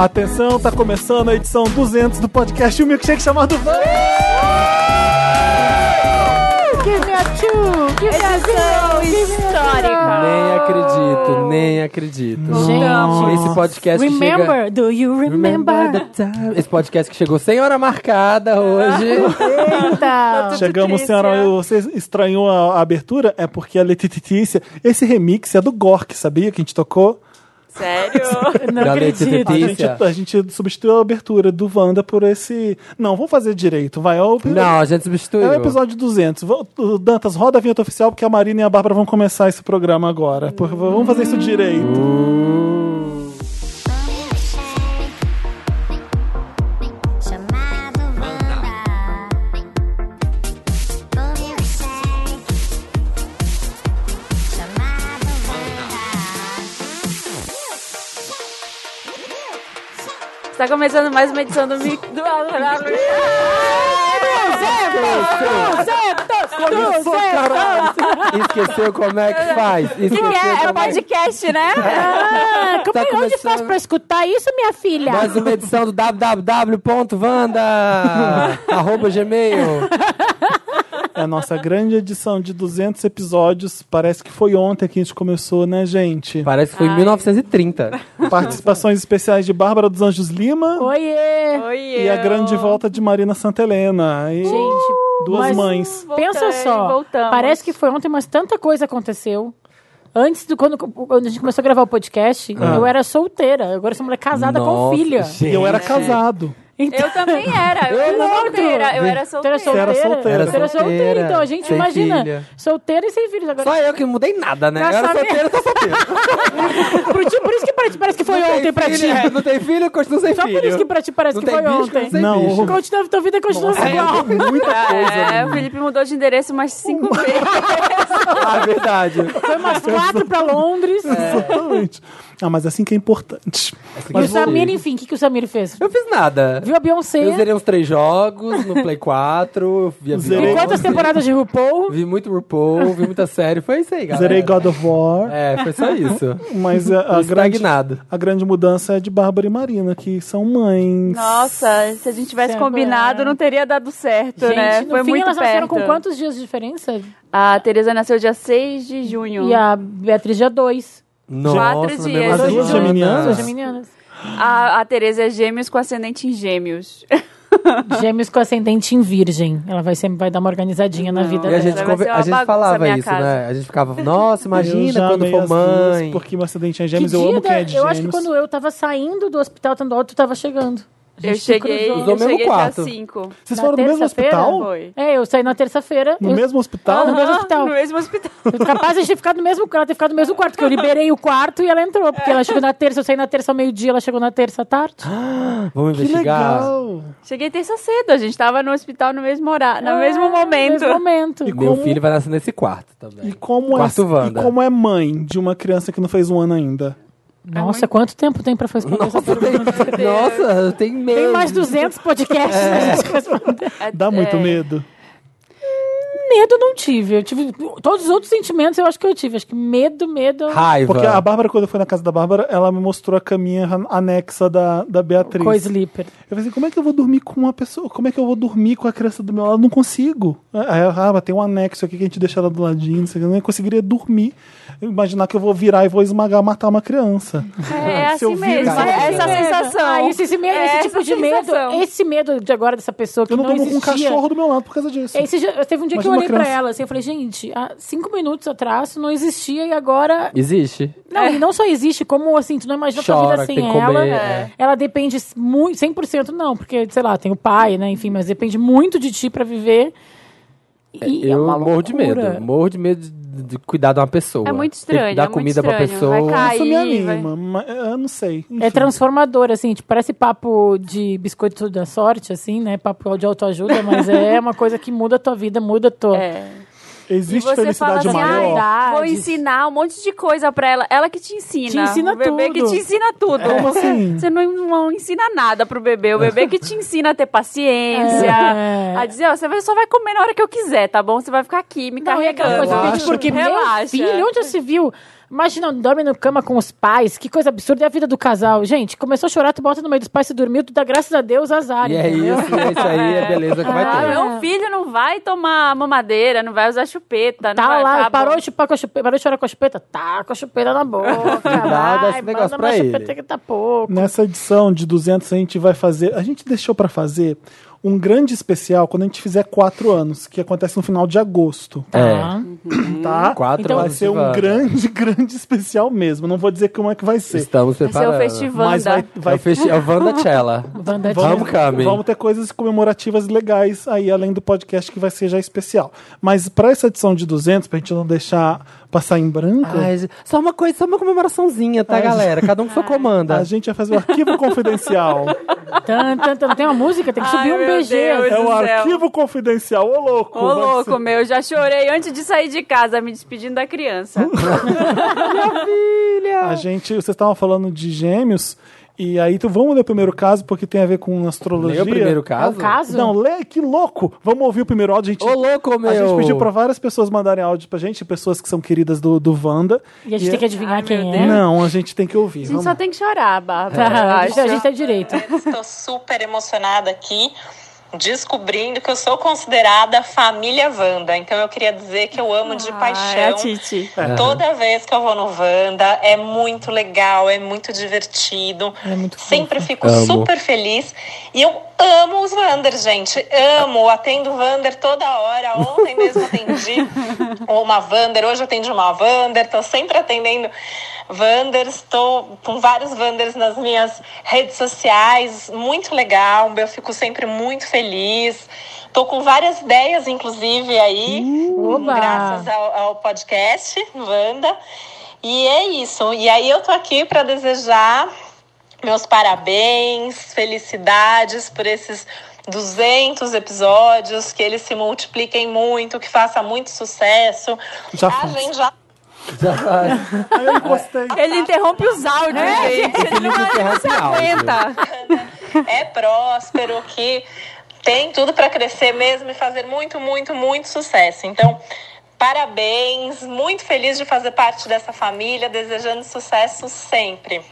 Atenção, tá começando a edição 200 do podcast O Milkshake chamado Van. Give me a two, give me a zero, give me a histórica. zero. Nem acredito, nem acredito. Gente. Esse podcast que chega... Remember, do you remember? the time. Esse podcast que chegou sem hora marcada hoje. Eita. Chegamos, triste, senhora. é. Você estranhou a, a abertura? É porque a Letitícia. Esse remix é do Gork, sabia que a gente tocou? Sério? Não Da acredito. A gente, a gente substituiu a abertura do Wanda por esse. Não, vamos fazer direito. Vai. É o, Não, a gente é substituiu. o episódio 200. Vou- o Dantas, roda a vinheta oficial porque a Marina e a Bárbara vão começar esse programa agora. Por vamos fazer isso direito. Uh, Está começando mais uma edição do Mic... Do... Esqueceu como é que faz? Que, que é? É como podcast, né? Ah, como Tá é onde começando. faz pra escutar isso, minha filha? Mais uma edição do www.vanda arroba gmail. É a nossa grande edição de 200 episódios. Parece que foi ontem que a gente começou, né, gente? Parece que foi em 1930. Participações especiais de Bárbara dos Anjos Lima Oiê. Oi, e a grande volta de Marina Santelena. E Gente, duas mas mães. pensa Voltei, só. voltamos. Parece que foi ontem, mas tanta coisa aconteceu. Antes do quando, quando a gente começou a gravar o podcast, Ah. eu era solteira. Agora eu sou mulher casada com Nossa, filha. E eu era casado. Então, Eu também era. Eu, Eu era não. solteira. Eu era solteira. era solteira? Era solteira. Tu era solteira. Solteira, Então, a gente sem imagina. filha. Solteira e sem filhos. Agora, Só eu que não mudei nada, né? Eu era Nossa, solteiro, eu tô solteiro. por, por isso que pra ti parece que foi Não tem ontem pra filho, ti. é, Não tem filho, continua sem Só filho. por isso que pra ti parece Não que foi bicho, ontem. não bicho. Continua, tua vida continua igual. Muita coisa. É, o Felipe mudou de endereço umas cinco vezes. Ah, verdade. Foi umas quatro pra Londres. Exatamente. Ah, mas assim que é importante. E o Samir, enfim, o que, que o Samir fez? Eu fiz nada. Viu a Beyoncé? Eu zerei uns três jogos no Play 4, eu vi a Zerei. E Beyoncé, quantas temporadas de RuPaul? Vi muito RuPaul, vi muita série, foi isso aí, galera. Zerei God of War, É, foi só isso. mas a, a grande, a grande mudança é de Bárbara e Marina, que são mães. Nossa, se a gente tivesse Certo, combinado, é. não teria dado certo, Gente, né? no Foi fim muito elas nasceram perto. com quantos dias de diferença? A Tereza nasceu dia 6 de junho. E a Beatriz dia dois. Nossa, Quatro dias. As duas geminianas? Duas geminianas. A, a Tereza é gêmeos com ascendente em gêmeos. Gêmeos com ascendente em virgem. Ela vai sempre vai dar uma organizadinha na vida E a dela. gente, Vai conver- a gente a falava isso, casa. né? A gente ficava, nossa, Eu imagina quando for duas, mãe. porque meu acidente é Que gêmeos, eu dia amo quem da- é de eu acho que quando eu tava saindo do hospital Tandual, tu tava chegando. Eu cheguei, eu cheguei quarto. dia 5. Vocês Na foram no mesmo hospital? Foi. É, eu saí na terça-feira. No eu- mesmo hospital? no mesmo hospital. No mesmo hospital. Capaz de ter ficado no mesmo ela ter ficado no mesmo quarto, porque eu liberei o quarto e ela entrou. Porque ela chegou na terça, eu saí na terça ao meio-dia, ela chegou na terça à tarde. Vamos Que investigar. legal! Cheguei terça cedo, a gente tava no hospital no mesmo horário, no É, mesmo momento. No mesmo momento. E Meu como- filho vai nascer nesse quarto também. E como, Quarto é, e Wanda. como é mãe de uma criança que não fez um ano ainda? Nossa, quanto tempo tem pra responder essa pergunta? Nossa, eu tenho medo. Tem mais 200 podcasts pra gente responder. Dá muito É. medo. Medo não tive. Eu tive. Todos os outros sentimentos eu acho que eu tive. Acho que medo, medo. Raiva. Porque a Bárbara, quando eu fui na casa da Bárbara, ela me mostrou a caminha anexa da, da Beatriz. Coisa sleeper. Eu falei assim, como é que eu vou dormir com uma pessoa? Como é que eu vou dormir com a criança do meu lado? Não consigo. Aí ela, ah, mas tem um anexo aqui que a gente deixa ela do ladinho, não sei o que. eu não conseguiria dormir. Imaginar que eu vou virar e vou esmagar, matar uma criança. É eu assim vir mesmo, esse- é essa sensação. Ah, esse, esse, medo, É esse essa tipo de medo. sensação. Esse medo de agora dessa pessoa que Eu não, não, tomo com um existia. cachorro do meu lado por causa disso. Esse, teve um dia Imagina que eu olhei pra criança. ela assim, eu falei, gente, há cinco minutos atrás não existia e agora. Existe. Não, e não só existe, como assim, tu não imagina a tua Chora, vida sem ela. comer, é. Ela depende muito, 100% não, porque, sei lá, tem o pai, né, enfim, mas depende muito de ti pra viver. E é eu uma morro de medo. Morro de medo de, cuidar de uma pessoa. É muito que estranho, Dar é comida pra estranho. pessoa. Vai cair. Isso me anima, mas eu não sei. É Enfim. transformador, assim, tipo, parece papo de biscoito da sorte, assim, né? Papo de autoajuda, mas é uma coisa que muda a tua vida, muda a tua. É. Existe e você felicidade fala assim, maior. "Ai, vou ensinar um monte de coisa pra ela. Ela que te ensina. Te ensina o bebê que tudo. te ensina tudo. Como assim? Você não, não ensina nada pro bebê. O bebê que te ensina a ter paciência. É. A dizer, ó, você só vai comer na hora que eu quiser, tá bom? Você vai ficar aqui me Não, aquela carregando. coisa que, Relaxa. tipo, porque meu Relaxa. filho, onde já se viu? Imagina, dorme na cama com os pais, que coisa absurda. E a vida do casal? Gente, começou a chorar, tu bota no meio dos pais, se dormiu, tu dá graças a Deus, azar. E é entendeu? isso, é isso aí, é beleza que vai Ah, ter. meu filho não vai tomar mamadeira, não vai usar chupeta. não Tá vai, lá, tá parou de chupar com a chupeta, parou de chorar com a chupeta? Tá com a chupeta na boca. Dá vai, esse negócio pra ele. chupeta que tá pouco. Nessa edição de 200 a gente vai fazer. A gente deixou pra fazer um grande especial quando a gente fizer quatro anos, que acontece no final de agosto. É, Tá? quatro Então- vai anos ser um grande, grande especial mesmo. Não vou dizer como é que vai ser. Estamos Vai ser preparando. o festival Mas vai, da... É vai o, festi- é o Wanda Cella. Wanda Vamos, Cami. Vamos ter coisas comemorativas legais aí, além do podcast que vai ser já especial. Mas para essa edição de 200, pra gente não deixar passar em branco, Ai, só uma coisa, só uma comemoraçãozinha, tá, Ai, galera? Cada um com sua comanda. a gente vai fazer o arquivo confidencial. Tan, tan, tan. Tem uma música, tem que subir Ai, um BG. Deus. É o céu. arquivo confidencial, ô louco. Ô, louco, ser- meu, já chorei antes de sair de casa, me despedindo da criança. A gente, vocês estavam falando de gêmeos, e aí então vamos ler o primeiro caso, porque tem a ver com astrologia. Leu o primeiro É o caso? caso? Não, lê, que louco! Vamos ouvir o primeiro áudio. A gente, Ô, louco, meu! a gente pediu pra várias pessoas mandarem áudio pra gente, pessoas que são queridas do, do Wanda. E a gente tem que adivinhar Ai, quem é. Não, a gente tem que ouvir. A gente Vamos. só tem que chorar, Bárbara. eu Tá, a gente- a acho. gente tem direito. Estou super emocionada aqui, descobrindo que eu sou considerada família Wanda. Então eu queria dizer que eu amo de Ai, a paixão. Titi. Toda vez que eu vou no Wanda, é muito legal, é muito divertido. É muito Sempre fofo. fico Amo. super feliz. E eu amo os Wander, gente. Amo, atendo Wander toda hora. Ontem mesmo atendi uma Wander, hoje eu atendi uma Wander, tô sempre atendendo Wanders, estou com vários Wanders nas minhas redes sociais, muito legal, eu fico sempre muito feliz. Tô com várias ideias, inclusive, aí, Oba! graças ao, ao podcast Wanda. E é isso. E aí eu tô aqui para desejar meus parabéns, felicidades por esses 200 episódios, que eles se multipliquem muito, que faça muito sucesso. Já a faz. gente já Já vai. Aí eu. Ele interrompe os áudios, gente. Ele não, se aguenta. é próspero, que tem tudo para crescer mesmo e fazer muito, muito, muito sucesso. Então, parabéns, muito feliz de fazer parte dessa família, desejando sucesso sempre.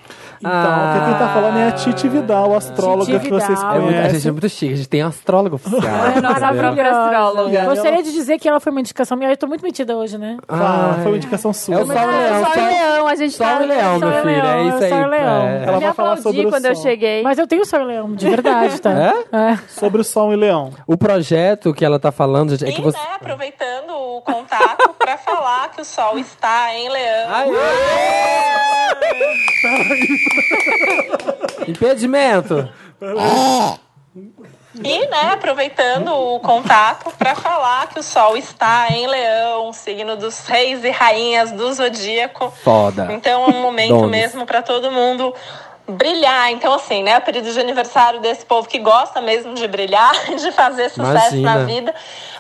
Então, o que quem tá falando é a Titi Vidal, astróloga Titi que vocês Vidal. É muito- a gente é conhecem. muito chique, a gente tem astrólogo oficial. É nossa entendeu? própria astróloga. Gostaria de dizer que ela foi uma indicação minha. Eu tô muito metida hoje, né? Fala, Ai. foi uma indicação sua. É o Sol e Leão. Sol e Leão, a gente Sol tá... e Leão, meu filho, é isso aí. Sol e Leão. é. Ela me vai falar sobre aplaudi o quando eu cheguei. Mas eu tenho Sol e Leão, de verdade, tá? É? Sobre o Sol e Leão. O projeto que ela tá falando, gente, é que e, você... né, aproveitando o contato para falar que o Sol está em Leão. Impedimento. E, né, aproveitando o contato para falar que o Sol está em Leão, signo dos reis e rainhas do zodíaco. Foda. Então é um momento mesmo para todo mundo brilhar. Então, assim, né, o período de aniversário desse povo que gosta mesmo de brilhar, de fazer sucesso Imagina. na vida.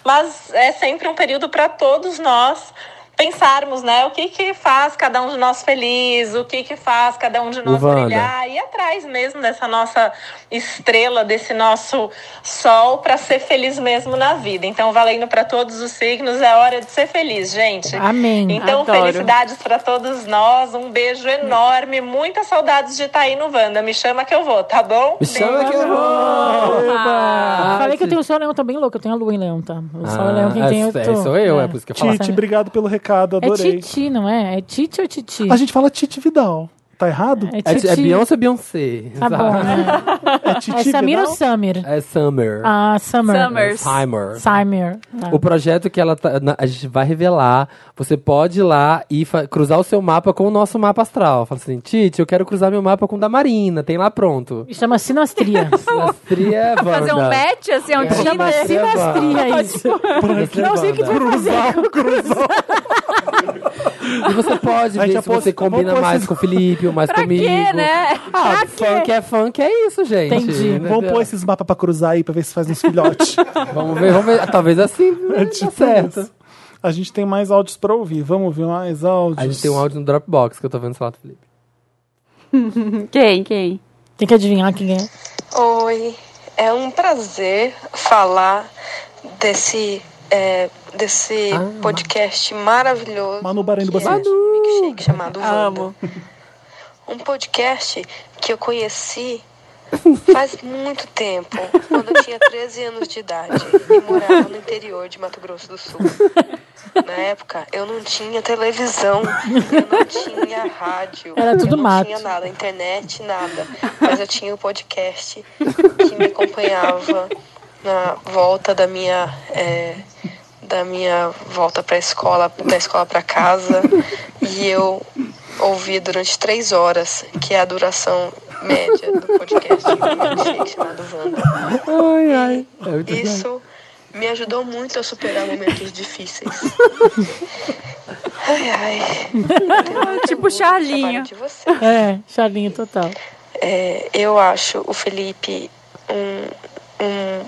Mas é sempre um período para todos nós pensarmos, né, o que que faz cada um de nós feliz, o que que faz cada um de nós brilhar, e ir atrás mesmo dessa nossa estrela, desse nosso sol para ser feliz mesmo na vida. Então, valendo para todos os signos, é hora de ser feliz, gente. Amém. Então, Adoro. felicidades para todos nós, um beijo enorme, muitas saudades de estar aí no Wanda. Me chama que eu vou, tá bom? Me chama Beijo. que eu vou. Ah, Falei que eu Titi. tenho o Sol Leão, tô bem louco. Eu tenho a Lua em Leão, tá? O Sol e Leão, quem Ah, tem eu é, tô. sou eu, é por isso que eu falo. Titi, obrigado pelo recado, É adorei. Titi, não é? É Titi ou Titi? A gente fala Titi Vidal. Tá errado? É É, Titi. é Beyoncé ou Beyoncé? Tá bom, né? É Titi É Samir Vidal? ou Samir? É Summer. Ah, Summer. Summers. Timer. Samir. Tá. O projeto que ela tá, na- a gente vai revelar, você pode ir lá e fa- cruzar o seu mapa com o nosso mapa astral. Fala assim, Tite, eu quero cruzar meu mapa com o da Marina, tem lá pronto. Chama Sinastria. Sinastria Wanda. Fazer um match, assim, é um Chama Tinder. Sinastria isso. Não sei o que tu vai fazer. E você pode A gente ver se você combina vamos mais com o Felipe ou mais Pra comigo. quê, né? Ah, Pra quê? funk é funk, é isso, gente. Entendi. Entendeu? Vamos pôr esses mapas pra cruzar aí pra ver se faz uns filhotes. Vamos ver, vamos ver. Talvez assim, É tipo certo. isso. A gente tem mais áudios pra ouvir. Vamos ouvir mais áudios. A gente tem um áudio no Dropbox que eu tô vendo no celular do Felipe. Quem, quem? Tem que adivinhar quem é. Oi, é um prazer falar desse é, desse Ah, podcast maravilhoso. Manu Bahrein do que é Bacete. um milkshake chamado Amo. Um podcast que eu conheci faz muito tempo, quando eu tinha 13 anos de idade e morava no interior de Mato Grosso do Sul. Na época, eu não tinha televisão, eu não tinha rádio, Era tudo eu não mato. tinha nada, internet, nada. Mas eu tinha o podcast que me acompanhava na volta da minha é, da minha volta para a escola, da escola para casa, e eu ouvi durante três horas, que é a duração média do podcast chamado Wanda. Ai, ai. É. Isso me ajudou muito a superar momentos difíceis. Ai, ai. Tipo Charlinho. trabalho De você. É, Charlinho total. É, eu acho o Felipe um, um,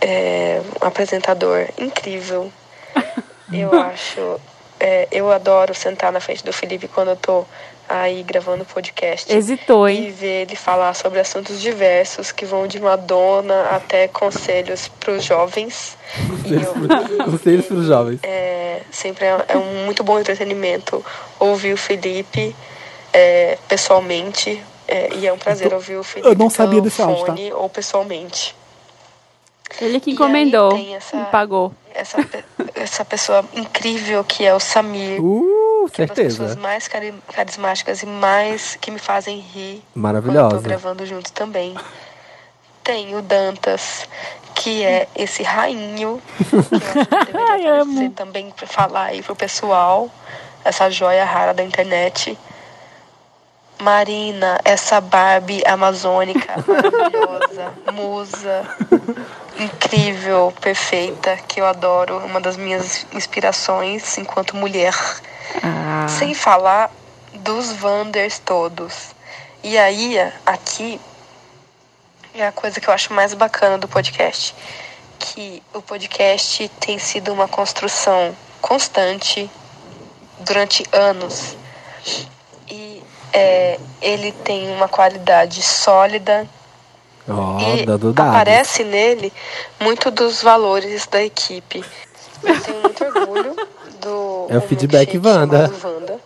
é, um apresentador incrível. Eu acho. é, eu adoro sentar na frente do Felipe quando eu tô aí gravando podcast. Hesitou, E hein? ver ele falar sobre assuntos diversos que vão de Madonna até conselhos para os jovens. E eu- Conselhos para os jovens. é, sempre é, é um muito bom entretenimento ouvir o Felipe é, pessoalmente. é, e é um prazer ouvir o Felipe eu não sabia desse áudio, tá? ou pessoalmente. Ele que E encomendou tem essa- e pagou. Essa, essa pessoa incrível que é o Samir. Uh, que é uma das pessoas certeza. mais cari- carismáticas e mais que me fazem rir quando eu Maravilhosa. tô gravando junto também. Tem o Dantas, que é esse rainho, que eu acho que Ai, amo. também pra falar aí pro pessoal, essa joia rara da internet. Marina, essa Barbie amazônica, maravilhosa, musa, incrível, perfeita, que eu adoro, uma das minhas inspirações enquanto mulher. Ah. Sem falar dos Wanders todos. E aí, aqui, é a coisa que eu acho mais bacana do podcast. Que o podcast tem sido uma construção constante durante anos. É, ele tem uma qualidade sólida Ó, e aparece nele muito dos valores da equipe. Eu tenho muito orgulho do É o feedback Wanda. Wanda.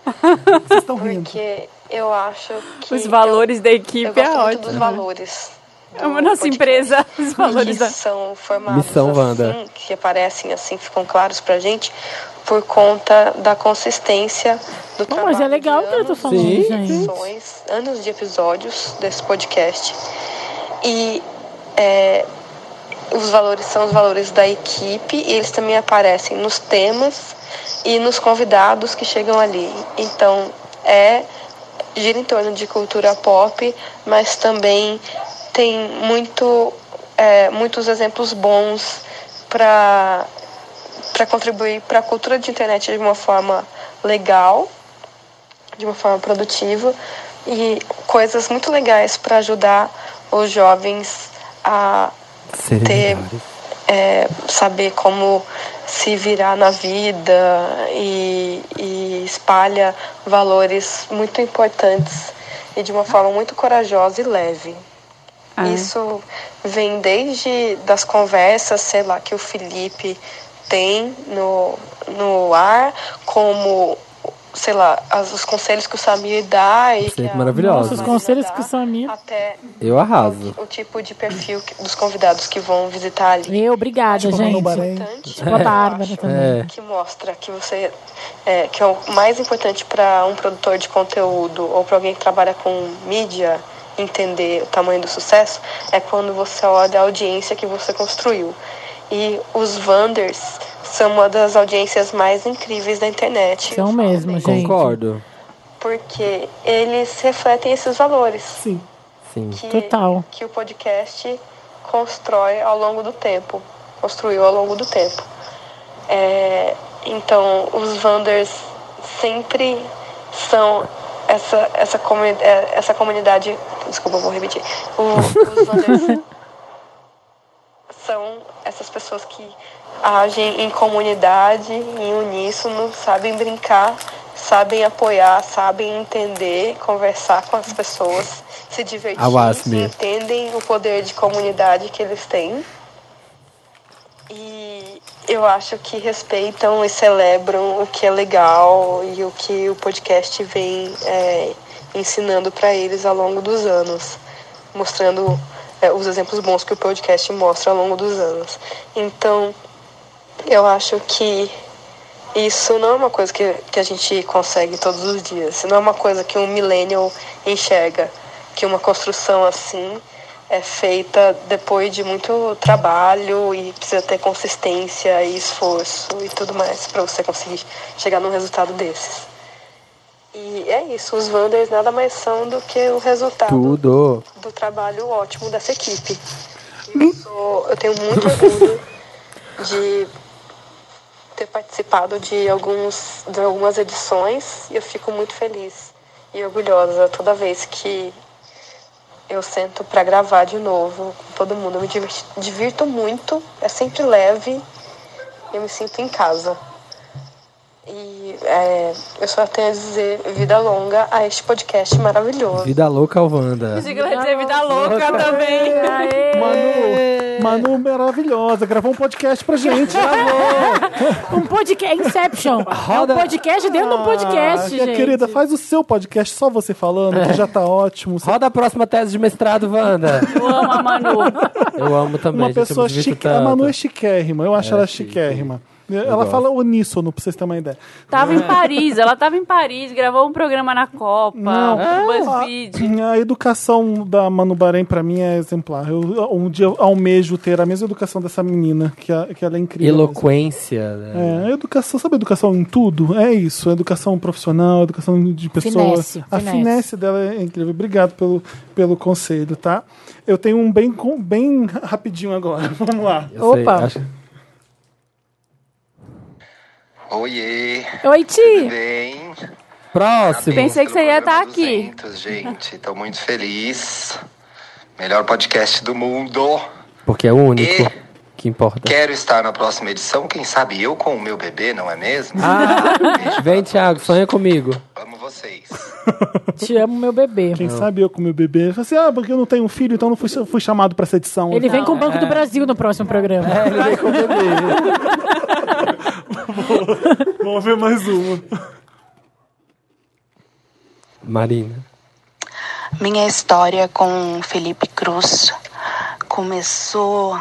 Vocês estão rindo. Porque eu acho que. Os valores da eu, eu equipe gosto é muito ótimo. dos valores. É do uma nossa empresa, os valores que da... são formados Missão assim, Wanda. que aparecem assim, ficam claros pra gente por conta da consistência do Pô, trabalho. mas é legal que eu tô anos falando, Sim, gente. edições, anos de episódios desse podcast. E é, os valores são os valores da equipe e eles também aparecem nos temas e nos convidados que chegam ali. Então, é gira em torno de cultura pop, mas também tem muito, é, muitos exemplos bons para para contribuir para a cultura de internet de uma forma legal, de uma forma produtiva e coisas muito legais para ajudar os jovens a Serem ter- é, saber como se virar na vida e, e espalha valores muito importantes e de uma forma muito corajosa e leve. Ah, é. Isso vem desde das conversas, sei lá, que o Felipe tem no, no ar, como, sei lá, as- os conselhos que o Samir dá e que Sempre maravilhoso. Nossa, os conselhos dá, que o Samir- Até Eu arraso. o tipo de perfil que- dos convidados que vão visitar ali. Eu, obrigada, Tipo, gente. Importante, Tipo eu Bárbara também. É. que mostra que você é, que é o mais importante para um produtor de conteúdo ou para alguém que trabalha com mídia entender o tamanho do sucesso é quando você olha a audiência que você construiu. E os Wanders são uma das audiências mais incríveis da internet. São mesmo, gente. Concordo. Porque eles refletem esses valores Sim. Sim. que, Total. que o podcast constrói ao longo do tempo, construiu ao longo do tempo. É, então, os Wanders sempre são essa, essa, comuni é, essa comunidade. Desculpa, vou repetir. O- os Wanders são essas pessoas que agem em comunidade, em uníssono, sabem brincar, sabem apoiar, sabem entender, conversar com as pessoas, se divertir, entendem o poder de comunidade que eles têm. E eu acho que respeitam e celebram o que é legal e o que o podcast vem é, ensinando para eles ao longo dos anos, mostrando é, os exemplos bons que o podcast mostra ao longo dos anos. Então, eu acho que isso não é uma coisa que, que a gente consegue todos os dias. Não é uma coisa que um millennial enxerga. Que uma construção assim é feita depois de muito trabalho e precisa ter consistência e esforço e tudo mais para você conseguir chegar num resultado desses. E é isso, os Wanders nada mais são do que o resultado Tudo. do trabalho ótimo dessa equipe. Eu, sou- eu tenho muito orgulho de ter participado de, alguns, de algumas edições e eu fico muito feliz e orgulhosa toda vez que eu sento para gravar de novo com todo mundo. Eu me divirto, divirto muito, é sempre leve, eu me sinto em casa. E é, eu só tenho a dizer vida longa a este podcast maravilhoso. Vida louca, Wanda. Achei que dizer vida louca também. Manu, Manu maravilhosa, gravou um podcast pra gente. Um podcast Inception. Roda- É um podcast dentro de um podcast, Ah, minha gente. querida, faz o seu podcast só você falando, que já tá ótimo. Você- Roda a próxima tese de mestrado, Wanda. Eu amo a Manu. Eu amo também. Uma gente, pessoa chique. A Manu é chiquérrima, eu acho É ela chique. chiquérrima. Ela gosto. fala uníssono, pra vocês terem uma ideia. Tava em Paris, ela tava em Paris, gravou um programa na Copa, Não. um BuzzFeed. A educação da Manu Bahrein, pra mim, é exemplar. Eu, um dia eu almejo ter a mesma educação dessa menina, que, a- que ela é incrível. Eloquência. né? É, a educação, sabe a educação em tudo? É isso, a educação profissional, a educação de pessoa. Finesse, a finesse. finesse dela é incrível. Obrigado pelo, pelo conselho, tá? Eu tenho um bem, com- bem rapidinho agora. Vamos lá. Eu sei, Opa. acho- Oiê, Oi, tudo Ti. bem? Próximo. Pensei que você ia estar Programa aqui. 200, gente, tô muito feliz. Melhor podcast do mundo. Porque é o único E- que importa. Quero estar na próxima edição, quem sabe eu com o meu bebê, não é mesmo? Ah, vem, Thiago, sonha comigo. Amo vocês. Te amo, meu bebê. Quem sabe eu com meu bebê. Eu falei assim, ah, porque eu não tenho um filho, então não fui, fui chamado pra essa edição. Ele vem com o Banco do Brasil no próximo programa. Ele vem com o bebê. Vamos ver mais uma. Marina. Minha história com Felipe Cruz começou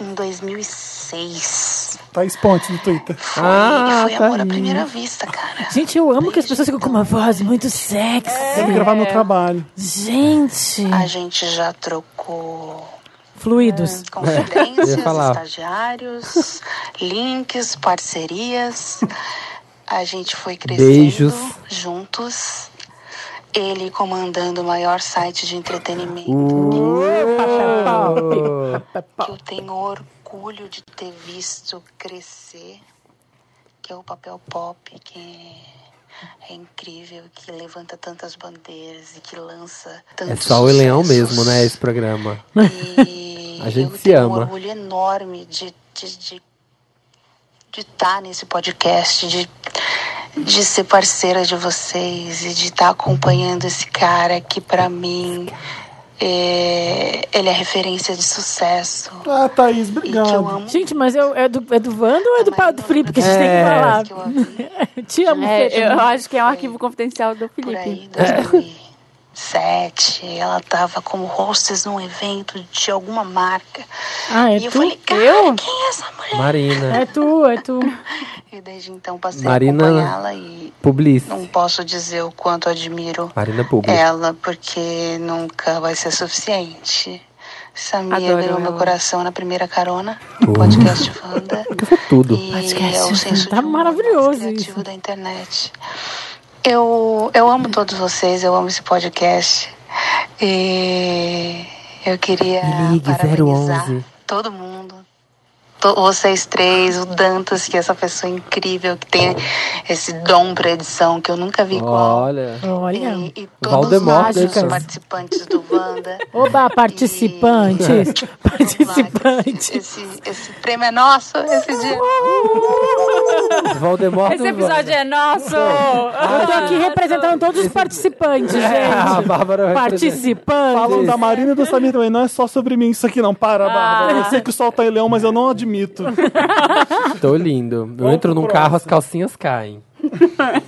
em 2006. Thaís Pontes no Twitter. Foi, Ah, foi tá amor à primeira vista, cara. Gente, eu amo que as pessoas ficam com uma voz muito sexy. Deve gravar no trabalho. Gente. A gente já trocou Fluidos. Confidências, falar. estagiários, links, parcerias. A gente foi crescendo Beijos. juntos. Ele comandando o maior site de entretenimento que eu tenho orgulho de ter visto crescer, que é o papel pop, que é incrível, que levanta tantas bandeiras e que lança É tantos só o leão mesmo, né? Esse programa. E A gente eu se tenho ama. um orgulho enorme de de de de estar nesse podcast, de de ser parceira de vocês e de estar acompanhando esse cara que pra mim é, ele é referência de sucesso. Ah, Thaís, que eu obrigado. amo. Gente, mas eu, é, do, é do Wanda ou é do, pa- do Felipe que a gente tem que É. falar? que eu ouvi Te amo, É, Felipe. eu acho que é um arquivo confidencial do por aí, Felipe. 2007. Ela tava como hostess num evento de alguma marca. Ah, é e eu tu? falei, cara, Eu? quem é essa mulher? Marina. É tu, é tu. E desde então passei Marina- a acompanhá-la e Publis. não posso dizer o quanto admiro Marina Publis. ela, porque nunca vai ser suficiente. Samir Adoro ganhou meu coração na primeira carona no podcast Wanda. Tudo. E Podcast é o senso tá de maravilhoso criativo isso. da internet. Eu, eu amo todos vocês, eu amo esse podcast. E eu queria ligue, parabenizar 011. todo mundo. Vocês três, o Dantas, que é essa pessoa incrível, que tem esse dom pra edição que eu nunca vi igual. Olha. Olha. E, e todos nós, os participantes do Wanda. Oba, participantes. Lá, participantes. Esse, esse prêmio é nosso, esse dia. Voldemort Esse episódio é nosso! Ah, aqui representando todos os participantes, É, a gente. Bárbara vai Participantes. Falam da Marina e do Samir também. Não é só sobre mim isso aqui, não. Para, Bárbara. Eu sei que o sol tá em leão, mas eu não admito. Tô lindo. Eu entro num carro, as calcinhas caem.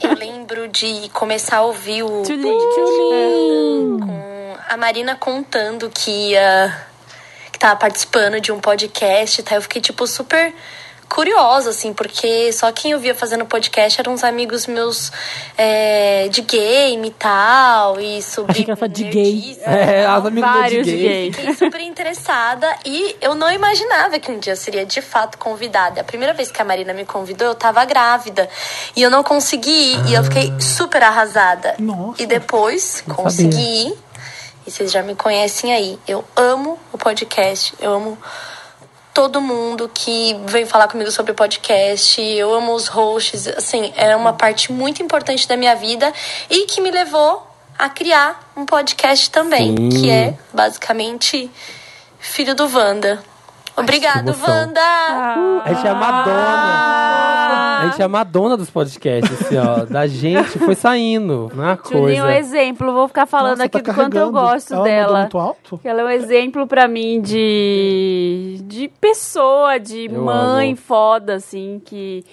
Eu lembro de começar a ouvir o Tchulin. com a Marina contando que ia que tava participando de um podcast, tá? Eu fiquei tipo super curiosa assim, porque só quem eu via fazendo podcast eram uns amigos meus é, de game e tal, e sobre Achei que ela de gay. É, as amigas Vários de gay. Fiquei super interessada e eu não imaginava que um dia seria de fato convidada. A primeira vez que a Marina me convidou, eu tava grávida e eu não consegui ir. E eu fiquei super arrasada. Nossa. E depois Não consegui ir. E vocês já me conhecem aí. Eu amo o podcast. Eu amo todo mundo que vem falar comigo sobre podcast. Eu amo os hosts. Assim, é uma parte muito importante da minha vida e que me levou a criar um podcast também, Sim. que é basicamente filho do Wanda. Obrigado. Wanda! A gente é a Madonna. A gente é a Madonna dos podcasts, assim, ó. Da gente foi saindo, não é uma Julinho é um coisa. exemplo, vou ficar falando Nossa, aqui tá do quanto eu gosto Ela dela. muito alto? Ela é um exemplo pra mim de, de pessoa, de Eu mãe amo. foda, assim, que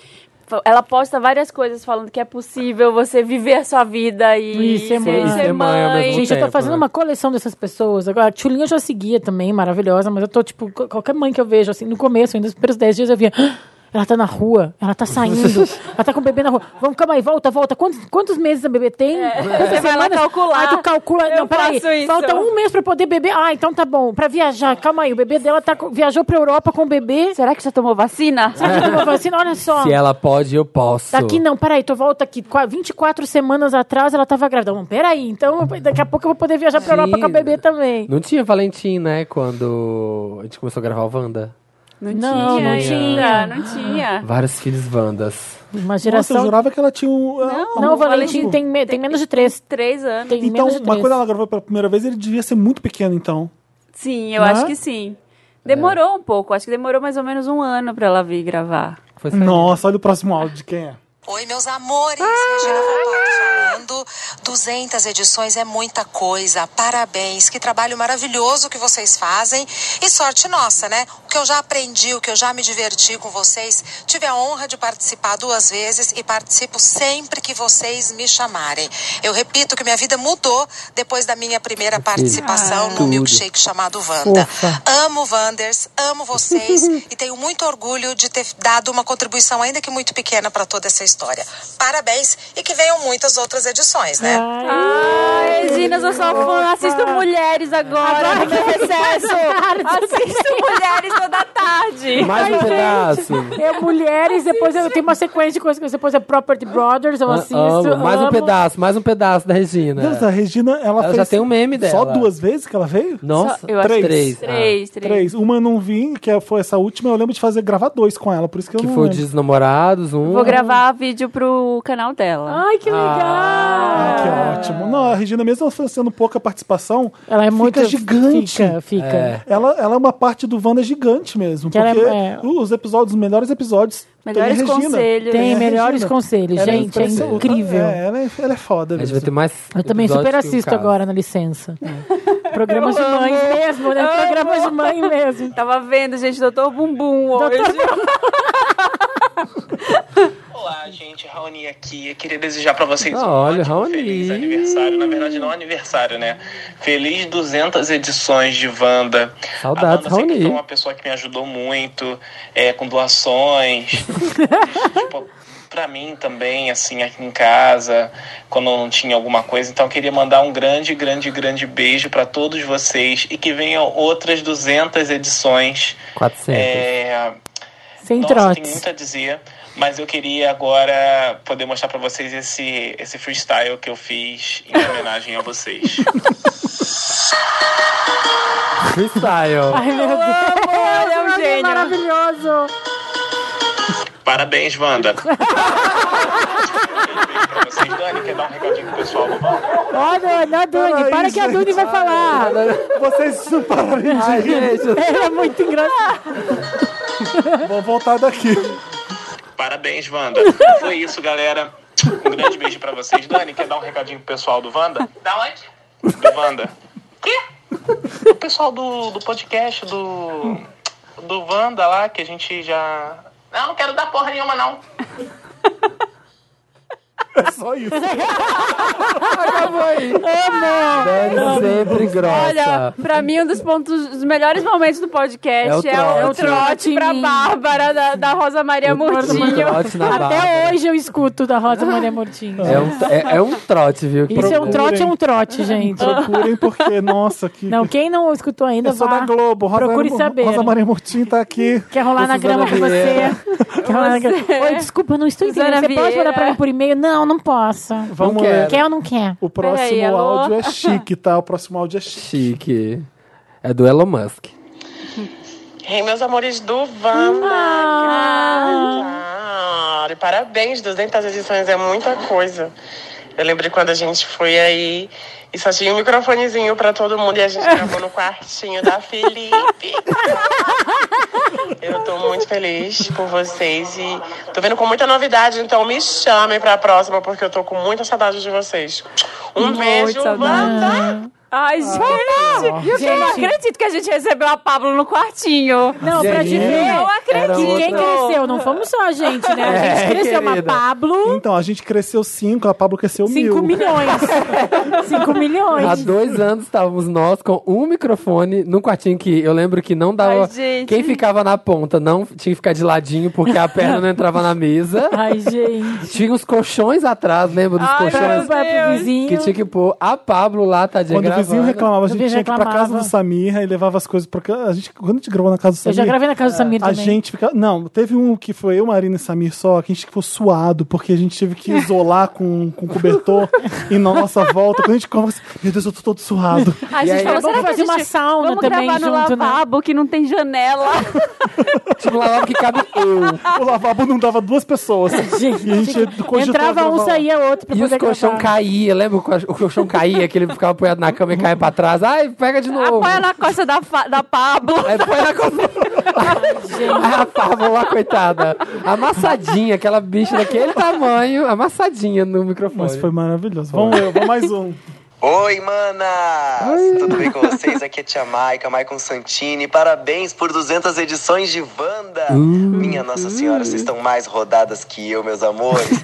ela posta várias coisas falando que é possível você viver a sua vida e E ser ser, mãe. ser Ser mãe ao mãe. mesmo Gente, eu tô tempo, fazendo né? uma coleção dessas pessoas. Agora, a Tchulinha eu já seguia também, maravilhosa, mas eu tô, tipo, qualquer mãe que eu vejo, assim, no começo, ainda nos primeiros 10 dias eu via. "Ah, Ela tá na rua, ela tá saindo, ela tá com o bebê na rua. Vamos, calma aí, volta, volta. Quantos, quantos meses a bebê tem? Quantas É. Você vai lá calcular. Aí tu calcula. Eu não, peraí. isso. Falta um mês pra poder beber. Ah, então tá bom. Pra viajar, calma aí. O bebê dela tá, viajou pra Europa com o bebê. Será que já tomou vacina? Será que tomou vacina? Olha só. Se ela pode, eu posso. Daqui não, peraí, tu volta aqui. Qua- 24 semanas atrás ela tava grávida. Não, peraí, então daqui a pouco eu vou poder viajar pra Sim. Europa com a bebê também. Não tinha Valentim, né? Quando a gente começou a gravar o Wanda. Não, Não, tinha não tinha. não tinha. Vários filhos Wandas. Uma Nossa, eu geração. jurava que ela tinha um. Não, Não, o o Valentim tem, me- tem menos de três. Três anos. Tem Então, menos de uma três. coisa ela gravou pela primeira vez, ele devia ser muito pequeno, então. Sim, eu Né? acho que sim. Demorou um pouco, acho que demorou mais ou menos um ano pra ela vir gravar. Nossa, olha o próximo áudio de quem é. Oi, meus amores. Regina Volpato falando. 200 edições é muita coisa. Parabéns. Que trabalho maravilhoso que vocês fazem. E sorte nossa, né? O que eu já aprendi, o que eu já me diverti com vocês. Tive a honra de participar duas vezes e participo sempre que vocês me chamarem. Eu repito que minha vida mudou depois da minha primeira participação no Tudo. milkshake chamado Wanda. Fofa. Amo Wanders, amo vocês e tenho muito orgulho de ter dado uma contribuição, ainda que muito pequena, para toda essa história. Parabéns e que venham muitas outras edições, né? Ai, Regina, eu sou fã. Assisto Mulheres agora, no meu recesso. Assisto Mulheres toda tarde. Mais um pedaço. É mulheres, depois eu tenho uma sequência de coisas. Depois é Property Brothers, eu Ah, assisto. amo. Mais um amo. pedaço, mais um pedaço da Regina. Deus, a Regina, ela, Ela fez. já tem um meme Só dela. duas vezes que ela veio? Nossa, Eu acho Três. três. Ah, Três, três. Três. Uma eu não vi, que foi essa última, eu lembro de fazer gravar dois com ela, por isso que eu que não foi o lembro. Namorados, um. Vou gravar vídeo pro canal dela. Ai, que legal! Ah, que ótimo. Não, a Regina, mesmo sendo pouca participação, Ela é fica muito gigante. Fica, fica. É. Ela, ela é uma parte do Wanda gigante mesmo. Que ela é- porque é. os episódios, os melhores episódios. Melhores tem conselhos. Tem melhores Regina. conselhos, Ela gente, é impressionante. incrível. É, ela é, ela é foda A gente vai mesmo. ter mais. Eu também super assisto agora, na licença. Programas de mãe mesmo, né? Programas de mãe mesmo. Tava vendo, gente, Doutor Bumbum hoje. Olá, gente, Raoni aqui. Eu queria desejar pra vocês Ah, um olha, Raoni. feliz aniversário. Na verdade, não aniversário, né? Feliz 200 edições de Wanda. Saudades, Wanda sempre Raoni. foi uma pessoa que me ajudou muito, é, com doações. tipo, pra mim também, assim, aqui em casa, quando não tinha alguma coisa. Então, eu queria mandar um grande, grande, grande beijo pra todos vocês e que venham outras 200 edições. 400. É, Sem nossa, tem trotes. muito a dizer, mas eu queria agora poder mostrar pra vocês esse, esse freestyle que eu fiz em homenagem a vocês. Freestyle. Ai, meu Deus. ele é um gênio. Maravilhoso. Parabéns, Wanda. Vocês. Dani, quer dar um recadinho pro pessoal do? Olha, não, Peraí, para que a. Duni vai falar. Vocês pararem de Ai, rir. gente. Ele é muito engraçado. Vou voltar daqui. Parabéns, Wanda. Foi isso, galera. Um grande beijo pra vocês. Dani, quer dar um recadinho pro pessoal do Wanda? Da onde? Do Wanda. Quê? O pessoal do, do podcast do. Do Wanda lá, que a gente já. Não, não quero dar porra nenhuma, não. É só isso. Acabou aí. Dani sempre grossa. Olha, pra mim, um dos pontos, os melhores momentos do podcast É é o o, trote. trote pra Bárbara da, da Rosa Maria Murtinho. trote na Até Bárbara. hoje eu escuto da Rosa Maria Mortinho. É um, é, é um trote, viu? Isso é um trote, é um trote, gente. Procurem porque, nossa, que. Não, quem não escutou ainda, Eu sou vá. da Globo. Rosa, Procure saber. Rosa Maria Murtinho tá aqui. Quer rolar na grama com você? Quer rolar na grama? Oi, desculpa, eu não estou entendendo. Você pode mandar pra mim por e-mail? Não, não posso. Vamos quero. ler. Quer ou não quer? O próximo Peraí, áudio é chique, tá? O próximo áudio é chique. Chique. É do Elon Musk. Ei, meus amores do Wanda. Ah. Cara, parabéns, 200 edições é muita coisa. Eu lembro quando a gente foi aí e só tinha um microfonezinho pra todo mundo e a gente gravou no quartinho da Felipe. Eu tô muito feliz por vocês e tô vendo com muita novidade, então me chamem pra próxima porque eu tô com muita saudade de vocês. Um Muito beijo, saudade. Wanda! Ai, gente, eu não acredito que a gente recebeu a Pablo no quartinho. Não, pra te Gente, ver. Que acredito. quem cresceu? Não fomos só a gente, né? A gente É, cresceu, mas querida. Pablo, Então, a gente cresceu 5, a Pablo cresceu 5 mil. milhões. 5 milhões. Há dois anos estávamos nós com um microfone num quartinho que eu lembro que não dava. Ai, gente. Quem ficava na ponta não tinha que ficar de ladinho porque a perna não entrava na mesa. Ai, gente. Tinha uns colchões atrás, lembra dos Ai, colchões? Pro vizinho. Que tinha que pôr a Pablo lá, tadinha, Quando o vizinho reclamava, a gente tinha que ir pra casa reclamava. do Samir e levava as coisas. Porque a gente, quando a gente gravou na casa do Eu Samir. já gravei na casa do Samir A também. gente fica. Não, teve um que foi eu, Marina e Samir só, que a gente ficou suado, porque a gente teve que isolar com, com cobertor e na nossa volta. Quando a gente conversa, meu Deus, eu tô todo suado. E gente aí- falou, será que a fazer uma sauna vamos também gravar no junto, né? lavabo que não tem janela. Tipo, lavabo que cabe eu. O lavabo não dava duas pessoas. Gente, e a gente cogitou Entrava um, saía outro pra E poder colchão gravar. caía, lembra? O O colchão caía, que ele ficava apoiado na cama e caia pra trás. Ai, pega de novo. Apoia na costa da, da Pablo. Aí põe na costa. A Pablo lá, coitada. Amassadinha, aquela bicha daquele tamanho, amassadinha no microfone. Mas foi maravilhoso. Vamos, eu, vamos mais um. Oi, manas! Tudo bem com vocês? Aqui é Tia Maica, Maicon Santini. Parabéns por 200 edições de Wanda! Minha Nossa Senhora, vocês estão mais rodadas que eu, meus amores.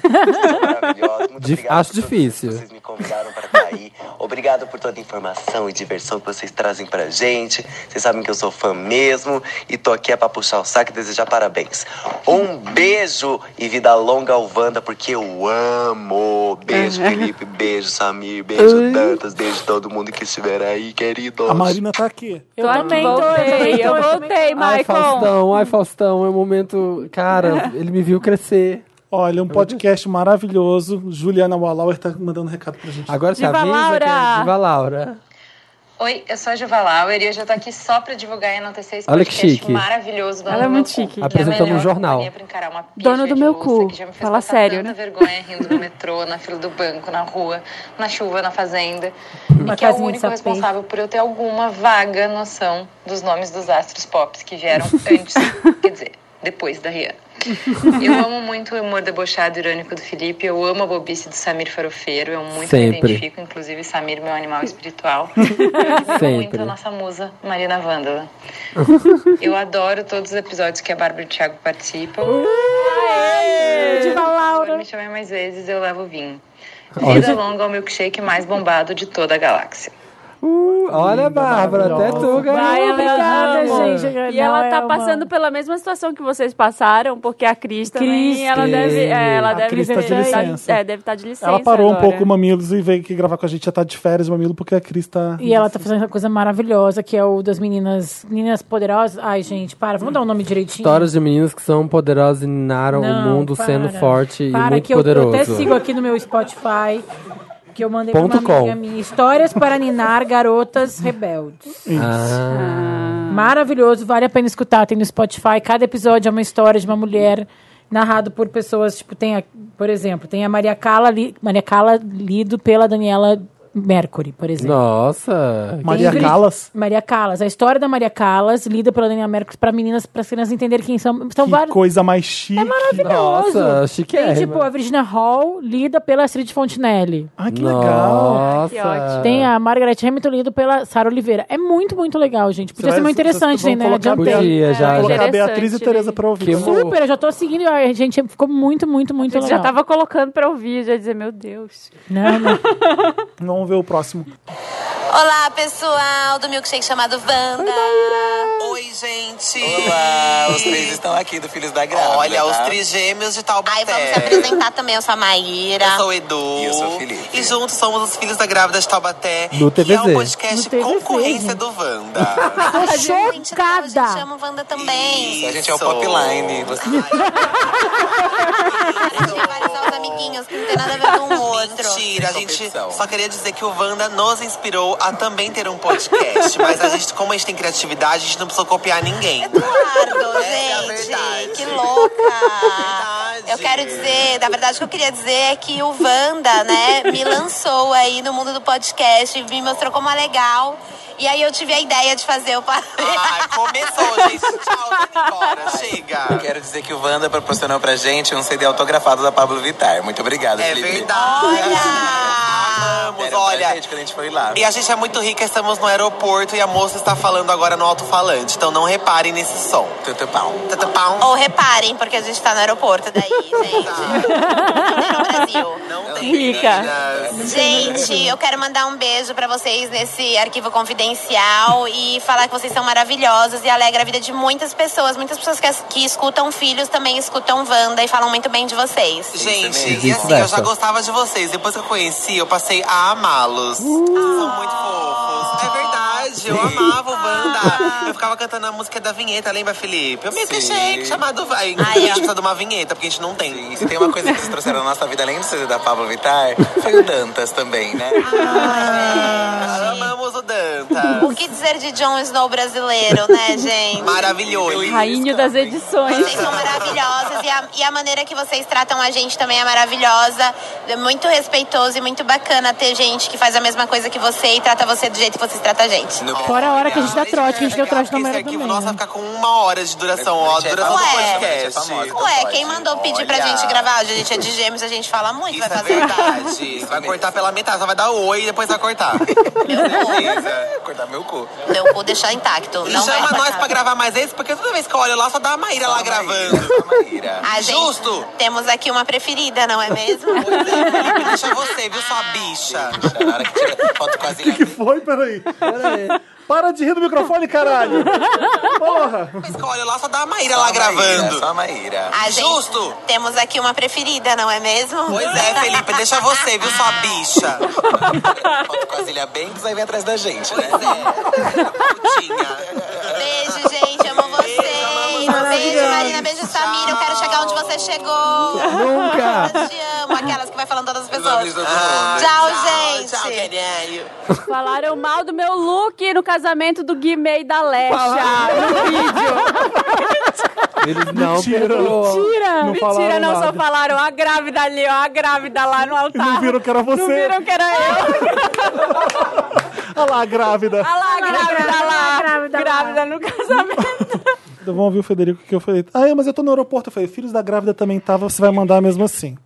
Maravilhosos. Muito Dif- obrigado acho difícil. Vocês me convidaram para estar aí. Obrigado por toda a informação e diversão que vocês trazem pra gente. Vocês sabem que eu sou fã mesmo e tô aqui é pra puxar o saco e desejar parabéns. Um beijo e vida longa ao Wanda, porque eu amo. Beijo, Felipe. Beijo, Samir. Beijo, Beijo todo mundo que estiver aí, queridos. A Marina tá aqui. Eu Tô também eu voltei, voltei, Ai, Maicon. Faustão, ai, Faustão, é um momento. Cara, ele me viu crescer. Olha, um podcast maravilhoso. Juliana Wallauer tá mandando recado pra gente. Agora você Diva avisa Laura! que é Diva Laura. Oi, eu sou a Juva Lauer e hoje eu tô aqui só pra divulgar e enaltecer esse Olha que podcast chique. maravilhoso. Dono Ela é muito Meu chique. Cu, que é Apresentando um jornal. Dono picha do meu cu. Fala sério, né? vergonha rindo no metrô, na fila do banco, na rua, na chuva, na fazenda. Uma e que é o único responsável por eu ter alguma vaga noção dos nomes dos astros pop que vieram antes, quer dizer, depois da Rihanna. Eu amo muito o humor debochado e irônico do Felipe, eu amo a bobice do Samir Farofeiro, eu muito me Sempre. identifico, inclusive Samir, meu animal espiritual. Eu amo muito a nossa musa, Marina Vândala. Eu adoro todos os episódios que a Bárbara e o Thiago participam. Diva Laura. Me chamem mais vezes, eu levo vinho. Vida longa ao milkshake mais bombado de toda a galáxia. Uh, olha, Bárbara, até tu ganhou. Vai, Obrigada, gente. E ela Não, tá é uma- passando pela mesma situação que vocês passaram, porque a Cris também, Cris. ela deve, é, ela A deve Cris tá de tá- licença. é, deve estar de licença Ela parou um agora. pouco o Mamilos e veio aqui gravar com a gente. Já tá de férias o Mamilo, porque a Cris tá. E ela tá fazendo uma coisa maravilhosa, que é o das meninas, meninas poderosas. Ai, gente, para, vamos dar o nome direitinho. Histórias de meninas que são poderosas e minaram o mundo para. sendo forte e Para muito que eu, poderoso. eu até sigo aqui no meu Spotify, que eu mandei pra Ponto uma com. amiga minha. Histórias para ninar garotas rebeldes. Ah, Maravilhoso, vale a pena escutar. Tem no Spotify, cada episódio é uma história de uma mulher narrado por pessoas, tipo, tem, a, por exemplo, tem a Maria Cala, li, Maria Cala lido pela Daniela Mercury, por exemplo. Nossa. Maria Ingrid- Callas. Maria Callas. A história da Maria Callas, lida pela Daniela Mercury, para meninas, para as crianças entenderem quem são. São Que vários. coisa mais chique. É maravilhoso. Nossa, Tem, chiquérrima. tipo, a Virginia Hall, lida pela Astrid Fontenelle. Ah, que legal. Nossa. Que ótimo. Tem a Margaret Hamilton, lido pela Sara Oliveira. É muito, muito legal, gente. Podia Você ser vai- muito interessante, né? colocar Adiantei. Podia, já, já. colocar a Beatriz e Tereza né? pra ouvir. Que Super, eu já tô seguindo. A gente ficou muito, muito, muito Eu legal. já tava colocando pra ouvir, já ia dizer, meu Deus. Não, não. Vamos ver o próximo. Olá, pessoal do milkshake chamado Wanda. Oi, gente! Olá, os três estão aqui do Filhos da Grávida. Olha, os trigêmeos de Taubaté. Ai, vamos se apresentar também. Eu sou a Maíra. Eu sou o Edu. E eu sou o Felipe. E juntos somos os Filhos da Grávida de Taubaté. Do Que é TVZ. um podcast TVZ, concorrência do Wanda. Tô Gente, legal, a gente chocada. chama Wanda também. a gente é o Popline. Você... A gente vai usar os amiguinhos que não tem nada a ver com o outro. Mentira, a gente só queria dizer que o Wanda nos inspirou a também ter um podcast. mas a gente, como a gente tem criatividade, a gente não precisou copiar ninguém. Eduardo, É gente, verdade. que louca. Eu quero dizer, na verdade, o que eu queria dizer é que o Wanda, né, me lançou aí no mundo do podcast, me mostrou como é legal. E aí eu tive a ideia de fazer o pa- Ai, começou, gente. Tchau, vem embora. Chega. Quero dizer que o Wanda proporcionou pra gente um CD autografado da Pablo Vittar. Muito obrigado, É Felipe. verdade. Olha! Amamos, olha. gente quando a gente foi lá. E a gente é muito rica, estamos no aeroporto e a moça está falando agora no alto-falante. Então não reparem nesse som. Tutupão. Tatapau. Ou reparem, porque a gente tá no aeroporto daí, gente. Nem no Brasil. Não tem. Rica. Gente, eu quero mandar um beijo pra vocês nesse arquivo confidencial e falar que vocês são maravilhosos e alegra a vida de muitas pessoas. Muitas pessoas que, que escutam filhos também escutam Wanda e falam muito bem de vocês. Gente, e assim, eu já gostava de vocês. Depois que eu conheci, eu passei a amá-los. Vocês são muito fofos. É verdade, eu amava o Wanda. Eu ficava cantando a música da vinheta, lembra, Felipe? Eu me Sim. shake chamado vai. Ai, A gente precisa de uma vinheta, porque a gente não tem. E se tem uma coisa que eles trouxeram na nossa vida, além do CD da Pablo Vittar, foi o Dantas também, né? Ah, amamos o O que dizer de Jon Snow brasileiro, né, gente? Maravilhoso. Rainho das edições. Vocês são maravilhosas e a, e a maneira que vocês tratam a gente também é maravilhosa. É muito respeitoso e muito bacana ter gente que faz a mesma coisa que você e trata você do jeito que vocês tratam a gente. Fora a hora que a gente dá trote, que a gente deu trote na arquivo também. nosso vai né? ficar com uma hora de duração, ó. A é duração do é podcast. famosa. então Ué, quem mandou pedir pra Olha. gente gravar? A gente é de gêmeos, a gente fala muito, Isso vai é fazer. verdade. Vai cortar pela metade, só vai dar oi e depois vai cortar. Beleza. Cortar meu cu. Meu cu deixar intacto. Não vai chama nós pra gravar mais esse, porque toda vez que eu olho lá, só dá a Maíra lá gravando. A Maíra. A gente, Justo. Temos aqui uma preferida, não é mesmo? Felipe, deixa você, viu, sua bicha? Na hora que tira foto com as O que foi? Peraí. Para de rir do microfone, caralho. Porra. Olho lá, só dá a Maíra lá gravando. Só a Maíra. A gente, Justo. Temos aqui uma preferida, não é mesmo? Pois é, Felipe, deixa você, viu, sua bicha? Foto com a Zilia Banks, aí vem atrás da gente, né? Pois é. Putinha. Beijo, gente. Beijo, Marina. Beijo, Samira. Eu quero chegar onde você chegou. Nunca. Eu te amo. Aquelas que vai falando todas as pessoas. mundo. Tchau, gente. Tchau, caralho. Falaram mal do meu look no casamento do Guimê e da Lecha. No vídeo. Eles não Mentira. perdoam. Tira! Não Mentira, não, só falaram a grávida ali, ó, a grávida lá no altar. Não viram que era você. Não viram que era eu. Olha lá, grávida. Olha lá, a grávida lá. grávida lá. Grávida no casamento. Então, vamos ouvir o Federico que eu falei. Ah, é, mas eu tô no aeroporto. Eu falei, filhos da grávida também tava, você vai mandar mesmo assim.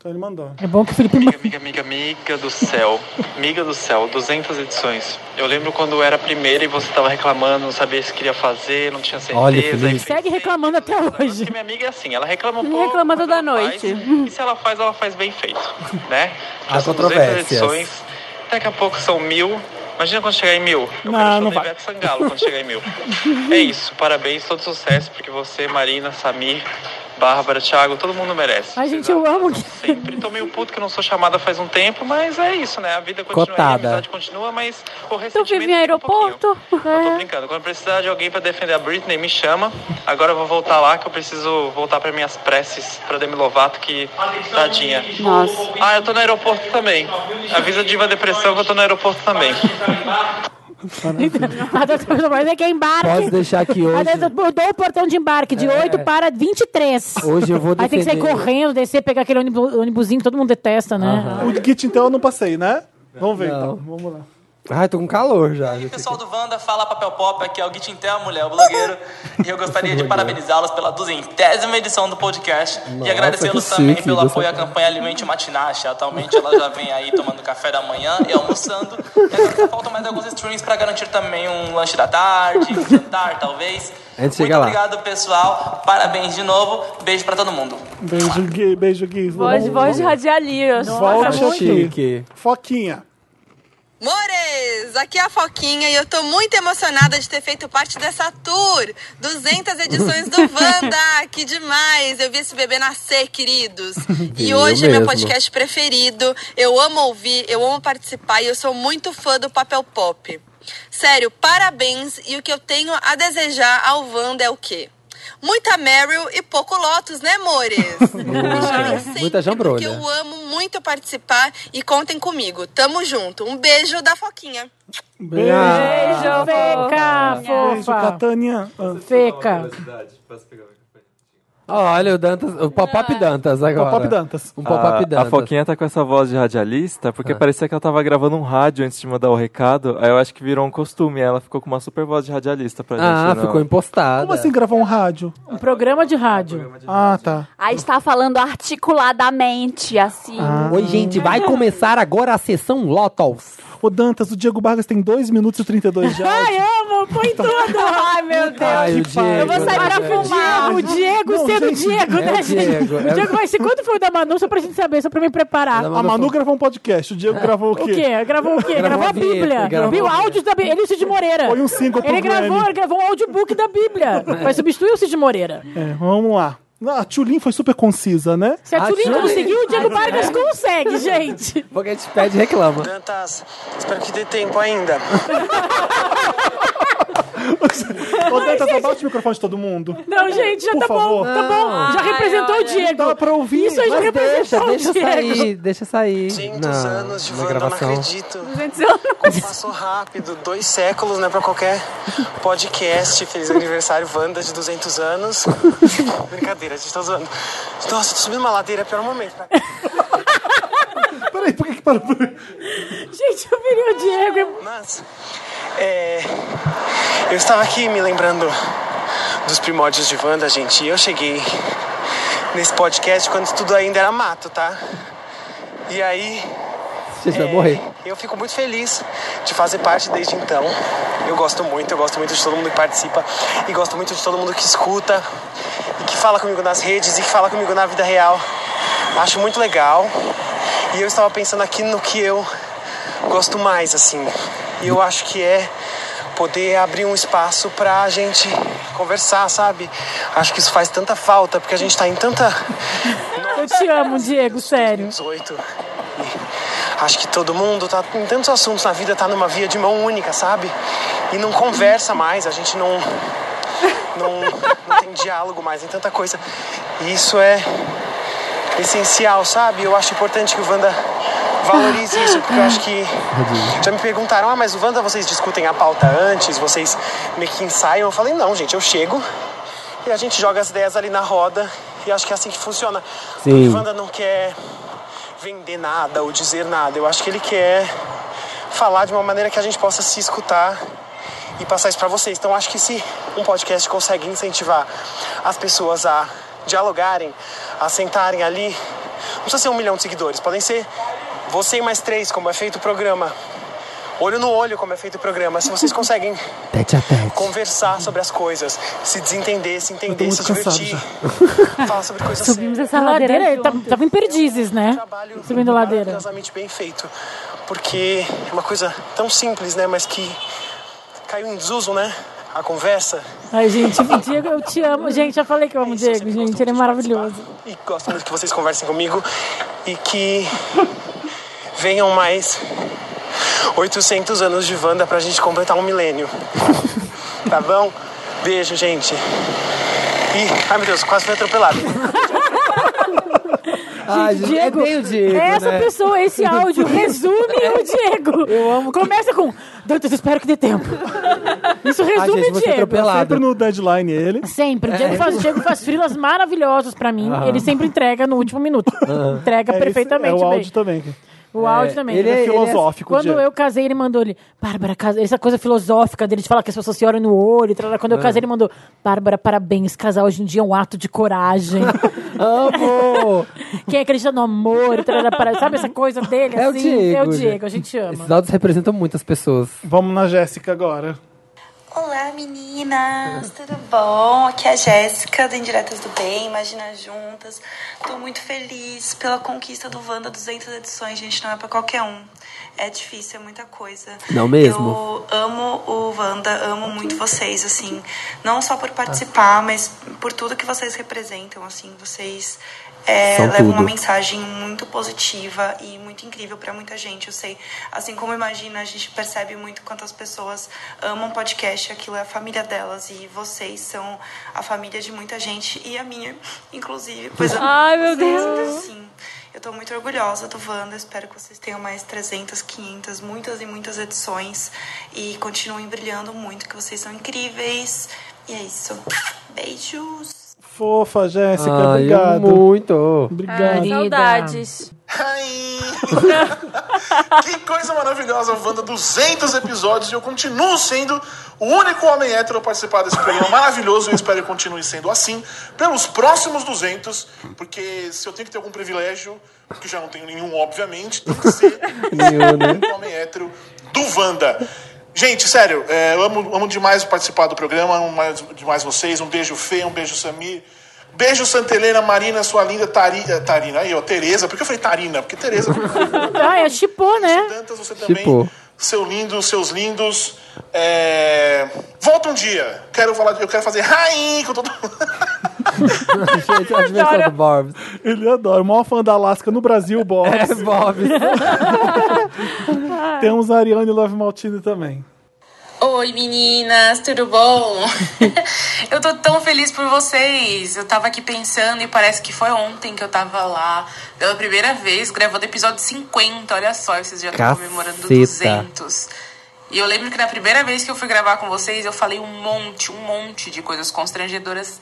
Então ele mandou. É bom que o Felipe Amiga, amiga, amiga, amiga do céu. Amiga do céu, 200 edições. Eu lembro quando era a primeira e você tava reclamando, não sabia se queria fazer, não tinha certeza. Olha, Felipe. segue reclamando até hoje. Porque minha amiga é assim, ela reclama um pouco. reclama toda noite. faz, e se ela faz, ela faz bem feito, né? Há Já são 200 controvérsias. edições, daqui a pouco são mil. Imagina quando chegar em mil. Eu Não, quero não vai. Ivete Sangalo quando chegar em mil. é isso, parabéns, todo sucesso, porque você, Marina, Samir, Bárbara, Thiago, todo mundo merece. Ai, gente, eu amo que. Sempre tô meio puto que não sou chamada faz um tempo, mas é isso, né? A vida continua, aí, a Cotada. amizade continua, mas o Tu ressentimento vive em fica um aeroporto? Eu tô brincando. Quando precisar de alguém pra defender a Britney, me chama. Agora eu vou voltar lá, que eu preciso voltar pra minhas preces pra Demi Lovato, que tadinha. Nossa. Ah, eu tô no aeroporto também. Avisa a Diva Depressão que eu tô no aeroporto também. A doutora é que é embarque. Posso deixar aqui hoje? A doutora mudou o portão de embarque de 8 para 23. Hoje eu vou Aí tem que sair defender- correndo, descer, pegar aquele ônibus, ônibusinho que todo mundo detesta, né? O Git, então, eu não passei, né? Vamos ver Não. então. Vamos lá. Ai, tô com calor já. E pessoal do Wanda, fala Papel Pop, aqui é o Guitintel, a mulher, o blogueiro. e eu gostaria de parabenizá-los pela duzentésima edição do podcast e Nossa, agradecê-los que também chique, pelo apoio à campanha Alimente Matinache. Atualmente ela já vem aí tomando café da manhã e almoçando. E agora faltam mais alguns streams para garantir também um lanche da tarde, um jantar talvez. A gente Muito chega lá. obrigado, pessoal. Parabéns de novo. Beijo pra todo mundo. Beijo, Gui. Beijo, Gui. Voz, voz de radialista. Aqui. Chique. Foquinha. Mores, aqui é a Foquinha e eu tô muito emocionada de ter feito parte dessa tour. 200 edições do Wanda, que demais! Eu vi esse bebê nascer, queridos. E Eu hoje é meu mesmo. podcast preferido. Eu amo ouvir, eu amo participar e eu sou muito fã do Papel Pop. Sério, parabéns! E o que eu tenho a desejar ao Wanda é o quê? Muita Meryl e pouco Lotus, né, amores? Sempre, Muita porque jambrolha. eu amo muito participar e contem comigo. Tamo junto. Um beijo da Foquinha. Beijo. Beijo, Feca, Beijo, fofa. Catânia. Ah. Feca. Olha o Dantas, o pop-up Dantas agora. Pop-up Dantas. Um pop-up a, Dantas. a Foquinha tá com essa voz de radialista porque parecia que ela tava gravando um rádio antes de mandar o recado. Aí eu acho que virou um costume. Ela ficou com uma super voz de radialista pra gente. Ah, não. ficou impostada. Como assim gravar um rádio? Um programa de rádio. Ah, tá. Aí está falando articuladamente, assim. Oi, gente, vai começar agora a sessão Lotos. Ô, Dantas, o Diego Vargas tem 2 minutos e 32 de áudio. Ai, amo, põe tudo. Ai, meu Deus. Ai. Eu vou sair pra né, fumar. O Diego Não, sendo gente, Diego, é né, o gente? Diego, é O Diego vai ser. Quando foi o da Manu, só pra gente saber, só pra me preparar. A Manu gravou um podcast, o Diego gravou o O quê? quê? Gravou o quê? Gravou Gravou a Bíblia. gravou Viu áudios da Bíblia. Ele e o Cid Moreira. Foi um single Ele gravou, ele gravou um audiobook da Bíblia. Vai substituir o Cid Moreira. É, vamos lá. A Tulin foi super concisa, né? Se a Ah, Tulin Tulin. conseguiu, o Diego Vargas consegue, gente. Porque a gente pede e reclama. Dantas, espero que dê tempo ainda. Ô, Dantas, abaixa o microfone de todo mundo. Não, gente, já Por tá favor. bom, tá bom. Já representou olha. o Diego. Dá pra ouvir. Isso aí já representou deixa, deixa o Diego. sair, deixa sair. 200 na, anos de Wanda, não acredito. 200 anos. Como passou rápido, dois séculos, né, pra qualquer podcast. Feliz aniversário, Wanda, de 200 anos. Brincadeira, a gente tá zoando. Nossa, tô subindo uma ladeira, é o pior momento. Peraí, por que que parou? Gente, eu virei o Diego. Mas, é, eu estava aqui me lembrando dos primórdios de Wanda, gente, e eu cheguei nesse podcast quando tudo ainda era mato, tá? E aí, Você vai é, morrer. eu fico muito feliz de fazer parte desde então. Eu gosto muito, eu gosto muito de todo mundo que participa e gosto muito de todo mundo que escuta e que fala comigo nas redes e que fala comigo na vida real. Acho muito legal. E eu estava pensando aqui no que eu gosto mais, assim. E eu acho que é poder abrir um espaço pra gente conversar, sabe? Acho que isso faz tanta falta, porque a gente tá em tanta. Eu te amo, Diego, sério. 18. E acho que todo mundo tá em tantos assuntos na vida, tá numa via de mão única, sabe? E não conversa mais, a gente não. Não, não tem diálogo mais, tem tanta coisa. E isso é essencial, sabe? Eu acho importante que o Wanda valorize isso, porque eu acho que já me perguntaram, ah, mas o Wanda vocês discutem a pauta antes, vocês meio que ensaiam. Eu falei, não, gente, eu chego e a gente joga as ideias ali na roda e acho que é assim que funciona. Sim. O Wanda não quer vender nada ou dizer nada, eu acho que ele quer falar de uma maneira que a gente possa se escutar e passar isso pra vocês. Então acho que se um podcast consegue incentivar as pessoas a dialogarem, a sentarem ali, não precisa ser um milhão de seguidores, podem ser você e mais três, como é feito o programa. Olho no olho, como é feito o programa. Se vocês conseguem Tete a tete. conversar sobre as coisas, se desentender, se entender, se divertir, falar sobre coisas Subimos sérias. essa ladeira. Ladeira, tá- tava em perdizes, né? trabalho Subindo ladeira. maravilhosamente bem feito. Porque é uma coisa tão simples, né? Mas que caiu em desuso, né? A conversa. Ai, gente, o Diego, eu te amo. Gente, já falei que eu amo o Diego, gente. Ele é maravilhoso. E gosto muito que vocês conversem comigo e que venham mais 800 anos de Wanda pra gente completar um milênio. Tá bom? Beijo, gente. E, ai meu Deus, quase fui atropelado. Ai, gente, é bem o Diego, é essa né? pessoa, esse áudio resume o Diego. Eu amo. Começa com Dantas, espero que dê tempo. Isso resume gente, o você é Diego. atropelado. Sempre no deadline ele. Sempre. O Diego, É. faz, o Diego faz frilas maravilhosos pra mim. Aham. Ele sempre entrega no último minuto. Entrega É, esse perfeitamente É o bem. áudio também. O áudio também. ele é filosófico, Quando eu casei, ele mandou ele, Bárbara, casa... essa coisa filosófica dele de falar que as pessoas se olham no olho. e tal. Quando eu Ah. casei, ele mandou, Bárbara, parabéns, casar hoje em dia é um ato de coragem. Amo! Quem acredita no amor, tal, para- sabe essa coisa dele? É o assim? Diego. É o Diego, a gente ama. Esses áudios representam muitas pessoas. Vamos na Jéssica agora. Olá meninas, tudo bom? Aqui é a Jéssica do Indiretas do Bem, Imagina Juntas. Tô muito feliz pela conquista do Wanda 200 edições, gente, não é pra qualquer um. É difícil, é muita coisa. Não mesmo? Eu amo o Wanda, amo muito vocês, assim, não só por participar, mas por tudo que vocês representam, assim, vocês é, São levam uma tudo. mensagem muito positiva e muito incrível pra muita gente. Eu sei, assim como imagina, a gente percebe muito quantas pessoas amam podcast, aquilo é a família delas e vocês são a família de muita gente e a minha, inclusive. Pois eu- Ai, meu vocês, Deus. Sim. Eu tô muito orgulhosa do Wanda, espero que vocês tenham mais 300, 500, muitas e muitas edições e continuem brilhando muito, que vocês são incríveis. E é isso. Beijos! Fofa, Jéssica, Ai, obrigado. muito. Obrigado. Ai, saudades. Que coisa maravilhosa, Wanda. 200 episódios e eu continuo sendo o único homem hétero a participar desse programa maravilhoso e eu espero que continue sendo assim pelos próximos 200, porque se eu tenho que ter algum privilégio, que já não tenho nenhum, obviamente, tem que ser Nenhum, né? o homem hétero do Wanda. Gente, sério, é, eu amo, amo demais participar do programa, amo mais, demais vocês. Um beijo, Fê, um beijo, Samir. Beijo, Santa Helena, Marina, sua linda Tari, eh, Tarina. Aí, ó, Tereza. Por que eu falei Tarina? Porque Tereza. Ah, é chipô, né? Dantas, você também. Tipo, Seu lindo, seus lindos. É... Volta um dia. Quero falar, eu quero fazer rainha com todo gente, a do Bob. Ele adora. O maior fã da Alaska no Brasil, Bob. É, Bob. Temos a Ariane Love Maltini também. Oi meninas, tudo bom? eu tô tão feliz por vocês. Eu tava aqui pensando e parece que foi ontem que eu tava lá pela primeira vez gravando episódio 50. Olha só, vocês já estão comemorando 200. E eu lembro que na primeira vez que eu fui gravar com vocês, eu falei um monte, um monte de coisas constrangedoras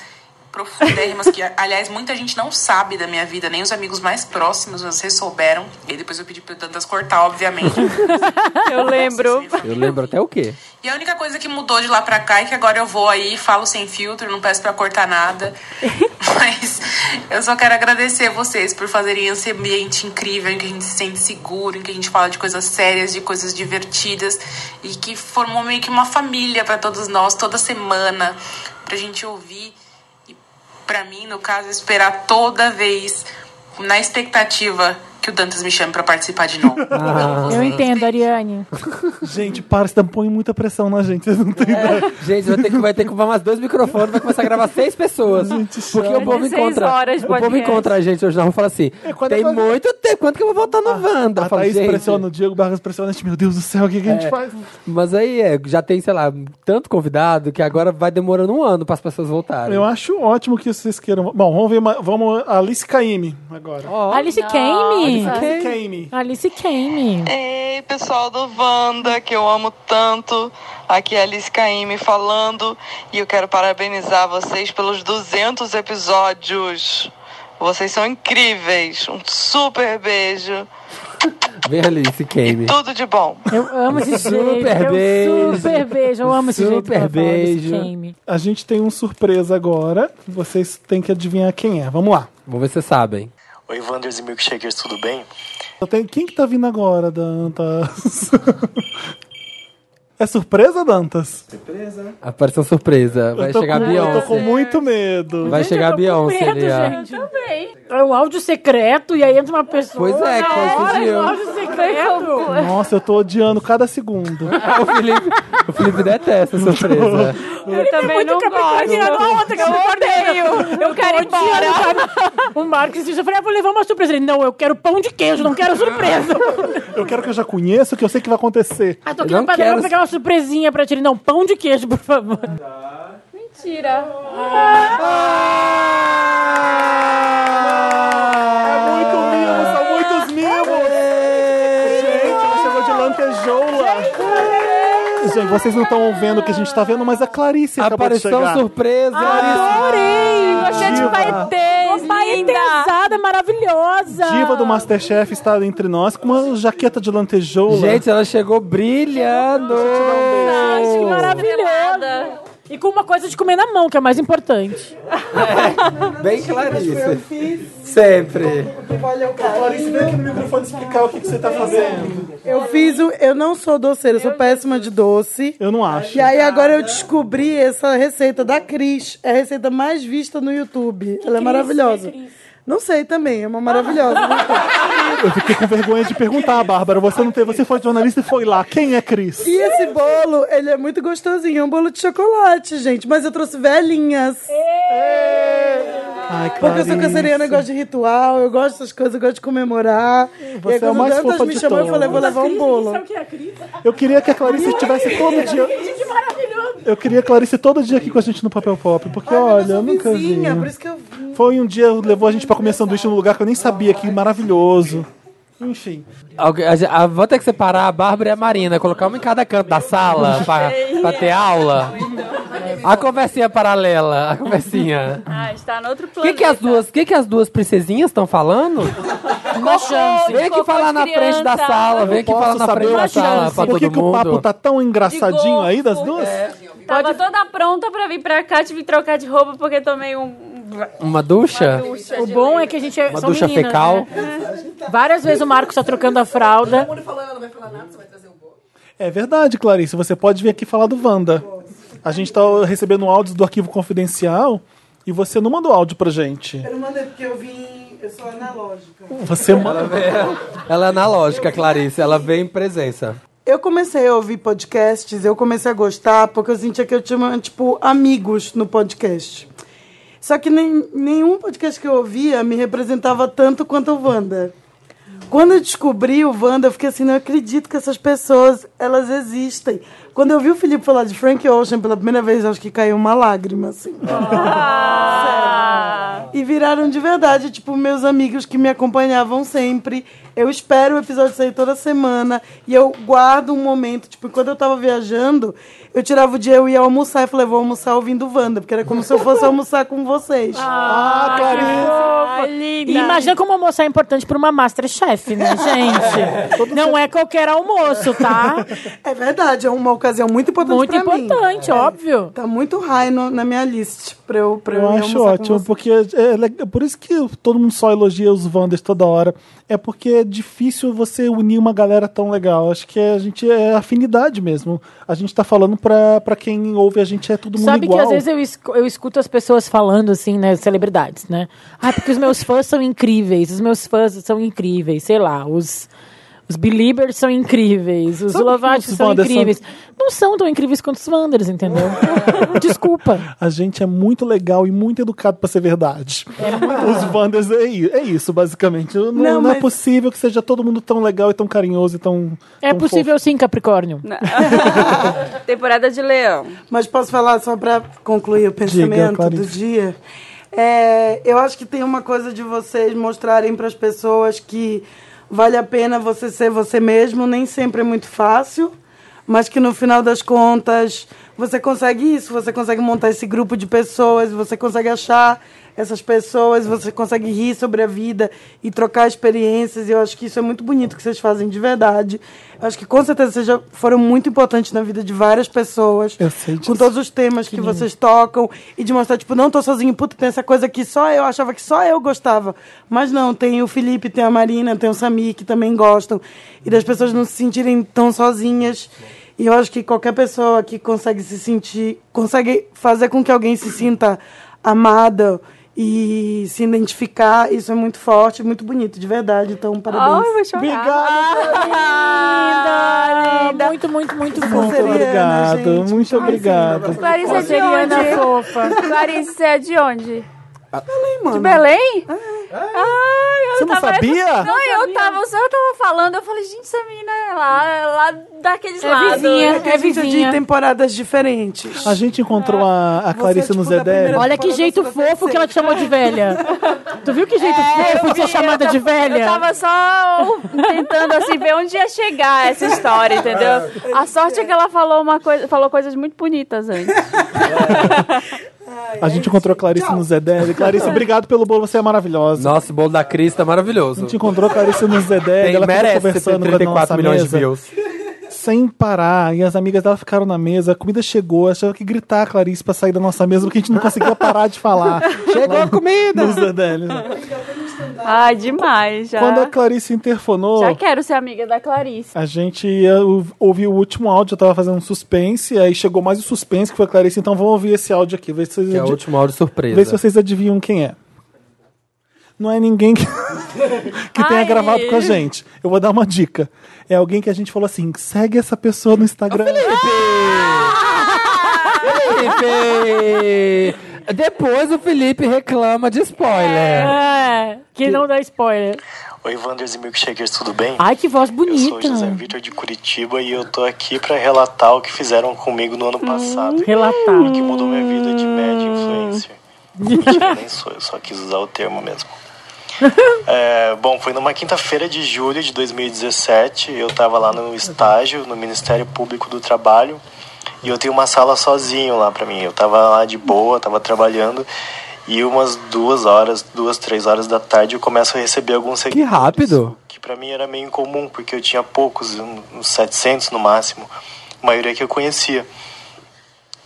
profundérrimas que, aliás, muita gente não sabe da minha vida, nem os amigos mais próximos, vocês souberam. E aí depois eu pedi pro Dantas cortar, obviamente. Eu lembro. Eu lembro até o quê? E a única coisa que mudou de lá pra cá é que agora eu vou aí, falo sem filtro, não peço pra cortar nada. Mas eu só quero agradecer vocês por fazerem esse ambiente incrível em que a gente se sente seguro, em que a gente fala de coisas sérias, de coisas divertidas e que formou meio que uma família pra todos nós toda semana pra gente ouvir pra mim, no caso, esperar toda vez na expectativa que o Dantas me chame pra participar de novo. Ah. Eu entendo, Ariane. Gente, para, você põe muita pressão na gente. Vocês não têm É. ideia. Gente, vai ter que, vai ter que comprar mais dois microfones, vai começar a gravar seis pessoas. Porque o povo 16 encontra. horas O povo encontra a gente hoje na rua e fala assim: quando tem é muito tempo, quanto que eu vou voltar no Wanda? A falo, Thaís gente, pressiona, o Diego Barras pressiona a gente. Meu Deus do céu, o que, que a gente É. faz? Mas aí é, já tem, sei lá, tanto convidado que agora vai demorando um ano para as pessoas voltarem. Eu acho ótimo que vocês queiram. Bom, vamos ver. Vamos a Alice Caymmi agora. Alice Kane. Alice Caymmi. Alice Kane. Ei, pessoal do Wanda, que eu amo tanto. Aqui é a Alice Caymmi falando e eu quero parabenizar vocês pelos 200 episódios. Vocês são incríveis. Um super beijo. Vem Alice Kane. Tudo de bom. Eu amo esse Super jeito. Eu beijo. super beijo. Eu amo esse Super fala, Alice beijo. Kane. A gente tem um surpresa agora. Vocês têm que adivinhar quem é. Vamos lá. Vamos ver se vocês sabem. Oi, Wanders e Milkshakers, tudo bem? Tem- Quem que tá vindo agora, Dantas? É surpresa, Dantas? Surpresa. Apareceu surpresa. Vai eu chegar com, a Beyoncé. Eu tô com muito medo. Vai chegar a Beyoncé medo, gente. Também. É um áudio secreto e aí entra uma pessoa. Pois é, que hora, surgiu. é um áudio secreto. Nossa, eu tô odiando cada segundo. o, Felipe, o Felipe detesta surpresa. Eu também não gosto. a outra que Eu eu odeio. Eu quero ir embora. O Marcos disse, eu falei, ah, vou levar uma surpresa. Ele, não, eu quero pão de queijo, não quero surpresa. Eu quero que eu já conheço, que eu sei que vai acontecer. Ah, tô aqui na padaria pra pegar uma surpresinha pra ti. Não, pão de queijo, por favor. Mentira. É muito mimo, são muitos mimos. Gente, ela chegou de lantejoula. Gente, vocês não estão vendo o que a gente tá vendo, mas a Clarice acabou de Aparição chegar. surpresa. Adorei. Gostei de Diva. vai ter. Uma paetezada maravilhosa. Diva do Masterchef está entre nós com uma jaqueta de lantejoula. Gente, ela chegou brilhando. Gente, que maravilhosa. E com uma coisa de comer na mão, que é mais importante. Bem Clarice. Sempre. Clarice, vem aqui no microfone explicar o que, que você tá fazendo. Eu fiz o. Eu não sou doceira, eu sou péssima de doce. Eu não acho. E aí agora eu descobri essa receita da Cris. É a receita mais vista no YouTube. Ela é maravilhosa. Não sei também, é uma maravilhosa. Eu fiquei com vergonha de perguntar, Bárbara. Você não teve, você foi jornalista e foi lá. Quem é Cris? E esse bolo, ele é muito gostosinho. É um bolo de chocolate, gente. Mas eu trouxe velhinhas. Ai, Porque eu sou canceriana, eu gosto de ritual, eu gosto dessas coisas, eu gosto de comemorar. Você e aí, é o quando mais o Dantas fofa me de chamou, eu falei, vou levar um bolo. Eu queria que a Clarice estivesse todo dia. Que maravilhoso. Eu queria a Clarice todo dia aqui com a gente no Papel Pop, porque olha, eu nunca vi. Vizinha, por isso que eu Foi um dia, levou a gente pra comer sanduíche num lugar que eu nem sabia que maravilhoso. Enfim. Alguém- a gente- a- Vou ter que separar a Bárbara e a Marina, colocar uma em cada canto da sala pra, pra ter aula. A conversinha paralela, a conversinha. Ah, está no outro O plano. que, que as duas, que que as duas princesinhas estão falando? Uma chance. Vem aqui falar na frente da sala, vem aqui falar na frente da uma sala chance? pra Por que, todo que o papo mundo. tá tão engraçadinho aí das duas? Tava toda pronta pra vir pra cá, tive que trocar de roupa porque tomei um. Uma ducha? O bom é que a gente é Uma são ducha meninas, fecal? né? Várias vezes o Marcos tá trocando a fralda. É verdade, Clarice. Você pode vir aqui falar do Wanda. A gente tá recebendo áudios do arquivo confidencial e você não mandou áudio pra gente. Eu não mandei porque eu vim. Eu sou analógica. Você Ela, manda. vem, ela é analógica, Clarice, ela vem em presença. Eu comecei a ouvir podcasts, eu comecei a gostar, porque eu sentia que eu tinha, tipo, amigos no podcast. Só que nem, nenhum podcast que eu ouvia me representava tanto quanto o Wanda. Quando eu descobri o Wanda, eu fiquei assim, não acredito que essas pessoas, elas existem. Quando eu vi o Felipe falar de Frank Ocean pela primeira vez, acho que caiu uma lágrima, assim. Sério. E viraram de verdade, tipo, meus amigos que me acompanhavam sempre. Eu espero o episódio sair toda semana. E eu guardo um momento, tipo, quando eu tava viajando, eu tirava o dia, eu ia almoçar e falei, vou almoçar ouvindo Wanda, porque era como se eu fosse almoçar com vocês. Ah, Clarice! E imagina como almoçar é importante pra uma Masterchef, né, gente? Não é qualquer almoço, tá? É verdade, é uma ocasião muito importante Muito pra mim. importante, É. óbvio. Tá muito high no- na minha list pra eu, pra eu, Eu acho ótimo, porque é, le- por isso que todo mundo só elogia os Wanders toda hora. É porque é difícil você unir uma galera tão legal. Acho que a gente é afinidade mesmo. A gente tá falando pra, pra quem ouve a gente é todo mundo Sabe igual. que às vezes eu, escu- eu escuto as pessoas falando assim, né, celebridades, né? Ah, porque os meus fãs são incríveis, os meus fãs são incríveis, sei lá, os os Beliebers são incríveis, os os são Wanders são- incríveis. Não são tão incríveis quanto os Wanders, entendeu? Desculpa. A gente é muito legal e muito educado pra ser verdade. Os Wanders é, é isso, basicamente. Não, não, Não, é mas- possível que seja todo mundo tão legal e tão carinhoso e tão. É tão possível sim, Capricórnio. Temporada de leão. Mas posso falar só para concluir o pensamento do Clarice. dia? É, eu acho que tem uma coisa de vocês mostrarem para as pessoas que vale a pena você ser você mesmo, nem sempre é muito fácil, mas que no final das contas você consegue isso, você consegue montar esse grupo de pessoas, você consegue achar essas pessoas, você consegue rir sobre a vida e trocar experiências. E eu acho que isso é muito bonito que vocês fazem de verdade. Eu acho que com certeza vocês já foram muito importantes na vida de várias pessoas. Eu sei Com disso. todos os temas que, vocês tocam e de mostrar, tipo, não tô sozinho, puta, tem essa coisa que só eu achava que só eu gostava. Mas não, tem o Felipe, tem a Marina, tem o Samir que também gostam. E das pessoas não se sentirem tão sozinhas. E eu acho que qualquer pessoa que consegue se sentir, consegue fazer com que alguém se sinta amada e se identificar, isso é muito forte, muito bonito, de verdade. Então, parabéns. Ai, eu vou chorar. Ah, muito, muito, muito Muito fofo. obrigado, muito obrigado. Clarice é de Seriana onde? fofa. Clarice é de onde? Belém, mano. De Belém? Ai, eu Você não tava... sabia? Não, eu tava, o senhor tava falando, eu falei, gente, essa menina é lá, é lá daqueles É lados. vizinha. É que É é de vizinha. temporadas diferentes. A gente encontrou a, a Clarice tipo, no Zedé. Olha que jeito fofo que ela te chamou de velha. Tu viu que jeito É, fofo eu de ser vi, chamada eu de tava- velha? Eu tava só tentando assim ver onde ia chegar essa história, entendeu? A sorte é que ela falou uma coisa, falou coisas muito bonitas antes. A gente encontrou a Clarice no Zedé. Clarice, obrigado pelo bolo, você é maravilhosa. Nossa, o bolo da Cris tá maravilhoso. A gente encontrou a Clarice no Zedé. Tem, ela merece ter conversando a 34 nossa milhões mesa. de views. Sem parar. E as amigas dela ficaram na mesa. A comida chegou. Achava que gritar a Clarice pra sair da nossa mesa, porque a gente não conseguia parar de falar. Chegou a comida! No Zedé. Ai, demais, já. Quando a Clarice interfonou. Já quero ser amiga da Clarice. A gente ia ou- ouvir o último áudio, eu tava fazendo um suspense, aí chegou mais o suspense, que foi a Clarice, então vamos ouvir esse áudio aqui, ver se vocês, Que é o último áudio surpresa. ver se vocês adivinham quem é. Não é ninguém que, que tenha Ai. gravado com a gente. Eu vou dar uma dica. É alguém que a gente falou assim: segue essa pessoa no Instagram. Felipe! Depois o Felipe reclama de spoiler. É, que não dá spoiler. Oi, Wanders e Milkshakers, tudo bem? Ai, que voz Eu sou bonita. José Vitor de Curitiba e eu tô aqui pra relatar o que fizeram comigo no ano passado. relatar. O que mudou minha vida de média influencer. Mentira, eu nem sou, eu só quis usar o termo mesmo. É, bom, foi numa quinta-feira de julho de 2017. Eu tava lá no estágio, no Ministério Público do Trabalho. E eu tenho uma sala sozinho lá pra mim. Eu tava lá de boa, tava trabalhando. E umas duas horas, duas, três horas da tarde, eu começo a receber alguns Que rápido. que pra mim era meio incomum, porque eu tinha poucos, uns 700 no máximo, a maioria que eu conhecia.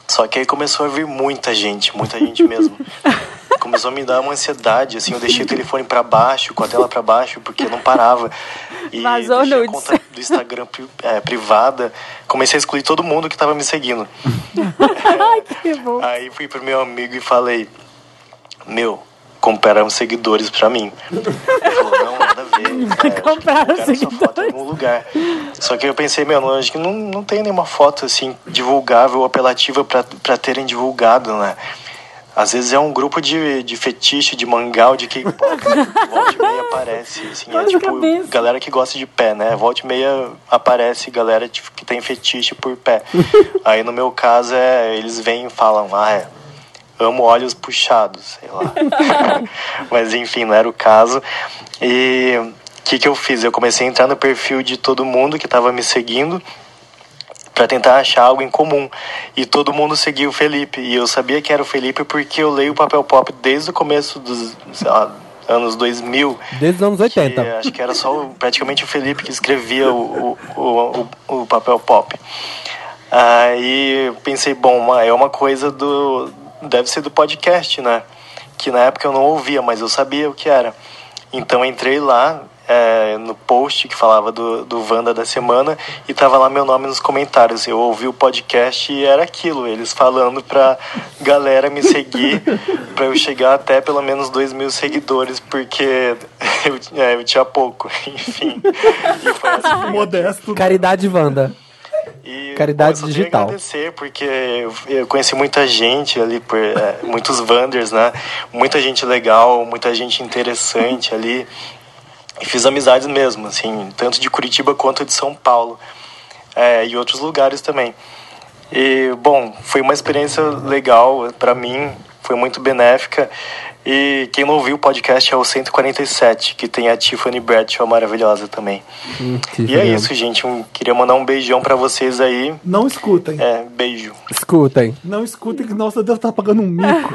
Só que aí começou a vir muita gente, muita gente mesmo. Começou a me dar uma ansiedade, assim, eu deixei o telefone pra baixo, com a tela pra baixo, porque não parava. E Vazou deixei a nudes. conta do Instagram é, privada, comecei a excluir todo mundo que tava me seguindo. que bom. Aí fui pro meu amigo e falei, meu, compraram seguidores pra mim. Ele falou, não, nada a ver. É, Compraram Quero sua foto em algum lugar. Só que eu pensei, meu, não, acho que não, não tem nenhuma foto assim divulgável apelativa pra terem divulgado, né? Às vezes é um grupo de, de fetiche, de mangal, de K-pop. Volta e meia aparece. Assim, é tipo, cabeça. galera que gosta de pé, né? Volta e meia aparece galera tipo, que tem fetiche por pé. Aí no meu caso é, eles vêm e falam, ah, é, amo olhos puxados, sei lá. Mas enfim, não era o caso. E o que, que eu fiz? Eu comecei a entrar no perfil de todo mundo que estava me seguindo para tentar achar algo em comum. E todo mundo seguia o Felipe. E eu sabia que era o Felipe porque eu leio o Papel Pop desde o começo dos lá, anos 2000. Desde os anos 80. Que, acho que era só praticamente o Felipe que escrevia o, o, o, o, Papel Pop. Aí pensei, bom, é uma coisa do. Deve ser do podcast, né? Que na época eu não ouvia, mas eu sabia o que era. Então entrei lá é, no post que falava do, do Wanda da semana e tava lá meu nome nos comentários. Eu ouvi o podcast e era aquilo, eles falando pra galera me seguir, pra eu chegar até pelo menos dois mil seguidores, porque eu, é, eu tinha pouco, enfim. E foi assim. Modesto. Caridade Wanda. E, Caridade pô, eu digital. agradecer, porque eu, eu conheci muita gente ali, por, é, muitos Wanders, né? Muita gente legal, muita gente interessante ali. E fiz amizades mesmo, assim, tanto de Curitiba quanto de São Paulo. É, e outros lugares também. E, bom, foi uma experiência legal para mim, foi muito benéfica. E quem não ouviu o podcast é o 147, que tem a Tiffany Bradshaw maravilhosa também. Hum, E é isso, gente. Um, queria mandar um beijão pra vocês aí. Não escutem. É, beijo. Escutem. Não escutem que nossa Deus tá pagando um mico.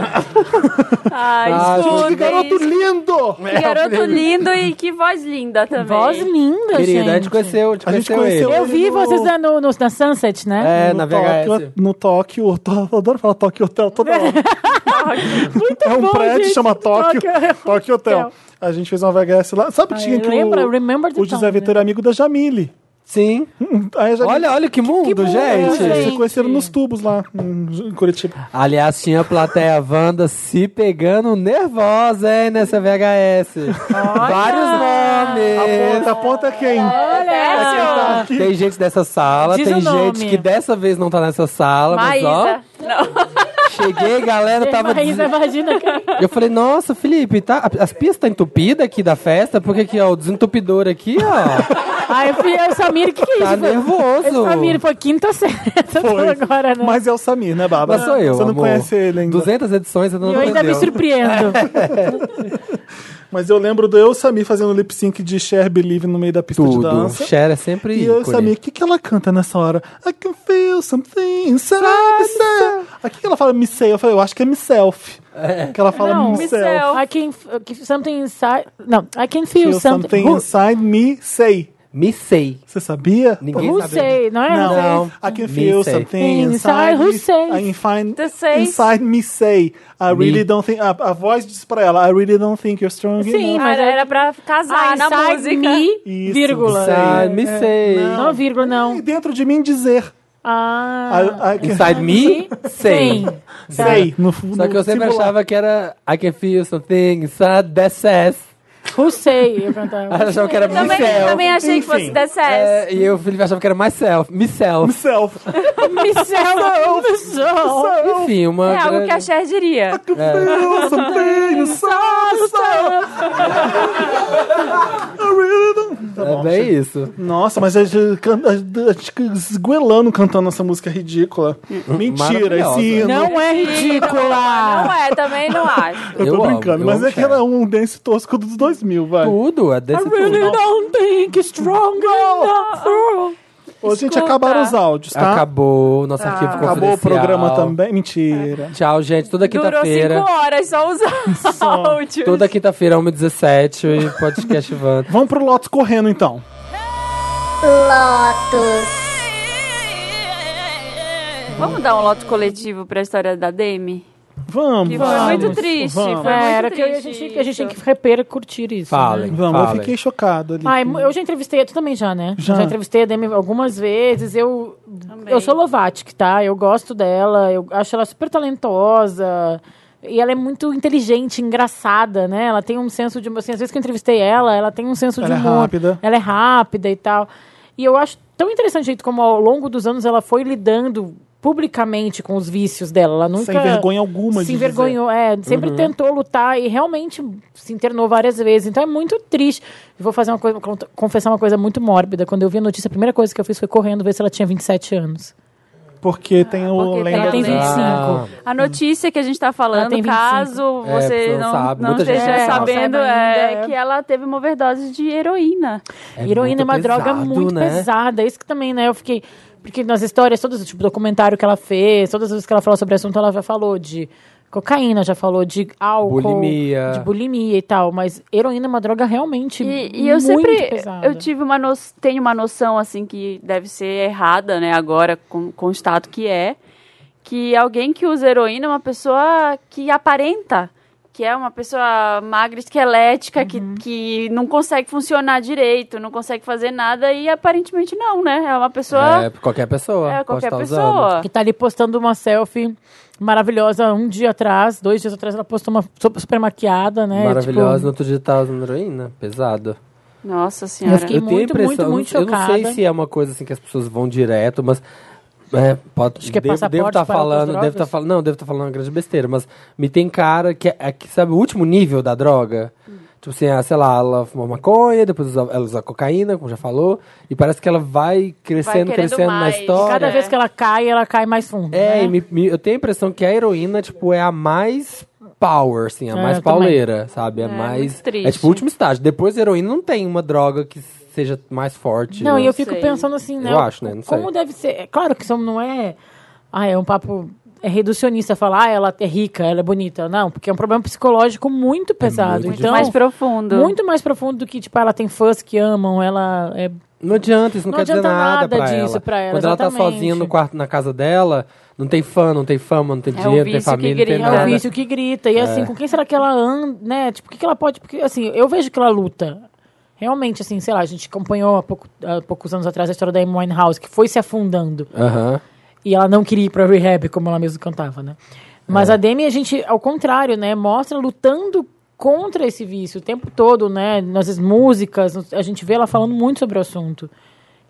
Ai, Ah, escutem. que garoto lindo! Que garoto lindo e que voz linda também. Voz linda, Querida, gente. a gente conheceu, a gente A gente conheceu conheceu ele. Eu vi vocês lá no, no- na Sunset, né? É, na no Tóquio, VHS. no Tóquio, eu adoro falar Tóquio Hotel toda hora. Muito É um bom, prédio gente. chama Tóquio, Tóquio Tóquio Hotel. A gente fez uma VHS lá. Sabe que tinha que lembra? o, Remember the o José Town, Vitor é amigo da Jamile. Sim. Aí a Jamile Olha, olha que mundo, mundo, gente. gente. se conheceram nos tubos lá em Curitiba. Aliás, tinha a plateia Wanda se pegando nervosa, hein, nessa VHS. Vários nomes. Aponta, aponta quem? É quem tá. Tem gente dessa sala, Diz tem gente que dessa vez não tá nessa sala, mas ó, Maísa. Não. cheguei, galera, tava Maísa, imagina. que- Eu falei, nossa, Felipe, tá, as pistas tá entupidas aqui da festa, porque aqui, ó, o desentupidor aqui, ó, Ai, eu fui eu, Samir, o que, que é isso? tá Foi- nervoso. Esse Samir foi quinta série. Agora, né? Mas é o Samir, né, Baba? Mas sou eu, Você não amor. conhece ele ainda. 200 edições, você não E eu ainda me surpreendo. Mas eu lembro do eu e o Samir fazendo lip sync de Cher Believe no meio da pista de Tudo. dança. Cher é sempre E eu e o que, que ela canta nessa hora? I can feel something inside myself. Aqui que ela fala me say, eu falei, eu acho que é myself. Que ela fala não, myself. I can something inside. Não, I can feel, Feel something. something inside me say. Me say. Você sabia? Ninguém Who sabe. say, não é? Não, say? I can feel Me say. something Inside, inside, who me, say? I find, The say. inside me say. I Me. really don't think. A, a voz diz pra ela, I really don't think you're strong Sim, enough. mas Era, é- pra casar Ah, na inside música. me, Isso. vírgula. Inside me É, say. Não, vírgula, não. E dentro de mim dizer. Ah. I, I can, Inside me, say. Sim. say. No, Só no que eu sempre achava que era I can feel something inside that says. Who say? Eu cantava. Eu achava que era Também, myself. também achei que fosse Enfim. DCS. É, e eu, o Felipe achava que era myself. Myself. Myself. Missão, missão. Enfim, uma. É algo que a Cher diria. É. Feel something inside myself. I really don't- Tá É bom, bem chega. isso. Nossa, mas a gente, can- a gente esguelando cantando essa música ridícula. Mentira, Maravilhosa. esse hino. Não é ridícula. Não é, também não acho. Eu tô Eu amo, brincando, eu mas é que Cher. era um dance tosco dos 2000, vai. Tudo, é desse I really tudo. don't think it's strong enough. Hoje, gente, acabaram os áudios, tá? Acabou o nosso arquivo Acabou o confidencial. programa também. Mentira. Tchau, gente. Toda Durou quinta-feira. cinco horas só os áudios. Toda quinta-feira, 1h17, e podcast Van. Vamos pro Lotus correndo, então. Lotus. Vamos dar um lote coletivo pra história da Demi? Vamos. Que foi vamos, muito triste. vamos. Foi É, muito era que a triste gente, a gente tem que repercutir isso. Falem. Né? Vamos, eu Falem. fiquei chocado ali. Ai, eu já entrevistei, tu também já, né? Já. entrevistei a Demi algumas vezes. Eu, eu sou Lovatic, tá? Eu gosto dela, eu acho ela super talentosa. E ela é muito inteligente, engraçada, né? Ela tem um senso de... Assim, às vezes que eu entrevistei ela, ela tem um senso de Ela é humor. rápida. Ela é rápida e tal. E eu acho tão interessante o jeito como ao longo dos anos ela foi lidando publicamente com os vícios dela. Ela nunca... Sem vergonha alguma Se envergonhou, é. Sempre tentou lutar e realmente se internou várias vezes. Então é muito triste. Eu vou fazer uma coisa, confessar uma coisa muito mórbida. Quando eu vi a notícia, a primeira coisa que eu fiz foi correndo ver se ela tinha 27 anos. Porque tem o Porque lenda tem tem a 25. Ah. A notícia que a gente tá falando, tem 25. caso É, você não sabe, não esteja sabe. sabendo, Não é é. que ela teve uma overdose de heroína. Heroína é uma muito droga pesado, muito né? pesada. Isso que também, né? Eu fiquei. Porque nas histórias, todos, tipo, documentário que ela fez, todas as vezes que ela falou sobre o assunto, ela já falou de cocaína, já falou de álcool, Bulimia. de bulimia e tal. Mas heroína é uma droga realmente E, e eu muito sempre pesada. eu tive uma no, tenho uma noção assim que deve ser errada, né? Agora com, constato que é que alguém que usa heroína é uma pessoa que aparenta que é uma pessoa magra, esquelética, que, Uhum. que não consegue funcionar direito, não consegue fazer nada, e aparentemente não, né? É uma pessoa. É, qualquer pessoa. É, qualquer pessoa. Usando. Que tá ali postando uma selfie maravilhosa um dia atrás, dois dias atrás ela postou uma super, maquiada, né? Maravilhosa, no Tipo, outro dia tá usando heroína. Pesado. Nossa senhora. fiquei eu tenho muito, a impressão, muito, muito eu não- eu não sei chocada. se é uma coisa assim que as pessoas vão direto, mas é, pode, Acho que é devo, passaporte devo estar para outras falando, devo estar falando, não, devo estar falando uma grande besteira, mas me tem cara que é, é que sabe o último nível da droga. Tipo assim, ah, sei lá, ela fumou maconha, depois usa, ela usa cocaína, como já falou, e parece que ela vai crescendo, querendo crescendo na mais. história. cada vez que ela cai, ela cai mais fundo. É, né? e me- me- eu tenho a impressão que a heroína, tipo, é a mais power, assim, a É, mais eu também. pauleira, sabe? É, É, mais. É tipo o último estágio. Depois da heroína não tem uma droga que seja mais forte. Não, né? e eu fico sei. pensando assim, né? Eu acho, né? Não sei. Como deve ser. É claro que isso não é. Ah, é um papo. É reducionista falar, ah, ela é rica, ela é bonita. Não, porque é um problema psicológico muito pesado. muito então, mais profundo. Muito mais profundo do que, tipo, ela tem fãs que amam, ela é. Não adianta, isso não, Não quer dizer adianta nada, nada pra, disso ela. pra ela, Quando ela tá exatamente. sozinha no quarto, na casa dela, não tem fã, não tem fama, não tem É dinheiro, não tem família, não tem grita. É nada. o vício que grita. E assim, com quem será que ela anda, né? Tipo, o que, que ela pode. Porque, assim, eu vejo que ela luta. Realmente, assim, sei lá, a gente acompanhou há, pouco, há poucos anos atrás a história da Amy Winehouse, que foi se afundando. Aham. E ela não queria ir pra rehab, como ela mesma cantava, né? Mas a Demi, a gente, ao contrário, né? Mostra lutando contra esse vício o tempo todo, né? Nas músicas, a gente vê ela falando muito sobre o assunto.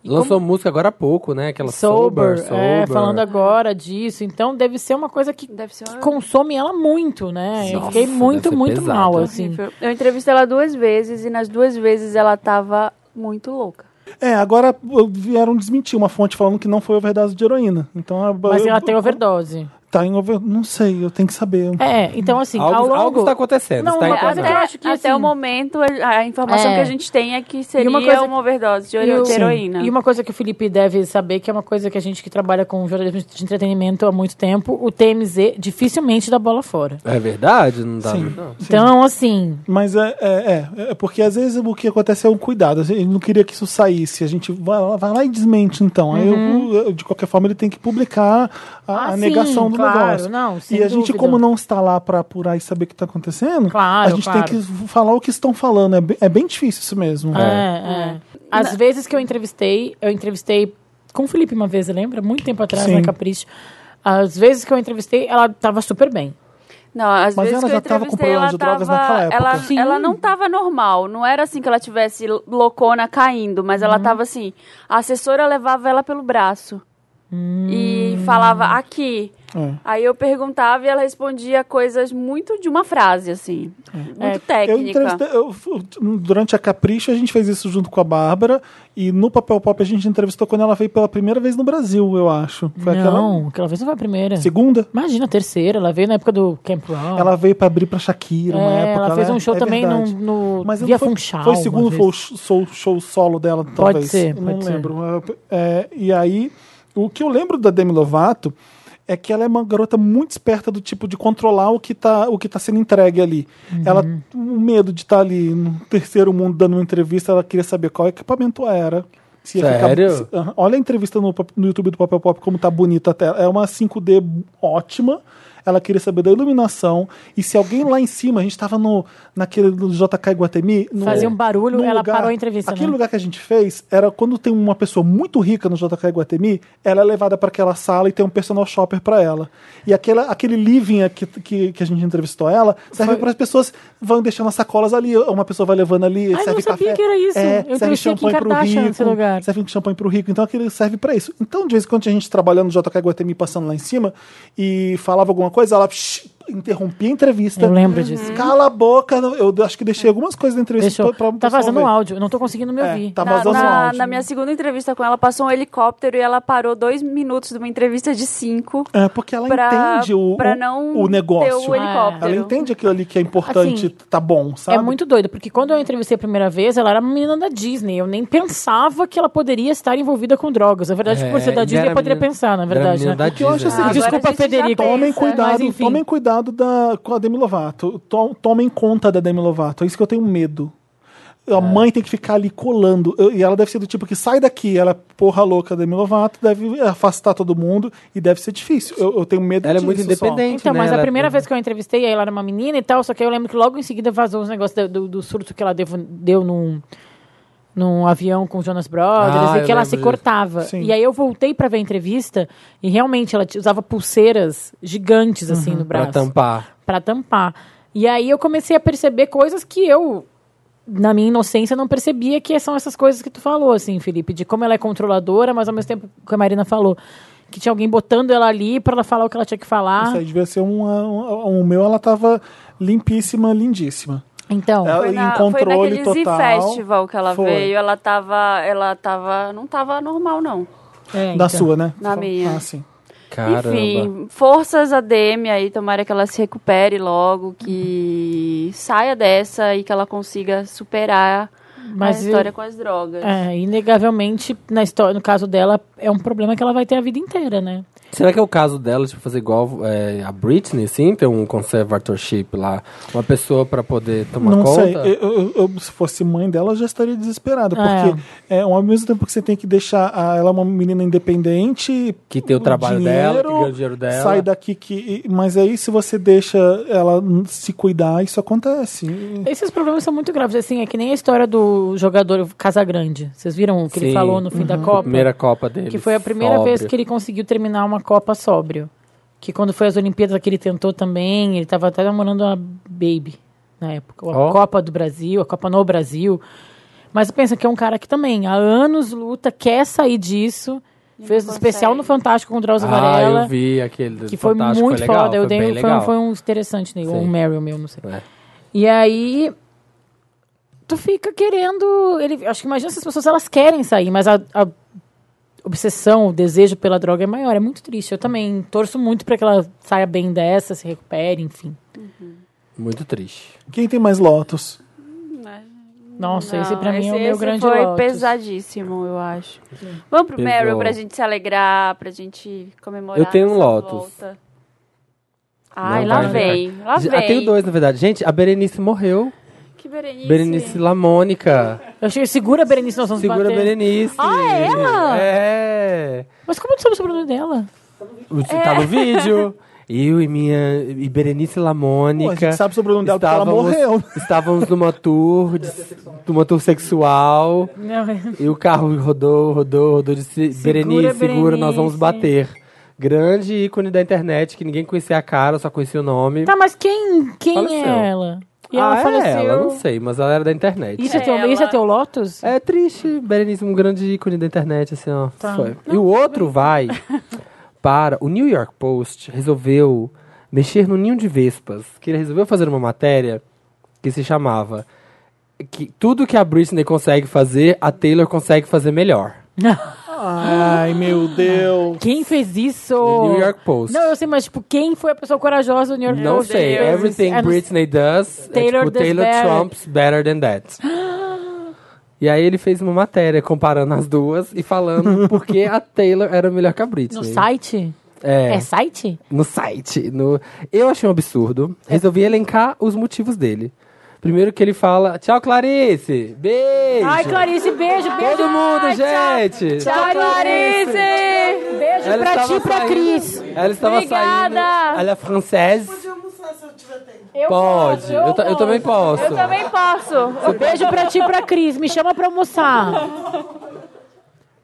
E Lançou música agora há pouco, né? Aquela Sober, Sober, é, Sober. falando agora disso. Então deve ser uma coisa que, Deve ser que uma- consome ela muito, né? eu Nossa, fiquei deve muito, muito pesado. mal, assim. Eu entrevistei ela duas vezes e nas duas vezes ela tava muito louca. É, agora vieram desmentir uma fonte falando que não foi overdose de heroína. Então, Mas eu- ela tem overdose. Tá em over... Não sei, eu tenho que saber. É, então assim, Algo- ao longo... algo está acontecendo, Não, está até, eu acho que Até assim, o momento, a informação É. que a gente tem é que seria uma uma, coisa- overdose de, E, o- de heroína. e uma coisa que o Felipe deve saber, que é uma coisa que a gente que trabalha com jornalismo de entretenimento há muito tempo, o TMZ dificilmente dá bola fora. É verdade? Não dá. Sim. Não. Então, assim, Mas é, é, é, é porque às vezes o que acontece é um cuidado. A gente não queria que isso saísse. A gente vai lá, vai lá e desmente, então. Aí Uhum. eu- eu- de qualquer forma, ele tem que publicar a, Ah, a sim, negação do claro, negócio. não, e a gente, dúvida. como não está lá para apurar e saber o que está acontecendo, Claro, a gente claro. tem que falar o que estão falando. É bem, é bem difícil isso mesmo. É, é. Às vezes que eu entrevistei, eu entrevistei com o Felipe uma vez, lembra? Muito tempo atrás, Sim. na Capricho. Às vezes que eu entrevistei, ela tava super bem. Não, às Mas vezes ela já tava com entrevistei, problema ela de drogas tava- naquela época. Ela, Sim. ela não tava normal. Não era assim que ela tivesse loucona caindo, mas Uhum. ela tava assim. A assessora levava ela pelo braço. E falava aqui. É. Aí eu perguntava e ela respondia coisas muito de uma frase, assim. Muito Eu técnica. entrevistei- eu- durante a Capricho, a gente fez isso junto com a Bárbara. E no Papel Pop, a gente entrevistou quando ela veio pela primeira vez no Brasil, eu acho. Foi não, aquela aquela vez não foi a primeira. segunda. Imagina, a terceira. Ela veio na época do Camp Rock. Ela veio pra abrir pra Shakira, uma É, época. ela fez um show é também no, verdade. no Mas Via foi, Funchal. foi o uma segundo foi o show, show solo dela, talvez. ser, não pode ser. lembro. É, e aí, o que eu lembro da Demi Lovato é que ela é uma garota muito esperta do tipo de controlar o que tá, o que tá sendo entregue ali. Uhum. Ela, o medo de estar ali no terceiro mundo dando uma entrevista, ela queria saber qual equipamento era. Se ia ficar- Sério? se- olha a entrevista no, no YouTube do Papel Pop, como tá bonita a tela. É uma 5D ótima. Ela queria saber da iluminação. E se alguém lá em cima, a gente tava no, naquele do JK Iguatemi. No, Fazia um barulho, ela parou a entrevista, Aquele né? lugar que a gente fez era quando tem uma pessoa muito rica no JK Iguatemi, ela é levada para aquela sala e tem um personal shopper para ela. E aquela, aquele living que, que, que a gente entrevistou ela serve para as pessoas vão deixando as sacolas ali. Uma pessoa vai levando ali, Ai, serve não sabia café. que era isso. É, Eu serve champanhe pro Kardashian, rico. lugar. Serve champanhe pro rico. Então aquele serve para isso. Então, de vez em quando a gente trabalhando no JK Iguatemi, passando lá em cima e falava alguma coisa, ela interrompia a entrevista. Eu lembro disso. Cala a boca. Eu acho que deixei algumas coisas da entrevista Deixou. pra, pra Tá vazando ver. um áudio, eu não tô conseguindo me É, ouvir. tá Na, vazando na- áudio. na minha segunda entrevista com ela, passou um helicóptero e ela parou dois minutos de uma entrevista de cinco. É, porque ela pra- entende o, pra não o negócio. ter o helicóptero. Ela entende aquilo ali que é importante, Assim, tá bom, sabe? É muito doido, porque quando eu entrevistei a primeira vez, ela era uma menina da Disney. Eu nem pensava que ela poderia estar envolvida com drogas. Na verdade, É, por ser da Disney, eu poderia menina- pensar, na verdade. Né? da que eu acho é o Ah, Desculpa, a Federico. Tomem mas cuidado, enfim. tomem cuidado da, com a Demi Lovato. To- Tomem conta da Demi Lovato. É isso que eu tenho medo. É. A mãe tem que ficar ali colando. Eu- e ela deve ser do tipo que sai daqui, ela é porra louca da Demi Lovato, deve afastar todo mundo e deve ser difícil. Eu, eu tenho medo Ela é muito só. independente. Então, né? mas a primeira vez que eu entrevistei, aí ela era uma menina e tal, só que eu lembro que logo em seguida vazou os negócios do, do- do surto que ela deu, deu num, num avião com o Jonas Brothers Ah, e que ela se disso. cortava. Sim. E aí eu voltei pra ver a entrevista e realmente ela usava pulseiras gigantes assim no Pra braço. tampar. Pra tampar. E aí eu comecei a perceber coisas que eu, na minha inocência, não percebia que são essas coisas que tu falou, assim, Felipe, de como ela é controladora, mas ao mesmo tempo que a Marina falou, que tinha alguém botando ela ali pra ela falar o que ela tinha que falar. Isso aí devia ser um, um, um meu, ela tava limpíssima, lindíssima. Então, Ela Foi, em na, foi naquele total. Festival que ela Foi. veio, ela tava, ela tava, não tava normal não. é, Da então. sua, né? Na minha. Ah, sim. Caramba. Enfim, forças a Demi aí, tomara que ela se recupere logo, que saia dessa e que ela consiga superar Mas a eu- história com as drogas. É, inegavelmente, na história, no caso dela, é um problema que ela vai ter a vida inteira, né? Será que é o caso dela, tipo, fazer igual é, a Britney, assim? Ter um conservatorship lá? Uma pessoa pra poder tomar não conta? sei, eu, eu- eu- se fosse mãe dela, eu já estaria desesperada, Ah, porque é. ao mesmo tempo que você tem que deixar a- ela uma menina independente, Que tem o trabalho dela, que ganha o dinheiro dela. sai daqui que, mas aí se você deixa ela se cuidar, isso acontece. Esses problemas são muito graves, assim, é que nem a história do jogador Casagrande. Vocês viram o que ele Sim. falou no fim da A Copa? primeira Copa dele. Que foi a primeira sóbrio. vez que ele conseguiu terminar uma Copa sóbrio. Que quando foi as Olimpíadas que ele tentou também, ele estava até namorando uma Baby na época. A Ó. Copa do Brasil, a Copa no Brasil. Mas pensa que é um cara que também há anos luta, quer sair disso. Fez um especial no Fantástico com o Drauzio Ah, Varela. eu vi aquele Que foi Fantástico, muito foi legal, foda. Eu foi dei, bem foi, um, foi um interessante, né? Sim. Um Meryl meu, não sei. É. E aí. Tu fica querendo. Ele, acho que imagina se as pessoas elas querem sair, mas a, a- obsessão, o desejo pela droga é maior. É muito triste. Eu também torço muito pra que ela saia bem dessa, se recupere, enfim. Muito triste. Quem tem mais Lotus? Nossa, Não, esse pra mim é o esse- meu esse grande foi Lotus. pesadíssimo, eu acho. Vamos pro Pesou. Meryl pra gente se alegrar, pra gente comemorar. Eu tenho um Lotus. volta. Ai, Não lá vai- vem, lá Ah, vem. tenho dois, na verdade. Gente, a Berenice morreu. Que Berenice. Berenice Lamônica. Eu achei, segura a Berenice, nós vamos Segura a bater. Berenice. Ah, é ela? É. Mas como tu sabe o sobrenome dela? Tá no vídeo. Eu e minha. E Berenice Lamônica. Pô, a gente sabe sobre o nome dela porque ela estávamos- morreu. Estávamos numa tour, de, numa tour sexual. Não, é- E o carro rodou, rodou, rodou. Disse: Berenice, segura, nós vamos Berenice." bater. Grande ícone da internet que ninguém conhecia a cara, só conhecia o nome. Tá, mas quem, quem é ela? E ah, ela é faleceu. ela, não sei, mas ela era da internet. Isso é, teu, isso é teu Lotus? É triste, Berenice, um grande ícone da internet, assim, ó. Tá. Foi. E o outro vai para o New York Post resolveu mexer no ninho de vespas, que ele resolveu fazer uma matéria que se chamava que tudo que a Britney consegue fazer, a Taylor consegue fazer melhor. Ai, meu Deus. Quem fez isso? New York Post. Não, eu sei, mas tipo, quem foi a pessoa corajosa do New York Não Post? sei, que fez everything? É, não- Britney does, Taylor é tipo, does Taylor better. trumps better than that. E aí ele fez uma matéria comparando as duas e falando por que a Taylor era melhor que a Britney. No site? É. É site? No site. No... Eu achei um absurdo. Resolvi elencar os motivos dele. Primeiro que ele fala, tchau Clarice, beijo. Ai, Clarice, beijo, beijo. Todo mundo, Ai, tchau. gente. Tchau, Clarice. Beijo Ela pra ti e pra Cris. Ela estava Obrigada. saindo. Ela é francesa. Eu Pode. posso, Eu, ta- eu também posso. Eu também posso. Beijo pra ti e pra Cris. Me chama pra almoçar.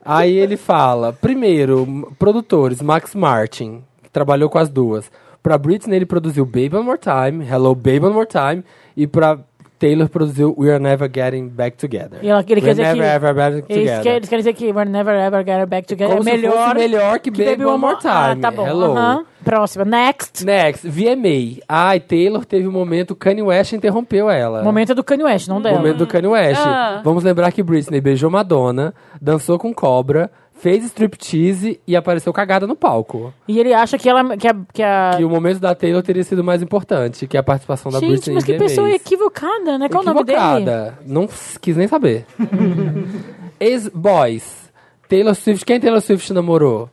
Aí ele fala, primeiro, produtores, Max Martin, que trabalhou com as duas. Pra Britney ele produziu Baby One More Time, Hello Baby One More Time, e pra Taylor produziu We Are Never Getting Back Together. E ela, ele quer We're dizer never que... ever back Eles, together. querem, eles querem dizer que We're Never Ever Get Back Together Como é melhor... melhor que Baby One More Time. Ah, tá bom. Hello. aham. Próxima. Next. Next, VMA. Ai, Taylor teve um momento, Kanye West interrompeu ela. Momento do Kanye West, não dela. Momento do Kanye West. Ah. Vamos lembrar que Britney beijou Madonna, dançou com cobra, fez striptease e apareceu cagada no palco. E ele acha que ela... Que a, que a... Que o momento da Taylor teria sido mais importante que a participação da Gente, Britney mas que pessoa equivocada, né? Qual o nome dele? Equivocada. Não quis nem saber. Ex-boys. Taylor Swift. Quem Taylor Swift namorou?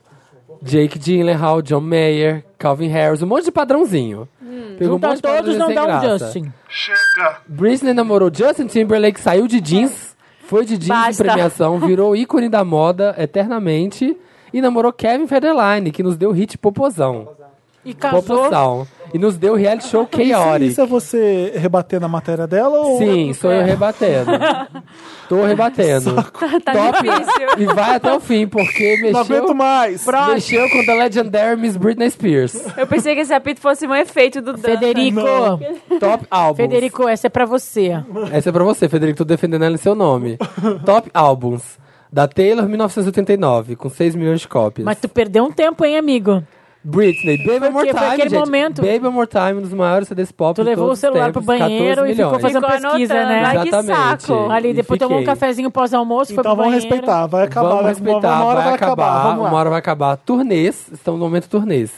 Jake Gyllenhaal, John Mayer, Calvin Harris. Um monte de padrãozinho. Pegou um monte de todos, não dá um graça. Justin. Britney namorou Justin Timberlake, saiu de jeans, foi de jeans Basta. de premiação, virou ícone da moda eternamente e namorou Kevin Federline, que nos deu hit Popozão. E casou. Popozão. E nos deu reality show Chaotic. isso é você rebater na matéria dela? Ou... Sim, sou eu rebatendo. Tô rebatendo. Tá Top. difícil. E vai até o fim, porque mexeu... Não aguento mais. Mexeu com The Legendary Miss Britney Spears. Eu pensei que esse apito fosse um efeito do. Federico. Top álbuns. Federico, essa é pra você. Essa é pra você, Federico. Tô defendendo ela em seu nome. Top álbuns. Da Taylor, 1989, com 6 milhões de cópias. Mas tu perdeu um tempo, hein, amigo? Britney, Baby One More Time, aquele gente. momento- Baby One More Time, um dos maiores CDs pop Tu de levou o todos os celular tempos, pro banheiro 14 e ficou milhões. fazendo Ficou pesquisa, anotando. né? Ai, que Exatamente. saco. Ali, depois tomou um Fiquei. cafezinho pós-almoço, foi Então pro vamos banheiro. respeitar, vai acabar. Vamos vai- respeitar, uma hora vai, acabar, vamos lá. uma hora vai acabar. Turnês, estamos no momento turnês.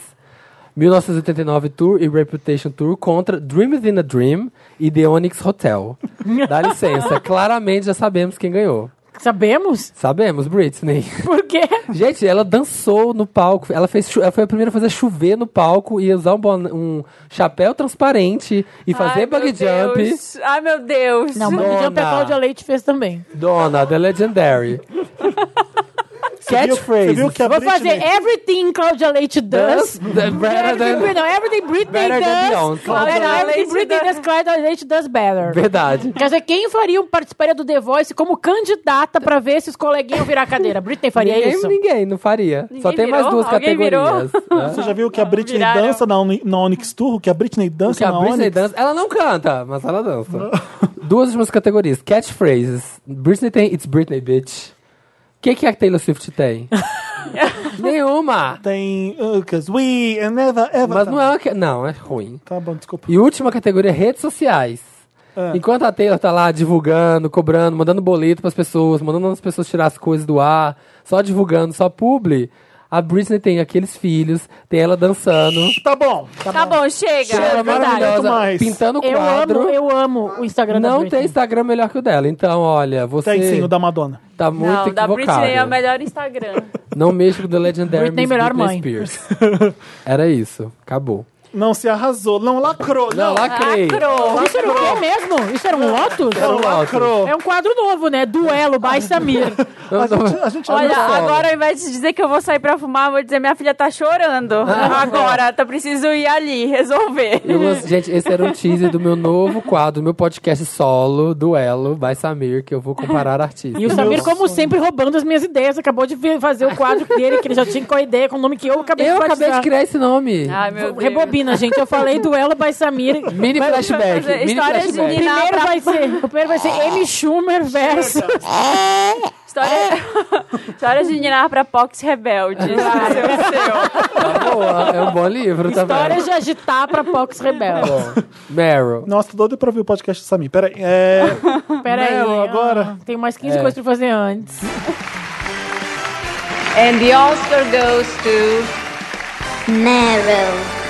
1989 Tour e Reputation Tour contra Dream Within a Dream e The Onyx Hotel. Dá licença, claramente já sabemos quem ganhou. Sabemos? Sabemos, Britney. Por quê? Gente, ela dançou no palco. Ela, fez, ela foi a primeira a fazer chover no palco e usar um, bon- um chapéu transparente e fazer Ai, bug meu jump. Deus. Ai, meu Deus. Não, Bug Jump a Cláudia Leite fez também. Dona, The Legendary. Catchphrase. Você viu que a Vou Britney... fazer Everything Cláudia Leite does. Does better than- Everything, não, everything Britney Better than does. Beyoncé. Cláudia Cláudia everything Leite Britney does. Cláudia Leite does better. Verdade. Quer dizer, quem faria, um- participaria do The Voice como candidata pra ver se os coleguinhas virar a cadeira? Britney faria ninguém, isso? Ninguém, não faria. Só tem mais virou? duas Alguém categorias. Você já viu que a Britney Viraram. dança na, Oni- na Onyx Tour? Que a Britney dança Que a na Britney Onyx? dança. Ela não canta, mas ela dança. Duas últimas categorias. Catchphrases. Britney tem It's Britney, bitch. O que, que a Taylor Swift tem? Nenhuma. Tem... uh, Cause we never ever... Mas não é uma... que- Não, é ruim. Tá bom, desculpa. E última categoria, redes sociais. Enquanto a Taylor tá lá divulgando, cobrando, mandando boleto pras pessoas, mandando as pessoas tirar as coisas do ar, só divulgando, só publi, a Britney tem aqueles filhos, tem ela dançando. Tá bom. Tá, bom, chega. Chega, É verdade. maravilhosa, pintando Eu quadro. amo, eu amo o Instagram da Não Britney. tem Instagram melhor que o dela. Então, olha, você. Tem sim, o da Madonna. Tá muito Não, da equivocado. Britney é o melhor Instagram. Não mexa com The Legendary Britney, Miss melhor Britney mãe. Spears. Era isso. Acabou. Não, se arrasou. Não, lacrou. Não, lacrei. Lacrou. Isso era o quê mesmo? Isso era um Lotus? Era um Lotus. Lacrou. É um quadro novo, né? Duelo by Samir. A gente, a gente Olha, agora ao invés de dizer que eu vou sair pra fumar, eu vou dizer minha filha tá chorando. Agora, tá preciso ir ali resolver. Eu gente, esse era um teaser do meu novo quadro, do meu podcast solo, Duelo, by Samir, que eu vou comparar artistas. E o Samir, como sempre, roubando as minhas ideias. Acabou de fazer o quadro dele, que ele já tinha com a ideia, com o nome que eu acabei Eu de acabei de criar esse nome. Ai, meu Deus. Rebobina, gente. Eu falei duelo by Samir. Mini Vai- flashback. fazer Mini de flashback. Nina primeiro pra- vai ser, o primeiro vai ser Amy Schumer versus História... Histórias de Ninar pra Pox Rebeldes. Esse é. Tá boa, é um bom livro também. Histórias de agitar pra Pox Rebelde. Bom, Meryl. Nossa, tô doido pra ouvir o podcast do Samir. Peraí. É... Peraí. Meryl, ah, agora. Tem mais 15 É. coisas pra fazer antes. And the Oscar goes to Meryl.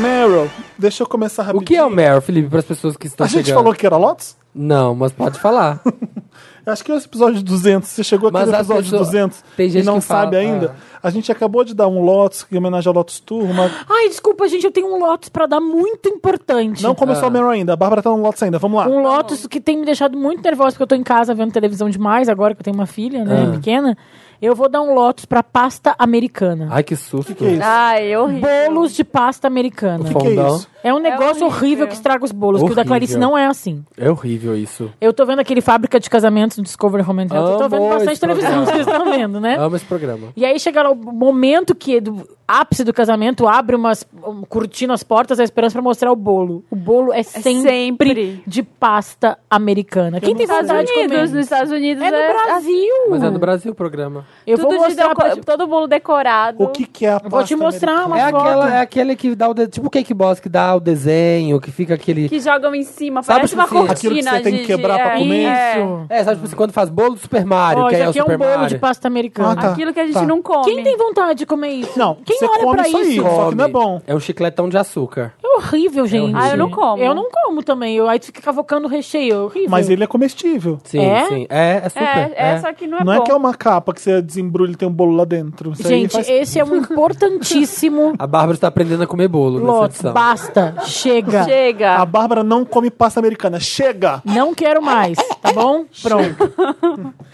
Meryl. Deixa eu começar O rapidinho. que é o Meryl, Felipe, para as pessoas que estão A gente chegando? falou que era Lotus? Não, mas pode falar. Acho que é o episódio 200. Você chegou aqui Mas no episódio pessoas- 200 tem gente e não que fala, sabe ainda. A gente acabou de dar um Lotus, em homenagem ao Lotus Tour. Uma... Ai, desculpa, gente, eu tenho um Lotus pra dar muito importante. Não começou Ah. a Meryl ainda. A Bárbara tá no Lotus ainda. Vamos lá. Um Lotus que tem me deixado muito nervosa, porque eu tô em casa vendo televisão demais, agora que eu tenho uma filha, né, Ah. pequena. Eu vou dar um Lotus pra pasta americana. Ai, que susto. que é isso? Ai, horrível. Bolos de pasta americana. que é Fondão. isso? É um negócio horrível. horrível que estraga os bolos, que o da Horrível. Clarice não é assim. É horrível isso. Eu tô vendo aquele Fábrica de Casamentos no Discovery Home and Health. Eu tô vendo bastante televisão, programa. vocês estão vendo, né? Amo esse programa. E aí chega o momento que, do ápice do casamento, abre umas um, cortina as portas, a esperança pra mostrar o bolo. O bolo é sempre, sempre. de pasta americana. Quem tem Nos Estados vontade de Unidos, comer? nos Estados Unidos É no Brasil. Mas é no Brasil o programa. Eu Tudo vou de mostrar deco- pra... todo bolo decorado. O que, que é a Eu vou te pasta mostrar uma É, foto. aquela, é aquele que dá o de... tipo o Cake Boss que dá o desenho, que fica aquele. Que jogam em cima, Sabe, parece tipo uma assim, cortina. aquilo que você tem que quebrar pra é, comer? é. Isso. É, sabe, tipo assim, quando faz bolo do Super Mario, Ó, que é o aqui é um bolo Mario. de pasta americana. Ah, tá. Aquilo que a gente Tá. não come. Quem tem vontade de comer isso? Não, Quem você olha come pra isso aí. isso? Só que não é bom. É um chicletão de açúcar. É horrível, gente. Ah, eu não como. Eu não como também. Eu, aí tu fica cavocando o recheio. É horrível. Mas ele é comestível. Sim, É? sim. É, é super. É, é, só que não é Não bom. é que é uma capa que você desembrulha e tem um bolo lá dentro. Isso aí Gente, faz- esse é um importantíssimo A Bárbara está aprendendo a comer bolo nessa Lotus. edição. Basta. Chega. Chega. A Bárbara não come pasta americana. Chega! Não quero mais, tá bom? Pronto.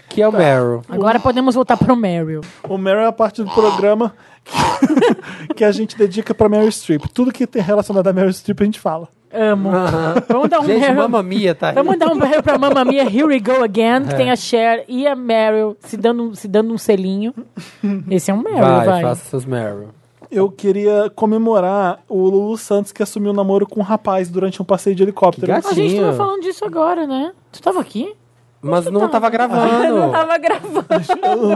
Que é o Meryl. Agora podemos voltar pro Meryl. O Meryl é a parte do programa que, que a gente dedica pra Meryl Streep. Tudo que tem relacionado a Meryl Streep a gente fala. Amo. Vamos dar um Gente, Meryl. Mamma Mia tá aí. Vamos dar um Meryl pra Mamma Mia, Here We Go Again, que É. tem a Cher e a Meryl se dando, se dando um selinho. Esse é um Meryl, Vai, vai. faça seus Meryl. Eu queria comemorar o Lulu Santos que assumiu o namoro com um rapaz durante um passeio de helicóptero. Que A gente tava falando disso agora, né? Tu tava aqui? Mas não tava gravando. Eu não tava gravando.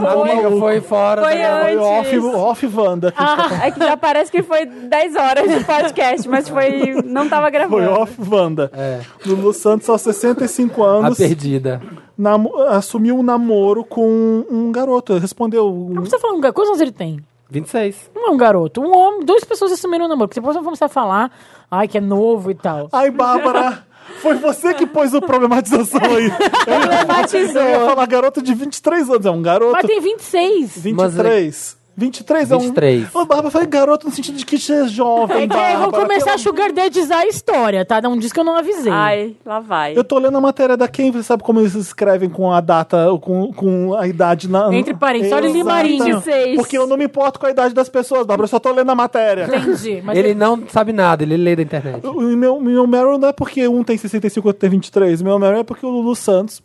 Amiga, foi fora. Foi da- Foi off, antes. off Wanda. que a gente tá. É que já parece que foi 10 horas de podcast, mas foi. Não tava Foi gravando. off Wanda. É, Lulu Santos, aos 65 a anos, perdida. namo- assumiu um namoro com um garoto. Respondeu. um- Não precisa falar um garoto. Quantos anos ele tem? 26. Não é um garoto. Um homem, duas pessoas assumiram o namoro. Porque depois vamos começar a falar, ai, que é novo e tal. Ai, Bárbara! Foi você que pôs o problematização aí. Problematizou. Eu ia falar garoto de 23 anos. É um garoto. Mas tem 26. 23. 23 é um. 23. Ô, Bárbara, falei garoto no sentido de que você é jovem. É que aí eu vou Bárbara, começar pelo a sugar dadizar a história, tá? Não diz que eu não avisei. Ai, lá vai. Eu tô lendo a matéria da quem, você sabe como eles escrevem com a data, com, com a idade na. Entre parênteses, olha o. Limarinho. 26. Porque eu não me importo com a idade das pessoas, Bárbara, eu só tô lendo a matéria. Entendi. Mas Ele não sabe nada, ele lê da internet. O meu, meu Meryl não é porque um tem 65 e outro tem 23. Meu Meryl é porque o Lulu Santos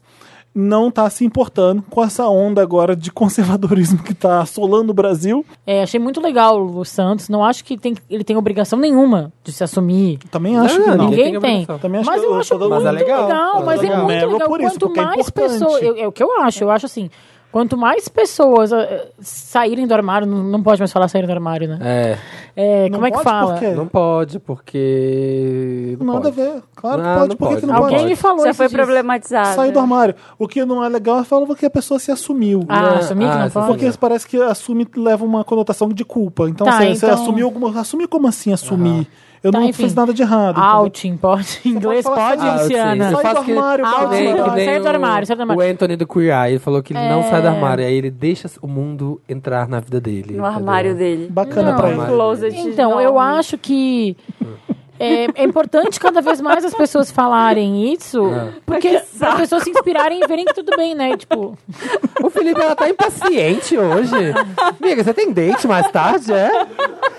não tá se importando com essa onda agora de conservadorismo que tá assolando o Brasil. É, achei muito legal o Santos. Não acho que tem, ele tem obrigação nenhuma de se assumir. Também acho que não. Ninguém tem tem. Também acho mas que eu eu acho muito Mas é legal. legal. Mas Mas é é legal. muito Meryl legal. por isso, quanto é mais importante. pessoas. eu- É o que eu acho. Eu acho assim. Quanto mais pessoas eh, saírem do armário, não, não pode mais falar saírem do armário, né? É. É, Não como é que fala? por quê? Não pode, porque. Não Nada pode. a ver. Claro que Ah, pode. não Por que, pode. que não Alguém pode? me falou Já isso foi disso. problematizado. Sair do armário. O que não é legal é falar que a pessoa se assumiu. Ah, Né? assumir que não pode? Porque parece que assumir leva uma conotação de culpa. Então, Tá, você, você então- assumiu alguma. Assumir como assim assumir? Eu Tá, não enfim. fiz nada de errado. entendeu? Outing, pode. Em inglês pode pode, assim, Luciana. Sai do armário. Outing, que sai do armário, sai do armário. O Anthony do Queer Eye, ele falou que ele não É. sai do armário, aí ele deixa o mundo entrar na vida dele. No armário dele. Bacana Não. pra ele. Então, eu acho que é, é importante cada vez mais as pessoas falarem isso, É. porque as pessoas se inspirarem e verem que tudo bem, né? Tipo, O Felipe, ela tá impaciente hoje. Amiga, você tem date mais tarde, é?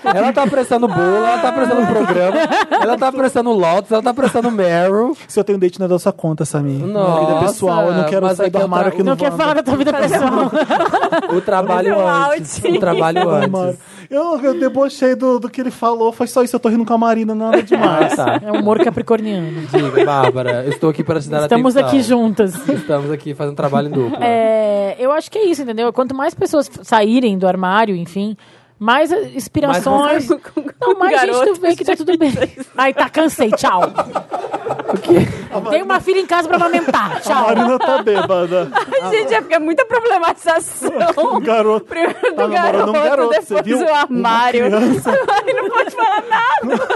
Ela tá apressando bolo, ela tá apressando o programa, ela tá apressando Lotus, ela tá apressando Meryl. Se eu tenho date, não é da sua conta, Samir. Minha Nossa, vida pessoal. Eu não quero sair é do que eu armário tra- aqui no não quer falar da tua vida pessoal. O trabalho antes. O trabalho antes. Eu, eu debochei do, do que ele falou, foi só isso. Eu tô rindo com a Marina, nada demais. Tá. É humor capricorniano. Diga, Bárbara, eu estou aqui para te dar Estamos atenção. aqui juntas. Estamos aqui fazendo trabalho em dupla. É, eu acho que é isso, entendeu? Quanto mais pessoas saírem do armário, enfim, mais inspirações. não, mais gente tu vê que tá tudo bem. Ai, tá, cansei, tchau. Tem uma filha em casa pra amamentar, A tchau. Marina tá bêbada. Ai, gente, é porque é muita problematização. Garoto. Primeiro do Tá namorando um garoto, você depois viu? o armário. Criança. Ai, não pode falar nada.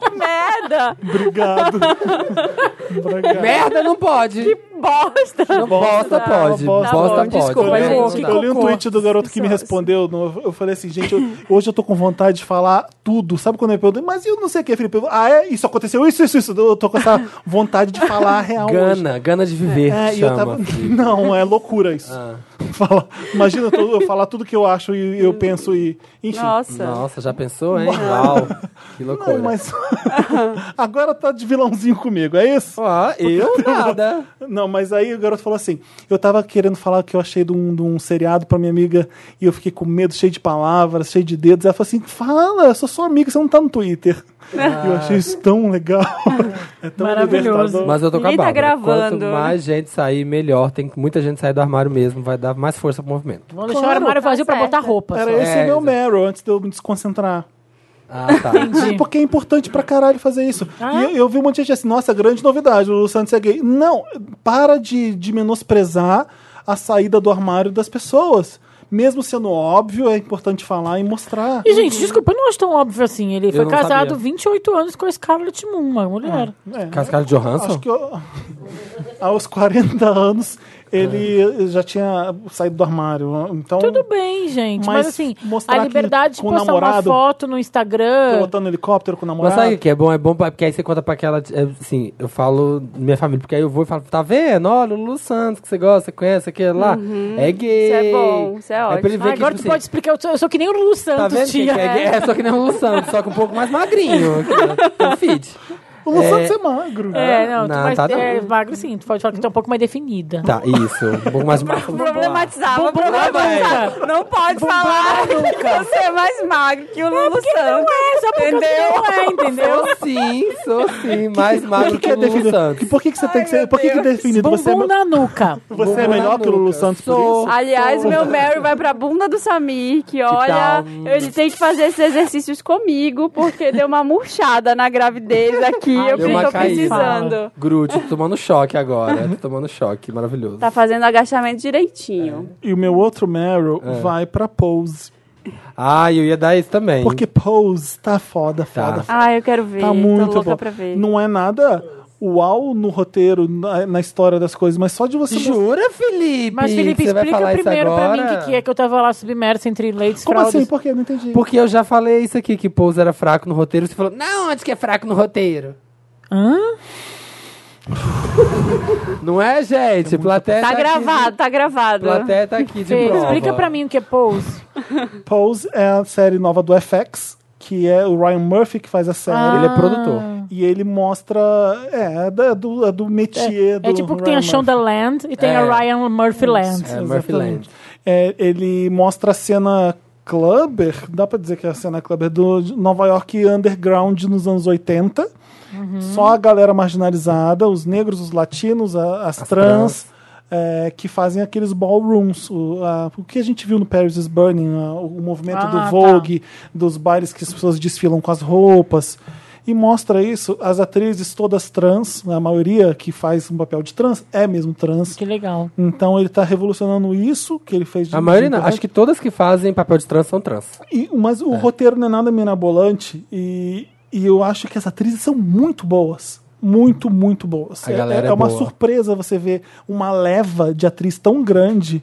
que merda. Obrigado. Obrigado. Merda não pode. Que bosta. Não, bosta pode. bosta Bosta pode. Desculpa, eu dá. Eu li um tweet do garoto que me respondeu. eu falei assim, gente, eu- hoje eu tô com vontade de falar tudo. Sabe quando eu pergunto, mas eu não sei o que, Felipe? Ah, é? Isso aconteceu, isso, isso, isso. Eu tô com essa vontade de falar a real hoje. Gana, gana de viver, É, chama. tava. Não, é loucura isso. Ah. Fala- imagina eu, eu falar tudo que eu acho e eu penso e. Enfim. Nossa. Nossa, já pensou, hein? Uau, que loucura. Não, mas. Agora tá de vilãozinho comigo, é isso? Ah, eu nada. Não, mas aí o garoto falou assim: eu tava querendo falar o que eu achei de um, de um seriado pra minha amiga e eu fiquei com medo, cheio de palavras, cheio de dedos. Ela falou assim: fala, eu sou sua amiga, você não tá no Twitter. E eu achei isso tão legal. É tão Maravilhoso. libertador. Mas eu tô com a Ninguém tá gravando. Quanto mais gente sair, melhor. Tem muita gente sair do armário mesmo, vai dar mais força pro movimento. Vamos deixar Claro, o armário vazio tá pra botar roupa. Era só. esse É, meu. Meryl, antes de eu me desconcentrar. Ah, tá. Entendi. Porque é importante pra caralho fazer isso. Ah, E é? eu, eu vi um monte de gente assim, nossa, grande novidade, o Santos é gay. Não, para de, de menosprezar a saída do armário das pessoas. Mesmo sendo óbvio, é importante falar e mostrar. E, gente, desculpa, eu não acho tão óbvio assim. Ele foi não casado sabia. 28 anos com a Scarlett Moon, uma mulher. É, Cascalho Johansson? acho que eu- aos 40 anos ele já tinha saído do armário. Então, Tudo bem, gente. Mas, Mas assim, a que liberdade de postar namorado- uma foto no Instagram. pilotando helicóptero com o Mas namorado. sabe o que é bom? É bom pra- porque aí você conta pra aquela. é, Assim, eu falo minha família, porque aí eu vou e falo, tá vendo? Olha, o Lulu Santos, que você gosta, você conhece aquele lá. É gay. Isso é bom, isso é pra ele ótimo. ver Ah, que, agora tipo tu pode assim, explicar. Eu sou, eu sou que nem o Lulu Tá Santos, vendo que tia. é gay? É só que nem o Lulu Santos, só que um pouco mais magrinho. um fit. O Lulu É. Santos é magro. É, não, tu Não, mais, tá não. é magro sim. Tu pode falar que tu é um pouco mais definida. Tá, isso. Um pouco mais magro. Problematizar, Bumbum na problematizar. Não pode Bumbum falar que você é mais magro que o Lulu Não Santos. é, só porque Entendeu? não é, entendeu? Sou sim, sou sim. Mais Por magro que, que, que é o Lulu definido? Santos. Por que, que você tem que ser. Por que, que definido? Você é, Bumbum na nuca. você é Bumbum melhor que o Lulu. Santos por Sou. isso? Aliás, meu Mary vai pra bunda do Samir, que olha, ele tem que fazer esses exercícios comigo, porque deu uma murchada na gravidez aqui, eu Deu uma tô precisando. Groot, tô tomando choque agora. Tô tomando choque, maravilhoso. Tá fazendo agachamento direitinho. E o meu outro Meryl É. vai pra Pose. Ah, eu ia dar isso também. Porque Pose tá foda, Tá. foda. Ah, eu quero ver, Tá tô muito louca bom. pra ver. Não é nada uau no roteiro, na, na história das coisas, mas só de você Jura, Felipe? Mas, Felipe, Você vai explica falar isso primeiro pra mim o agora? que, que é que eu tava lá submersa entre leites Como fraldas. assim? Por quê? Não entendi. Porque eu já falei isso aqui, que Pose era fraco no roteiro. Você falou, não, onde que é fraco no roteiro? Hã? Não é, gente? Plateia Tá aqui gravado, tá de- gravado. Plateia tá aqui de Fê, prova. explica pra mim o que é pose. Pose é a série nova do FX, que é o Ryan Murphy que faz a série. Ah. Ele é produtor. E ele mostra. É, é da- do, é do métier do. É tipo que tem a Shonda Murphy. Land e tem É. a Ryan Murphy Land. É, Murphy Land. É, ele mostra a cena clubber, dá pra dizer que é a cena clubber do Nova York Underground nos anos 80. Uhum. Só a galera marginalizada, os negros, os latinos, a- as, trans, é, que fazem aqueles ballrooms. O, a- o que a gente viu no Paris is Burning, a- o movimento Ah, do tá. Vogue, dos bailes que as pessoas desfilam com as roupas. E mostra isso, as atrizes todas trans, a maioria que faz um papel de trans é mesmo trans. Que legal. Então ele está revolucionando isso que ele fez de A maioria não. Acho que todas que fazem papel de trans são trans. e- mas o roteiro não é nada mirabolante e, e eu acho que as atrizes são muito boas. Muito, muito boas. A É- galera é, é uma boa. surpresa você ver uma leva de atriz tão grande,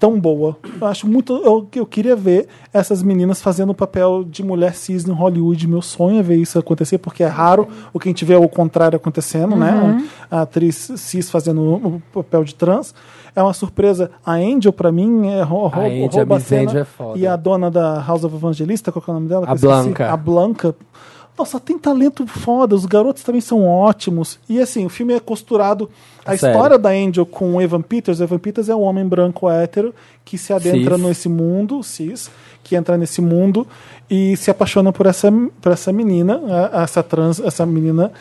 tão boa. Eu acho muito. Eu, eu queria ver essas meninas fazendo o papel de mulher cis no Hollywood. Meu sonho é ver isso acontecer, porque é raro o que a gente vê é o contrário acontecendo, né? Uhum. A atriz cis fazendo o papel de trans. É uma surpresa. A Angel, pra mim, é rou- A Angel, rouba a a Miss cena. Angel é foda. E a dona da House of Evangelista, qual que é o nome dela? A. Blanca. A Blanca. Nossa, tem talento foda, os garotos também são ótimos. E assim, o filme é costurado. A Sério. história da Angel com o Evan Peters, o Evan Peters é um homem branco hétero que se adentra Cis. nesse mundo, cis, que entra nesse mundo e se apaixona por essa, por essa menina, a- essa trans, essa menina.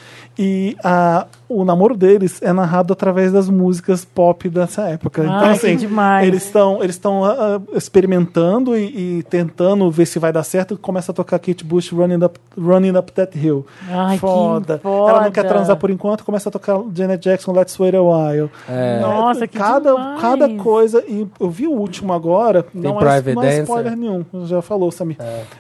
E a, o namoro deles é narrado através das músicas pop dessa época. então, Ai, que assim, demais. eles estão eles estão ah, ah, experimentando e, e tentando ver se vai dar certo. Começa a tocar Kate Bush Running Up, Running Up That Hill. Ai, que foda. foda. Ela não quer transar por enquanto, começa a tocar Janet Jackson Let's Wait a While. É. Nossa, que cada, demais. cada coisa. E eu vi o último agora. não é, não é spoiler nenhum. Já falou, Samir.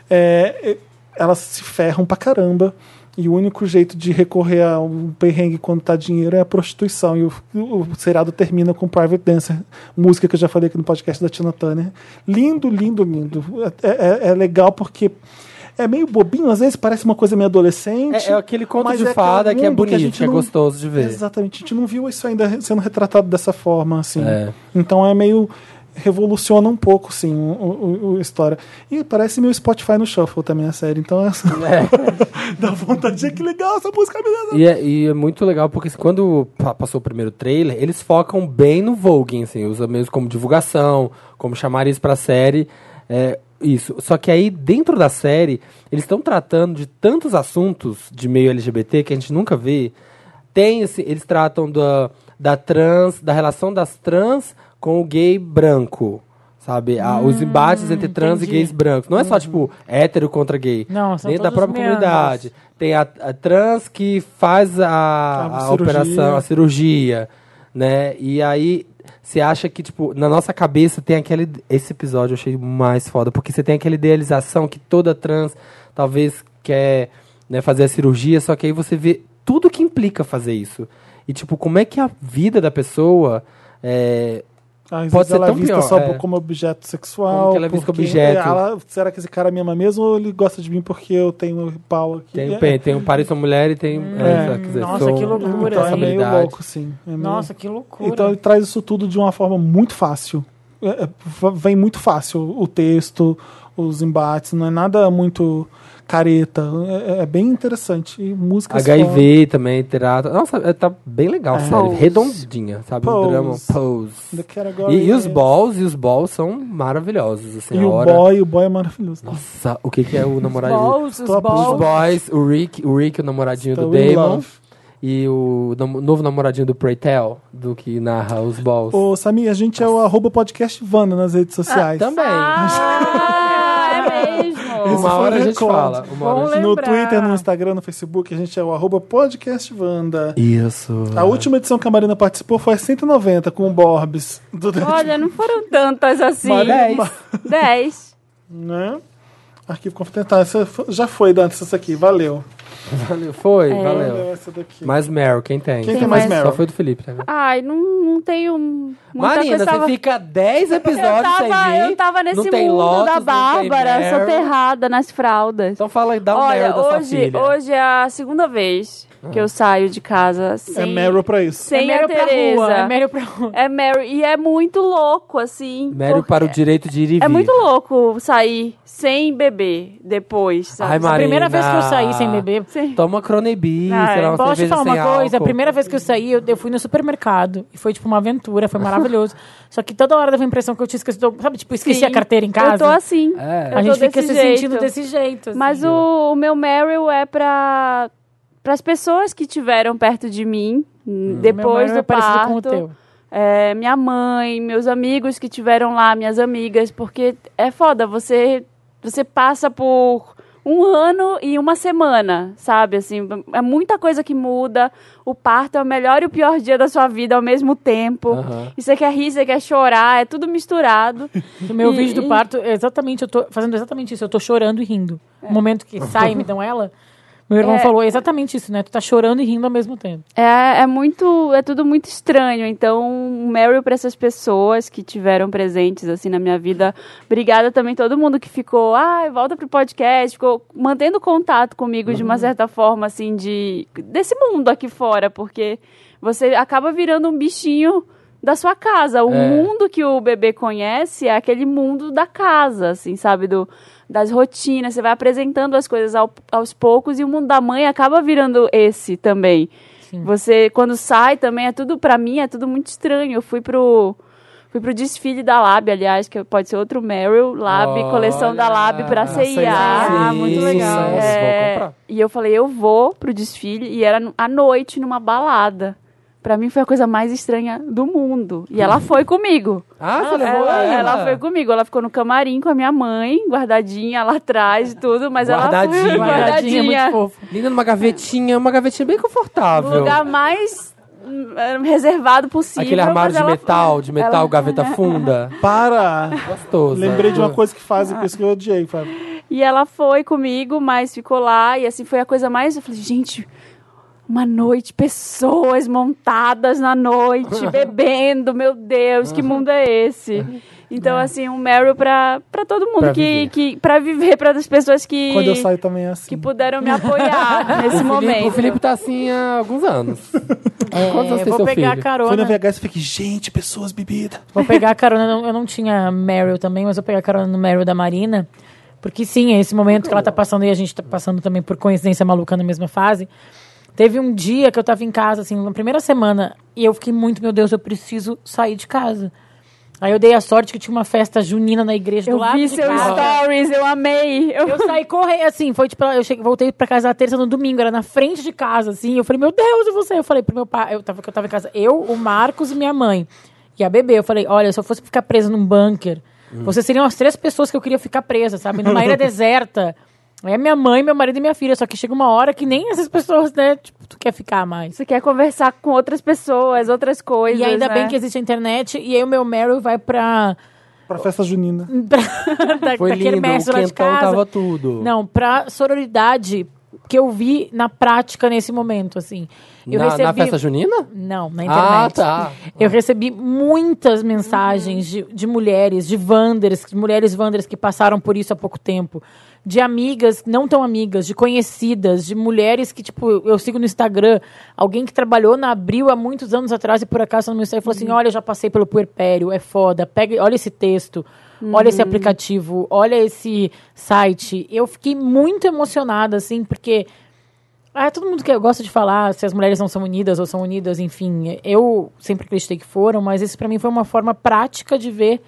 É, é, elas se ferram pra caramba. E o único jeito de recorrer a um perrengue quando tá dinheiro é a prostituição. E o, o, o seriado termina com Private Dancer, música que eu já falei aqui no podcast da Tina Turner. Lindo, lindo, lindo. É, é- é legal porque é meio bobinho, às vezes parece uma coisa meio adolescente. É, é aquele conto de é fada que é bonito, que é não- gostoso de ver. Exatamente, a gente não viu isso ainda sendo retratado dessa forma, assim. É. Então é meio revoluciona um pouco, sim, o, a história. E parece meio Spotify no Shuffle também a série, então é... dá vontade de que legal essa música. E é, e é muito legal porque quando pa- passou o primeiro trailer, eles focam bem no Vogue, assim, usa mesmo como divulgação, como chamar isso pra série. É, isso. Só que aí, dentro da série, eles estão tratando de tantos assuntos de meio LGBT que a gente nunca vê. Tem, assim, eles tratam da, da trans, da relação das trans com o gay branco. Sabe? Os embates entre trans entendi. e gays brancos. Não é só, tipo, hétero contra gay. Não, são Dentro da própria comunidade. Tem a, a trans que faz a, a, operação, a cirurgia, né? E aí você acha que, tipo, na nossa cabeça tem aquele. Esse episódio eu achei mais foda, porque você tem aquela idealização que toda trans talvez quer né, fazer a cirurgia, só que aí você vê tudo que implica fazer isso. E, tipo, como é que a vida da pessoa. é, Às Pode ser ela tão é vista pior, só é. como objeto sexual. Como que ela é vista objeto? ela- será que esse cara me ama mesmo ou ele gosta de mim porque eu tenho pau aqui? tem, É- tem um sua mulher e tem. É. quer dizer, Nossa, sou- que loucura, Então é meio louco, sim. É meio- Nossa, que loucura. Então ele traz isso tudo de uma forma muito fácil. É, é, vem muito fácil o texto, os embates, não é nada muito careta. É, é bem interessante. E músicas HIV também, trata. Nossa, é, tá bem legal, É. sério. Redondinha, sabe? O Pose. drama Pose. E, e os balls, e os balls são maravilhosos, assim, E a o hora... boy, o boy é maravilhoso. Nossa, o que que é o namoradinho? balls, os Os balls. boys, o Rick, o Rick, o namoradinho do Still in Damon. love. E o novo namoradinho do Preytel, do que narra os balls. Ô, Samir, a gente é o arroba podcast Vanda nas redes sociais. também. Ah, é mesmo. Uma hora a gente fala, uma hora a gente- No. Twitter, no Instagram, no Facebook, a gente é o arroba podcast Vanda. Isso. A última edição que a Marina participou foi a 190 com o Borbs. Do Olha, não foram tantas assim. Marina- Dez. Né? Arquivo confidencial. Essa já foi, Dantas, essa aqui. Valeu. Valeu, foi, É. valeu. essa daqui. Mais Meryl, quem tem? Quem tem mais mais- Meryl? Só foi do Felipe, tá vendo? Ai, não, não tenho muita Marina, coisa. você Tava- fica 10 episódios eu tava, sem vir. eu tava nesse não tem mundo Lotus, da não tem Bárbara, Meryl. soterrada nas fraldas. Então fala aí, dá um Olha, Meryl da sua hoje, filha. hoje é a segunda vez que eu saio de casa sem, É Meryl pra isso. sem é a Meryl pra Tereza. rua, é Meryl pra rua. É Meryl. E é muito louco, assim. Meryl porque para o direito de ir e vir. É muito louco sair sem beber depois, sabe? Ai, A primeira vez que eu saí sem beber. Toma Cronebi, Ah, sei lá, uma Posso te cerveja falar uma coisa? A primeira vez que eu saí, eu, eu fui no supermercado. E foi tipo uma aventura, foi maravilhoso. Só que toda hora dava a impressão que eu tinha esquecido. Sabe, tipo, esqueci Sim, a carteira em casa. Eu tô assim. É. Eu A gente fica se jeito. sentindo desse jeito. assim. Mas o, o meu Meryl é pra, pras pessoas que tiveram perto de mim Meu depois do é parecido com o parto. teu. é, minha mãe, meus amigos que tiveram lá, minhas amigas, porque é foda, você, você passa por um ano e uma semana, sabe? Assim, é muita coisa que muda. O parto é o melhor e o pior dia da sua vida ao mesmo tempo. Aham. E você quer rir, você quer chorar, é tudo misturado. No meu E- vídeo do parto, é exatamente, eu tô fazendo exatamente isso. Eu tô chorando e rindo. No momento que sai e me dão ela, meu irmão É. falou exatamente isso, né? Tu tá chorando e rindo ao mesmo tempo. É, é muito, é tudo muito estranho. Então, Meryl para essas pessoas que tiveram presentes assim na minha vida. Obrigada também todo mundo que ficou, ai, volta pro podcast, ficou mantendo contato comigo de uma certa forma assim de desse mundo aqui fora, porque você acaba virando um bichinho da sua casa. O É. mundo que o bebê conhece é aquele mundo da casa, assim, sabe, do das rotinas, você vai apresentando as coisas ao- aos poucos e o mundo da mãe acaba virando esse também. Você, quando sai também, é tudo, pra mim, é tudo muito estranho. Eu fui pro, fui pro desfile da Lab, aliás, que pode ser outro Meryl, Lab, coleção da Lab pra CIA. Ah, muito legal. É, e eu falei, eu vou pro desfile, e era à noite, numa balada. Pra mim foi a coisa mais estranha do mundo. E ela foi comigo. Ah, você levou ela, ela? ela foi comigo. Ela ficou no camarim com a minha mãe, guardadinha lá atrás e tudo, mas ela Guardadinha. foi Guardadinha, muito fofo. Linda numa gavetinha, uma gavetinha bem no confortável. lugar mais hum, reservado possível. Aquele armário de ela- metal, de metal, ela- gaveta funda. Para! Gostoso. Lembrei de uma coisa que fazem, por isso que eu odiei. Fábio. E ela foi comigo, mas ficou lá. E assim, foi a coisa mais... Eu falei, gente... Uma noite, pessoas montadas na noite, bebendo, meu Deus, que mundo é esse? Então, assim, um Meryl pra, pra todo mundo, Pra que, viver. que, pra viver, pra as pessoas que, Quando eu saio também é assim. que puderam me apoiar nesse O Felipe- momento. O Felipe tá assim há alguns anos. É, Quantos anos tem vou seu pegar filho? carona. Foi na VHS e fiquei, gente, pessoas bebidas. Vou pegar a carona, não- eu não tinha Meryl também, mas vou pegar a carona no Meryl da Marina. Porque sim, é esse momento que ela tá passando e a gente tá passando também por coincidência maluca na mesma fase. Teve um dia que eu tava em casa, assim, na primeira semana, e eu fiquei muito, meu Deus, eu preciso sair de casa. Aí eu dei a sorte que tinha uma festa junina na igreja Eu do lado vi de seus casa. stories, eu amei. Eu, Eu saí correndo, assim, foi tipo, eu cheguei, voltei pra casa na terça no domingo, era na frente de casa, assim. Eu falei, meu Deus, e você? Eu falei pro meu pai, eu tava, que eu tava em casa, eu, o Marcos e minha mãe. E a bebê, eu falei, olha, se eu fosse ficar presa num bunker, vocês seriam as três pessoas que eu queria ficar presa, sabe? Numa ilha deserta. É minha mãe, meu marido e minha filha. Só que chega uma hora que nem essas pessoas, né? Tipo, tu quer ficar mais. Você quer conversar com outras pessoas, outras coisas. E ainda né? bem que existe a internet. E aí o meu Meryl vai pra. Pra festa junina. da, Foi daquele lindo, mestre o lá de casa. tava tudo. Não, pra sororidade que eu vi na prática nesse momento, assim. Eu Na- na recebi... festa junina? Não, na Ah, internet. tá. Eu recebi muitas mensagens de, de mulheres, de Wanders, de mulheres Wanders que passaram por isso há pouco tempo. De amigas, não tão amigas, de conhecidas, de mulheres que, tipo, eu sigo no Instagram, alguém que trabalhou na Abril há muitos anos atrás e por acaso no meu Instagram falou assim: olha, eu já passei pelo puerpério, é foda, pega, olha esse texto, olha esse Uhum. aplicativo, olha esse site. Eu fiquei muito emocionada, assim, porque ah, todo mundo que gosta de falar se as mulheres não são unidas ou são unidas, enfim. Eu sempre acreditei que foram, mas isso pra mim foi uma forma prática de ver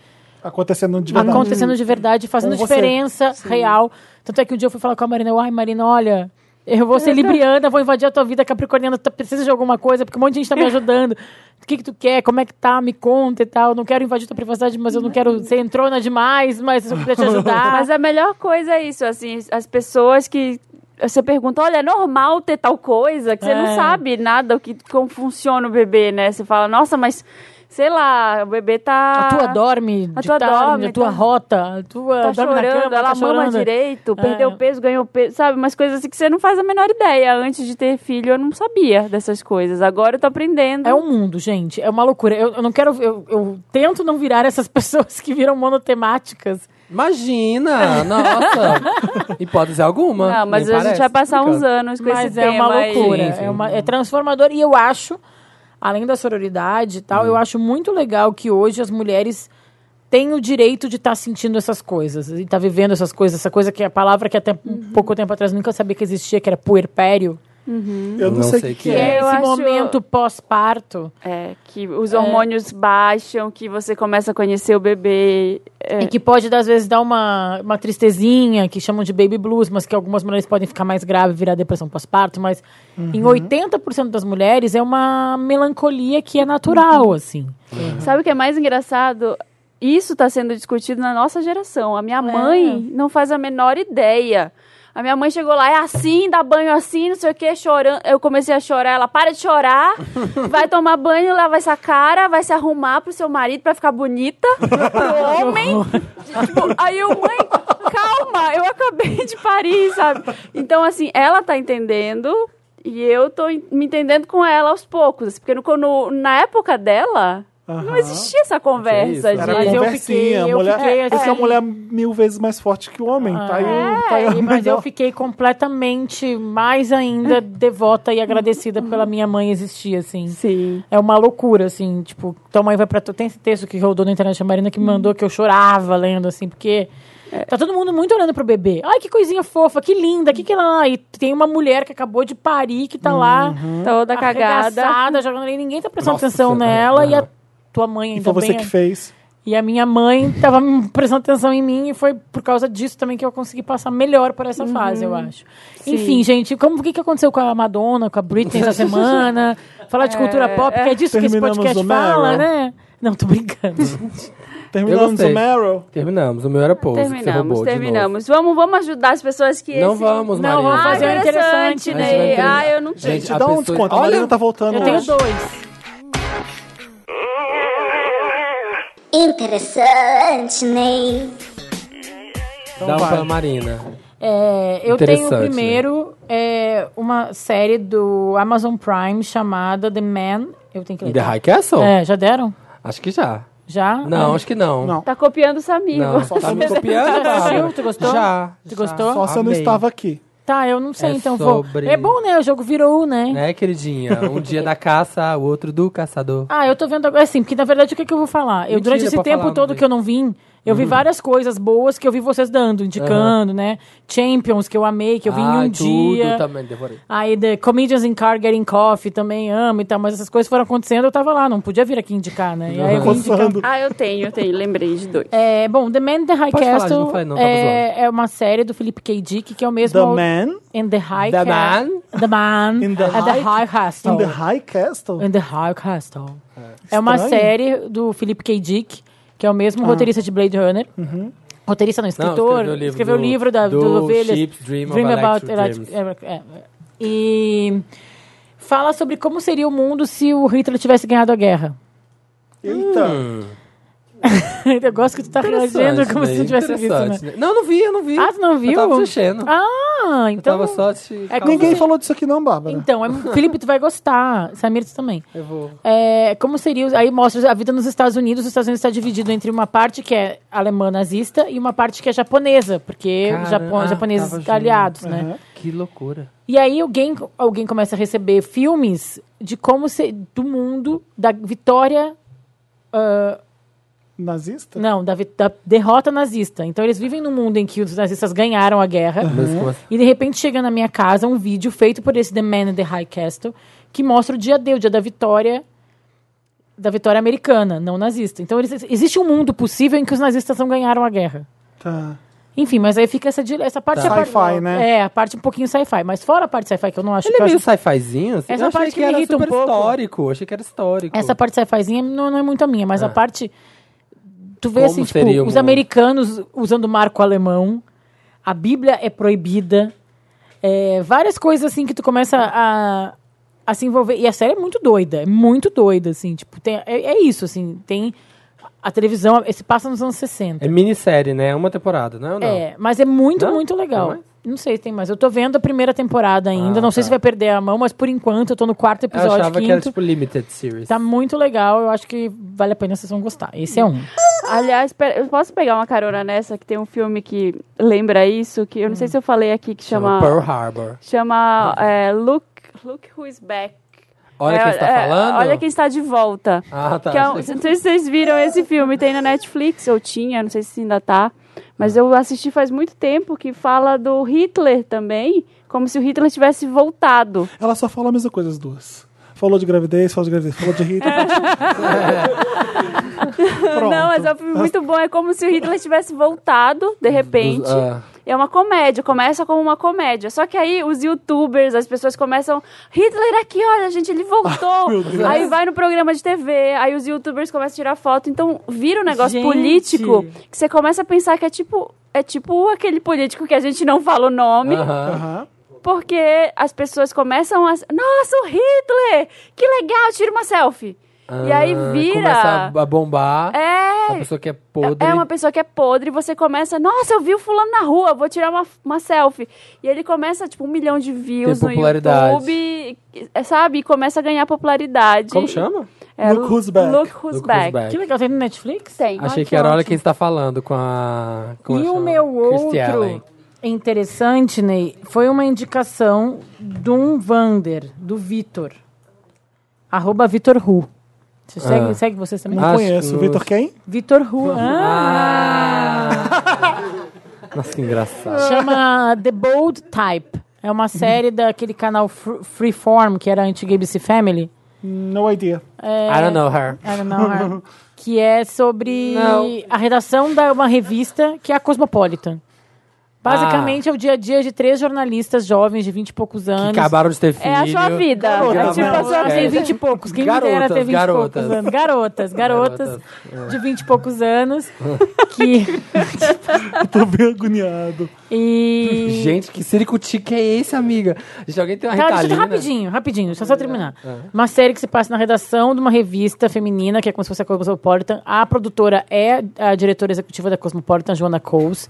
Acontecendo de verdade. acontecendo de verdade, fazendo diferença Sim. real. Tanto é que um dia eu fui falar com a Marina, eu, ai, Marina, olha, eu vou ser libriana, vou invadir a tua vida capricorniana, tu precisa de alguma coisa, porque um monte de gente tá me ajudando. O que que tu quer? Como é que tá? Me conta e tal. Não quero invadir tua privacidade, mas eu não quero ser entrona demais, mas eu puder te ajudar. Mas a melhor coisa é isso, assim, as pessoas que você pergunta, olha, é normal ter tal coisa, que você não É. sabe nada o que como funciona o bebê, né? Você fala, nossa, mas sei lá, o bebê tá A tua dorme a de tua tarde, dorme, a tua tá- rota, a tua tá dorme na chorando, cama, ela tá mama chorando. direito, É. perdeu peso, ganhou peso, sabe? Umas coisas assim que você não faz a menor ideia. Antes de ter filho, eu não sabia dessas coisas. Agora eu tô aprendendo. É um mundo, gente. É uma loucura. Eu, eu não quero. Eu, eu tento não virar essas pessoas que viram monotemáticas. Imagina! Nossa! Hipótese alguma. Não, mas a gente parece. vai passar uns anos com Mas esse é tema uma loucura. Sim. É, uma, é transformador. E eu acho, além da sororidade e tal, eu acho muito legal que hoje as mulheres têm o direito de estar sentindo essas coisas. E estar vivendo essas coisas. Essa coisa que é a palavra que até um pouco tempo atrás eu nunca sabia que existia, que era puerpério. Eu não, sei o que, que é. é. Esse acho- momento pós-parto. É, que os hormônios baixam, que você começa a conhecer o bebê. é, E que pode, às vezes, dar uma, uma tristezinha, que chamam de baby blues, mas que algumas mulheres podem ficar mais graves, virar depressão pós-parto. Mas em 80% das mulheres é uma melancolia que é natural, assim. Sabe o que é mais engraçado? Isso está sendo discutido na nossa geração. A minha mãe não faz a menor ideia. A minha mãe chegou lá, é assim, dá banho assim, não sei o que, chorando. Eu comecei a chorar, ela para de chorar, vai tomar banho, lava essa cara, vai se arrumar pro seu marido pra ficar bonita, pro homem. Tipo, aí eu, mãe, calma, eu acabei de parir, sabe? Então, assim, ela tá entendendo e eu tô me entendendo com ela aos poucos. assim, Porque no, no- na época dela, não existia essa conversa. Era de... conversinha. a mulher, fiquei é porque assim- a mulher é mil vezes mais forte que o homem. tá aí, É, tá aí mas eu melhor. fiquei completamente mais ainda devota e agradecida pela minha mãe existir, assim. Sim. É uma loucura, assim, tipo, tua mãe vai pra... tu- Tem esse texto que rodou na internet, a Marina que me mandou, que eu chorava lendo, assim, porque... Tá todo mundo muito olhando pro bebê. Ai, que coisinha fofa, que linda, que que ela... E tem uma mulher que acabou de parir, que tá lá... Toda cagada. jogando ali, ninguém tá prestando Nossa, atenção é, nela, e a. tua mãe E ainda foi você bem- que fez. e a minha mãe tava me prestando atenção em mim e foi por causa disso também que eu consegui passar melhor por essa fase, eu acho. Sim. Enfim, gente, como o que, que aconteceu com a Madonna, com a Britney essa semana? Falar de cultura É, pop, que é disso que esse podcast fala, né? Não, tô brincando. Terminamos o Meryl. Terminamos. O meu era pose. você Terminamos, terminamos. Vamos, vamos ajudar as pessoas que. Não esse- vamos, Não, Marina. vamos fazer Ah, um interessante, né? A Ah, eu não Gente, Gente, a dá um pessoa- desconto. A Olha, Marina tá voltando Eu tenho hoje. dois. Interessante, Ney. Dá um pra Marina. É, eu tenho Interessante, primeiro é, uma série do Amazon Prime chamada The Man. Eu tenho que ler. The High Castle? É, já deram? Acho que já. Já? Não, É. acho que não. Não. Tá copiando o Samir. Não, Você- tá me Você copiando, já assistiu? Bárbara. Tu gostou? Já. Tu gostou? Só você não Amei. estava aqui. Tá, eu não sei, É então vou. sobre- É bom, né? O jogo virou, né? Né, queridinha? Um dia da caça, o outro do caçador. Ah, eu tô vendo agora, assim, porque na verdade o que, que eu vou falar? Eu, Mentira, durante esse tempo todo que eu não vim, eu vi Uhum. várias coisas boas que eu vi vocês dando, indicando, né? Champions, que eu amei, que eu vi em um tudo dia. também, devorei. Aí The Comedians in Car Getting Coffee também amo e tal, mas essas coisas foram acontecendo, eu tava lá, não podia vir aqui indicar, né? E aí eu vim indicar. Ah, eu tenho, eu tenho. Lembrei de dois. É, bom, The Man in the High Pode falar, Castle não falei não, tava é, é uma série do Philip K. Dick, que é o mesmo... The au- Man? In the High The Ca- Man? The Man In the at the High- High Castle. In the High Castle? In the High Castle. É, uma Estranho. série do Philip K. Dick, que é o mesmo Ah. roteirista de Blade Runner. Uhum. Roteirista não, escritor. escreveu o livro escreveu o do- livro da, do, do Ovelhas. Sheep's Dream of Electric Electric- é, é. E fala sobre como seria o mundo se o Hitler tivesse ganhado a guerra. Eita. Hum. eu gosto que tu tá reagindo como se não tivesse visto, né? né? Não, não vi, eu não vi. Ah, tu não viu? Eu tava mexendo. Ah, então... tava só te... É Ninguém como falou disso aqui não, Bárbara. Então, é, Felipe, tu vai gostar. Samir, tu também. Eu vou. É, como seria. os- Aí mostra a vida nos Estados Unidos. Os Estados Unidos está dividido entre uma parte que é alemã nazista e uma parte que é japonesa, porque os ah, japoneses aliados, né? Aham. Que loucura. E aí alguém, alguém começa a receber filmes de como se, do mundo da vitória. ah, Nazista? não, da, da derrota nazista. Então eles vivem num mundo em que os nazistas ganharam a guerra. Assim? E de repente chega na minha casa um vídeo feito por esse The Man in the High Castle que mostra o dia D, o dia da vitória da vitória americana, não nazista. Então eles, existe um mundo possível em que os nazistas não ganharam a guerra. Tá. Enfim, mas aí fica essa, essa parte... Tá. é a parte- Sci-fi, né? É, a parte um pouquinho sci-fi. Mas fora a parte sci-fi que eu não acho... Ele que é eu meio acho- sci-fizinho? assim? Essa parte que me era irrita um pouco. histórico. Achei que era histórico. Essa parte sci-fizinha não, não é muito a minha, mas a É. parte. Tu vê Como assim, tipo, os americanos usando marco alemão, a Bíblia é proibida, é, várias coisas assim que tu começa a, a se envolver. E a série é muito doida, é muito doida, assim, tipo, tem, é, é isso, assim, tem. A televisão, esse passa nos anos 60. É minissérie, né? Uma temporada, não é ou não? É, mas é muito, Não? muito legal. Não é? Não sei se tem mais. Eu tô vendo a primeira temporada ainda. Ah, não sei tá. se vai perder a mão, mas por enquanto eu tô no quarto Eu episódio. achava quinto. que era tipo limited series. Tá muito legal, eu acho que vale a pena vocês vão gostar. Esse é um. Aliás, pera- eu posso pegar uma carona nessa, que tem um filme que lembra isso, que eu não sei se eu falei aqui, que chama... Chama Pearl Harbor. Chama é, Look, Look Who's Back. Olha É, quem está é, falando. Olha quem está de volta. Ah, tá. Que é um- não sei se vocês viram esse filme, tem na Netflix, ou tinha, não sei se ainda tá. Mas eu assisti faz muito tempo que fala do Hitler também, como se o Hitler tivesse voltado. Ela só fala a mesma coisa, as duas. Falou de gravidez, falou de gravidez, falou de Hitler. Não, mas é um filme muito bom. É como se o Hitler tivesse voltado, de repente. Ah. É uma comédia, começa como uma comédia. Só que aí os youtubers, as pessoas começam. Hitler aqui, olha, gente, ele voltou. Aí vai no programa de TV, aí os youtubers começam a tirar foto. Então vira um negócio Gente. político que você começa a pensar que é tipo. É tipo aquele político que a gente não fala o nome. Aham. Porque as pessoas começam a. Nossa, o Hitler! Que legal, tira uma selfie. E aí Ah, vira. Começa a- bombar. É. A pessoa que é podre. É uma pessoa que é podre e você começa, nossa, eu vi o fulano na rua, vou tirar uma, uma selfie. E ele começa, tipo, um milhão de views Tem no. YouTube, sabe? E começa a ganhar popularidade. Como chama? É, Look Who's Back. Look Who's Look Back. Who's Back. Que legal, tem no Netflix? Tem. Achei que era Olha Quem Está Falando com a... Com E a o chama- meu outro interessante, Ney, foi uma indicação de um Vander, do Vitor. Arroba Vitor Ru. Você segue, Ah. segue vocês também? Não Acho conheço. que- Vitor quem? Vitor Ru. Ah. Nossa, que engraçado. Chama The Bold Type. É uma série daquele canal Fr- Freeform, que era a antiga ABC Family. No idea. É, I don't know her. I don't know her. que é sobre Não. a redação de uma revista que é a Cosmopolitan. Basicamente é o dia a dia de três jornalistas jovens de 20 e poucos anos. acabaram de ter filho. É a sua vida. É Garotas. tipo a sua É. tem 20 e poucos. Quem me dera Garotas, ter 20 garotas. e poucos anos. Garotas, garotas, Garotas, de 20 e poucos anos. que. Eu tô bem agoniado. E. Gente, que circutique é esse, amiga? Gente, alguém tem uma Tá, deixa eu- rapidinho, rapidinho, deixa eu só terminar. É. Uma série que se passa na redação de uma revista feminina, que é como se fosse a Cosmopolitan. A produtora é a diretora executiva da Cosmopolitan, Joana Coles.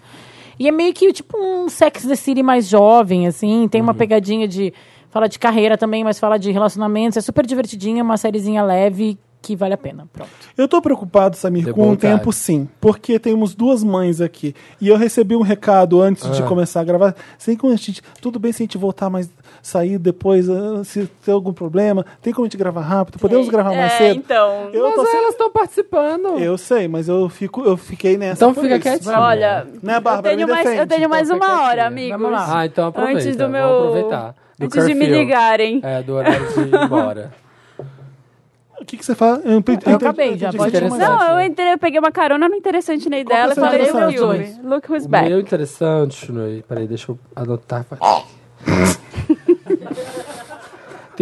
E é meio que tipo um Sex and the City mais jovem, assim. Tem Uhum. uma pegadinha de. Fala de carreira também, mas fala de relacionamentos. É super divertidinha, uma sériezinha leve que vale a pena. Pronto. Eu tô preocupado, Samir, com o tempo sim. Porque temos duas mães aqui. E eu recebi um recado antes de Ah. começar a gravar. Sem como a gente, tudo bem se a gente voltar mais, sair depois, ah, se tem algum problema. Tem como a gente gravar rápido? Podemos gravar mais É, cedo? então. Eu Mas elas estão participando. Eu sei, mas eu, fico, eu fiquei nessa. Então fica quietinho. Olha, Né, eu Bárbara? tenho Me mais, eu defende. tenho mais Então uma hora, amigos. Vamos lá. Ah, então aproveita. Antes do meu- aproveitar. Do Antes de me curfew. ligarem. É, do horário de ir embora. O que, que você fala? Eu, entendi- Eu acabei, já pode Não, eu entrei, eu peguei uma carona no interessante ney Qual dela e é falei o interessante? filme. Look Who's O Back. meu interessante, peraí, deixa eu anotar.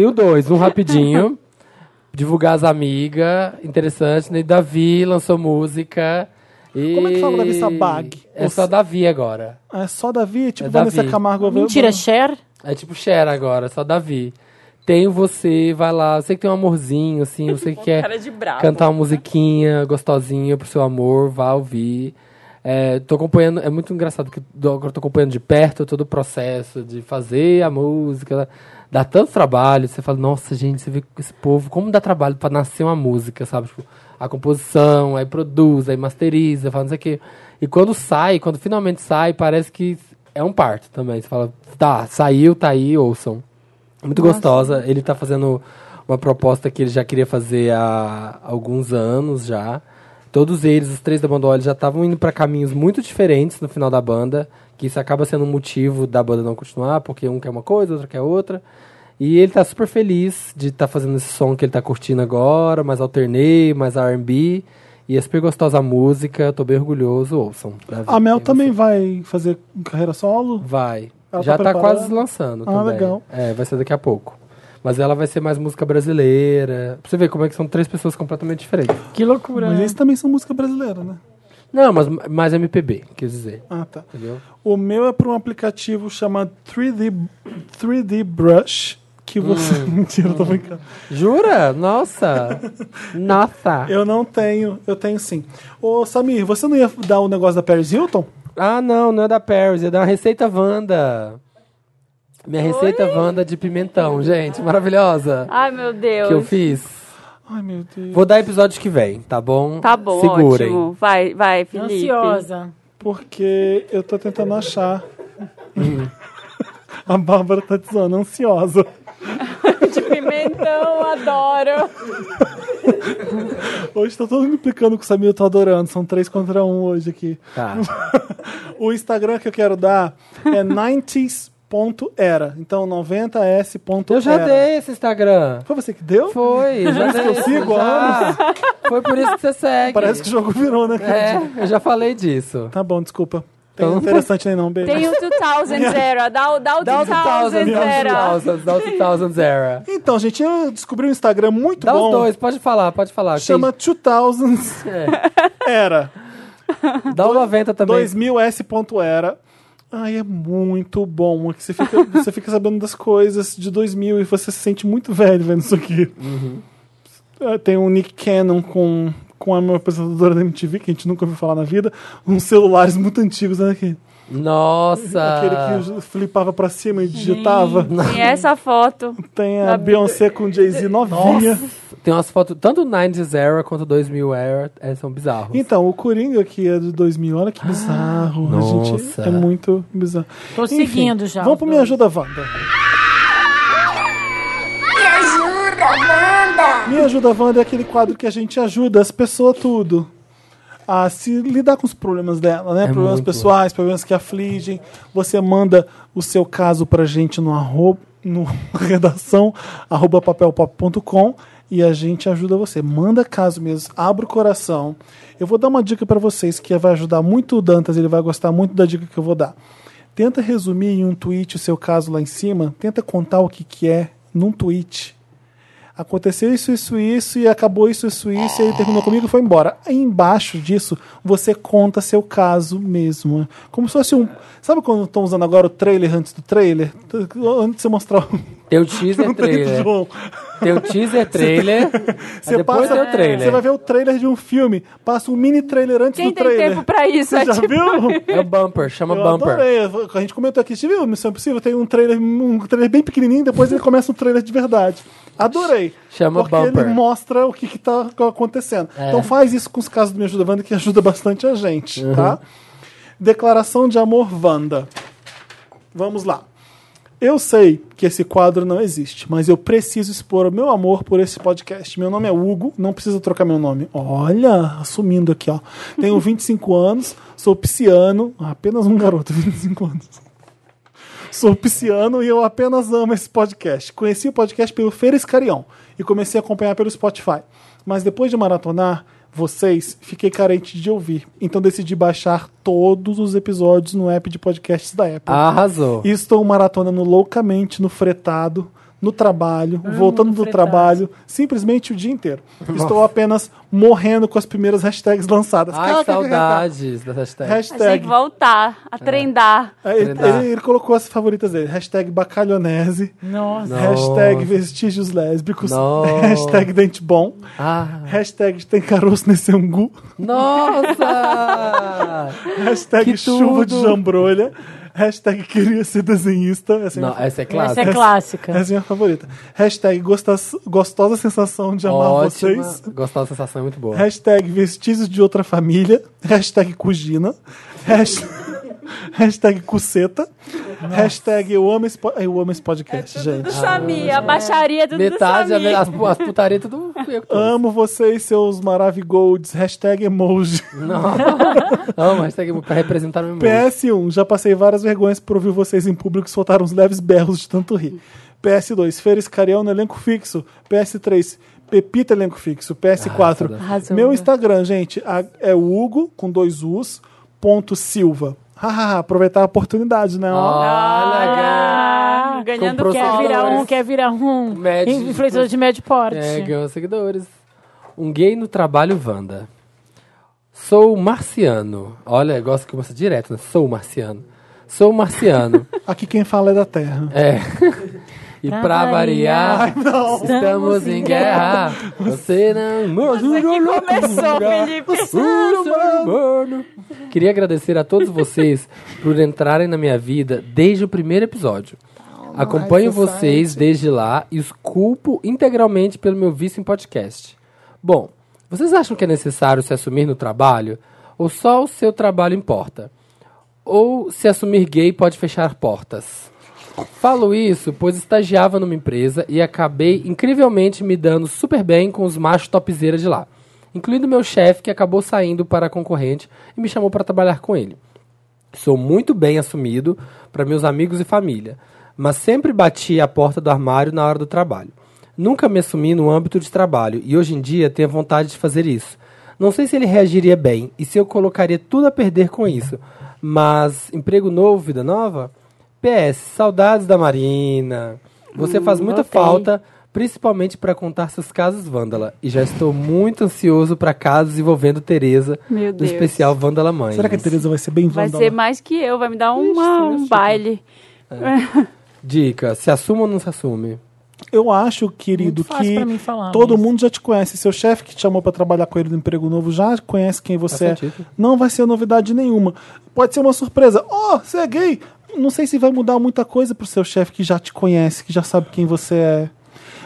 Tenho dois, um rapidinho. Divulgar as amigas, interessante, né? Davi lançou música. E... Como é que fala Davi Sabag? É só Davi agora. É só Davi? Tipo, É Vanessa Davi. Camargo. Mentira, Cher. É tipo Cher agora, só Davi. Tenho você, vai lá. Eu sei que tem um amorzinho, assim, você que quer Cara de bravo. cantar uma musiquinha gostosinha pro seu amor, vá ouvir. É, tô acompanhando, é muito engraçado que do- agora tô acompanhando de perto todo o processo de fazer a música. Dá tanto trabalho, você fala, nossa, gente, você vê esse povo, como dá trabalho pra nascer uma música, sabe? Tipo, a composição, aí produz, aí masteriza, fala não sei o quê. E quando sai, quando finalmente sai, parece que é um parto também. Você fala, tá, saiu, tá aí, ouçam. Muito Nossa. gostosa. Ele tá fazendo uma proposta que ele já queria fazer há alguns anos já. Todos eles, os três da banda Olho, já estavam indo para caminhos muito diferentes no final da banda, que isso acaba sendo um motivo da banda não continuar, porque um quer uma coisa, outro quer outra. E ele tá super feliz de estar fazendo esse som que ele tá curtindo agora, mais alternei, mais R&B. E é super gostosa a música, eu tô bem orgulhoso, ouçam. A Mel também vai fazer carreira solo? Vai. Ela Já tá tá, quase lançando Ah, também. legal. É, vai ser daqui a pouco. Mas ela vai ser mais música brasileira. Pra você ver como é que são três pessoas completamente diferentes. Que loucura. Mas né? eles também são música brasileira, né? Não, mas mais MPB, quer dizer. Ah, tá. Entendeu? O meu é para um aplicativo chamado 3D, 3D Brush, que você... Hum. Mentira, eu tô brincando. Jura? Nossa! Nossa! Eu não tenho, eu tenho sim. Ô, Samir, você não ia dar o negócio da Paris Hilton? Ah, não, não é da Paris, é da Receita Wanda. Minha receita Wanda de pimentão, gente, maravilhosa. Ai, meu Deus. Que eu fiz. Ai, meu Deus. Vou dar episódio que vem, tá bom? Tá bom, Segurem. ótimo. Vai, vai, Felipe. Ansiosa. Porque eu tô tentando achar. A Bárbara tá dizendo, ansiosa. De pimentão, adoro. Hoje tá todo mundo implicando com o Samir, eu tô adorando. São três contra um hoje aqui. Tá. o Instagram que eu quero dar é 90s.era. Então, 90s.era. Eu já dei esse Instagram. Foi você que deu? Foi, eu já Por isso que dei. eu sigo já. anos. Foi por isso que você segue. Parece que o jogo virou, né? É, eu já falei disso. Tá bom, desculpa. Tem Então- interessante nem não, beijo. Tem o 2000 era, dá o, dá o Dá o 2000 2000, era. 2000, dá o 2000 era. Então, gente, eu descobri um Instagram muito Dá bom. os dois, pode falar, pode falar. Chama 2000s Era. Dá o 90 também. 2000s.era. Ai, é muito bom. Que você, fica, você fica sabendo das coisas de 2000 e você se sente muito velho vendo isso aqui. Eh, Tem um Nick Cannon com, com a minha apresentadora da MTV, que a gente nunca ouviu falar na vida. Uns celulares muito antigos, né? Aqui. Nossa! Aquele que flipava pra cima e digitava. Tem essa foto. Tem a Beyoncé com Jay-Z novinha. Tem umas fotos, tanto 90s era quanto 2000 era, é, são bizarros. Então, o Coringa aqui é de 2000, olha que bizarro. a gente nossa. é muito bizarro. Tô seguindo já, Vamos pro Me. Ajuda Wanda. Me ajuda, Wanda! Me Ajuda Wanda é aquele quadro que a gente ajuda as pessoas tudo a se lidar com os problemas dela, né? É problemas muito. pessoais, problemas que afligem. Você manda o seu caso pra gente no arroba, no redação arroba papelpop.com e a gente ajuda você. Manda caso mesmo, abre o coração. Eu vou dar uma dica pra vocês que vai ajudar muito o Dantas, ele vai gostar muito da dica que eu vou dar. Tenta resumir em um tweet o seu caso lá em cima, tenta contar o que, que é num tweet aconteceu isso, isso, isso, e acabou isso, isso, isso, e aí terminou comigo e foi embora. Aí embaixo disso, você conta seu caso mesmo. Como se fosse um. Sabe quando estão usando agora o trailer antes do trailer? Antes de você mostrar o. Tem o teaser tem trailer. João. Tem o teaser trailer. Você depois passa, tem o trailer. Você vai ver o trailer de um filme, passa um mini trailer antes Quem do tem trailer. tempo pra isso? Você É já tipo- viu? É o bumper, chama Eu bumper. adorei. A gente comentou aqui, você viu Missão Impossível? Tem um trailer, um trailer bem pequenininho, depois ele começa um trailer de verdade. Adorei. Chama porque bumper. ele mostra o que, que tá acontecendo. É. Então faz isso com os casos do Me Ajuda Wanda, que ajuda bastante a gente, Uhum. tá? Declaração de amor Wanda. Vamos lá. Eu sei que esse quadro não existe, mas eu preciso expor o meu amor por esse podcast. Meu nome é Hugo, não precisa trocar meu nome. Olha, assumindo aqui, ó. Tenho 25 anos, sou pisciano, apenas um garoto, 25 anos. Sou pisciano e eu apenas amo esse podcast. Conheci o podcast pelo Feira Escarião e comecei a acompanhar pelo Spotify. Mas depois de maratonar vocês, fiquei carente de ouvir. Então decidi baixar todos os episódios no app de podcasts da Apple. Arrasou. E estou maratonando loucamente no fretado, no trabalho, voltando do trabalho, simplesmente o dia inteiro. Estou apenas morrendo com as primeiras hashtags lançadas. Ai, que saudades da hashtag. A gente tem Hashtag que voltar a trendar. Aí ele, Treinar. ele- ele colocou as favoritas dele. Hashtag bacalhonese. Nossa. Hashtag vestígios lésbicos. Nossa. Hashtag dente bom. Ah, Hashtag tem caroço nesse angu. nossa! Hashtag Que chuva de tudo. jambrolha. Hashtag queria ser desenhista. Essa é, Não, minha, essa é Essa clássica. é clássica. essa é minha favorita. Hashtag gostas- gostosa sensação de amar Ótima. vocês. Gostosa sensação é muito boa. Hashtag vestígios de outra família. Hashtag cugina. Hashtag, hashtag cuceta. Hashtag eu amo esse, po- eu amo esse podcast, gente. Do Sami, a baixaria do, Metade, do Sami. as, as putarias tudo eu. Amo vocês, seus maravigolds. Hashtag emoji. Não. Amo, hashtag pra representar o meu mundo. PS1, já passei várias vergonhas por ouvir vocês em público soltar uns leves berros de tanto rir. PS2, Feres Cariel no elenco fixo. PS3, Pepita elenco fixo. PS4, Arrasou. meu Instagram, gente, é o Hugo, com dois U's, ponto Silva. Aproveitar a oportunidade, né? Olha, ganhando Comprou Quer followers. virar um, quer virar um Médio. influenciador de médio porte. É, ganhou seguidores. Um gay no trabalho, Wanda. Sou marciano. Olha, eu gosto que começa direto, né? Sou marciano. Sou marciano. Aqui quem fala é da Terra. É. E Pra pra variar, variar, estamos em guerra. Você não ajuda Começou, Felipe. Mano. Queria agradecer a todos vocês por entrarem na minha vida desde o primeiro episódio. Acompanho vocês desde lá e os culpo integralmente pelo meu vício em podcast. Bom, vocês acham que é necessário se assumir no trabalho? Ou só o seu trabalho importa? Ou se assumir gay pode fechar portas? Falo isso, pois estagiava numa empresa e acabei incrivelmente me dando super bem com os machos topzera de lá. Incluindo meu chefe, que acabou saindo para a concorrente e me chamou para trabalhar com ele. Sou muito bem assumido para meus amigos e família, mas sempre bati a porta do armário na hora do trabalho. Nunca me assumi no âmbito de trabalho e hoje em dia tenho vontade de fazer isso. Não sei se ele reagiria bem e se eu colocaria tudo a perder com isso, mas emprego novo, vida nova? PS, saudades da Marina. Você Hum, faz muita ok. falta, principalmente para contar seus casos Vândala. E já estou muito ansioso para casos envolvendo Tereza, Meu do Deus. especial Vândala Mãe. Será que a Tereza vai ser bem Vai vândala? ser mais que eu, vai me dar uma, um baile. Dica, se assume ou não se assume? Eu acho, querido, que todo mas- mundo já te conhece. Seu chefe que te chamou pra trabalhar com ele no emprego novo já conhece quem você é. Faz sentido. Não vai ser novidade nenhuma. Pode ser uma surpresa. Oh, você é gay! Não sei se vai mudar muita coisa pro seu chefe que já te conhece, que já sabe quem você é.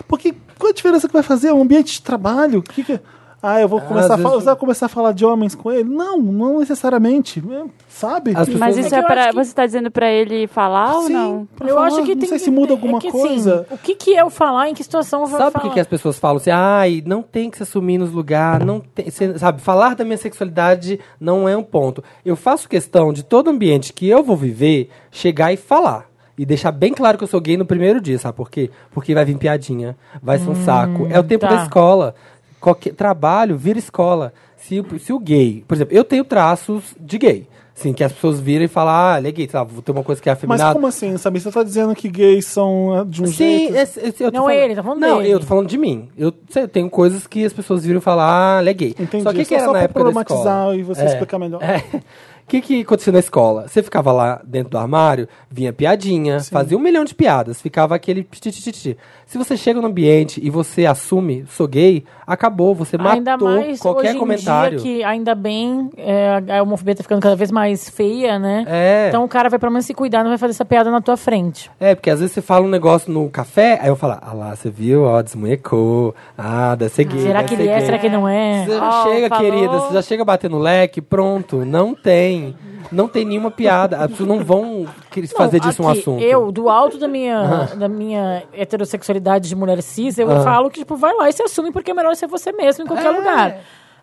Porque qual a diferença que vai fazer? É um ambiente de trabalho? Que que- Ah, eu vou Ah, começar, a às fa- vezes- você vai começar a falar de homens com ele? Não, não necessariamente. É, Sabe? Mas isso é, pra. Você tá dizendo pra ele falar ou Sim, não? pra Eu falar. acho que não tem sei que- se muda alguma é que, coisa. Assim, o que, que eu falar, em que situação eu vou Sabe por falar? que, que as pessoas falam assim, ai, não tem que se assumir nos lugares, não tem, cê- sabe, falar da minha sexualidade não é um ponto. Eu faço questão de todo ambiente que eu vou viver, chegar e falar. E deixar bem claro que eu sou gay no primeiro dia, sabe por quê? Porque vai vir piadinha, vai ser um Hum, saco. É o tempo tá. da escola. Qualquer trabalho vira escola. Se, o- se o gay, por exemplo, eu tenho traços de gay. Assim, que as pessoas viram e falam, ah, ele é gay, sabe? Vou ter uma coisa que é Mas afeminada. como assim, sabe? Você tá dizendo que gays são ah, de um Sim, jeito... esse- esse- eu tô Não falando- ele, tá falando Não, dele. eu tô falando de mim. Eu sei, tenho coisas que as pessoas viram e falam, ah, ele é gay. Entendi. Só que que Só- era só na época da problematizar escola? e você É. explicar melhor. O que, que acontecia na escola? Você ficava lá dentro do armário, vinha piadinha, fazia um milhão de piadas, ficava aquele. Se você chega no ambiente e você assume, sou gay, acabou, você Ainda matou mais qualquer hoje em comentário. dia que ainda bem é, a homofobia tá ficando cada vez mais feia, né? É. Então o cara vai pelo menos se cuidar, não vai fazer essa piada na tua frente. É, porque às vezes você fala um negócio no café, aí eu falo, ah lá, você viu, ó, desmunhecou, ah, deve ser gay. Será que ser ele é? gay. Será que não é? Você já Ó, chega, falou. querida, você já chega batendo leque, pronto, não tem. Não tem nenhuma piada. As pessoas não vão fazer disso um aqui, assunto. Eu, do alto da minha, da minha heterossexualidade de mulher cis, eu Ah. falo que, tipo, vai lá e se assume, porque é melhor ser você mesmo em qualquer lugar.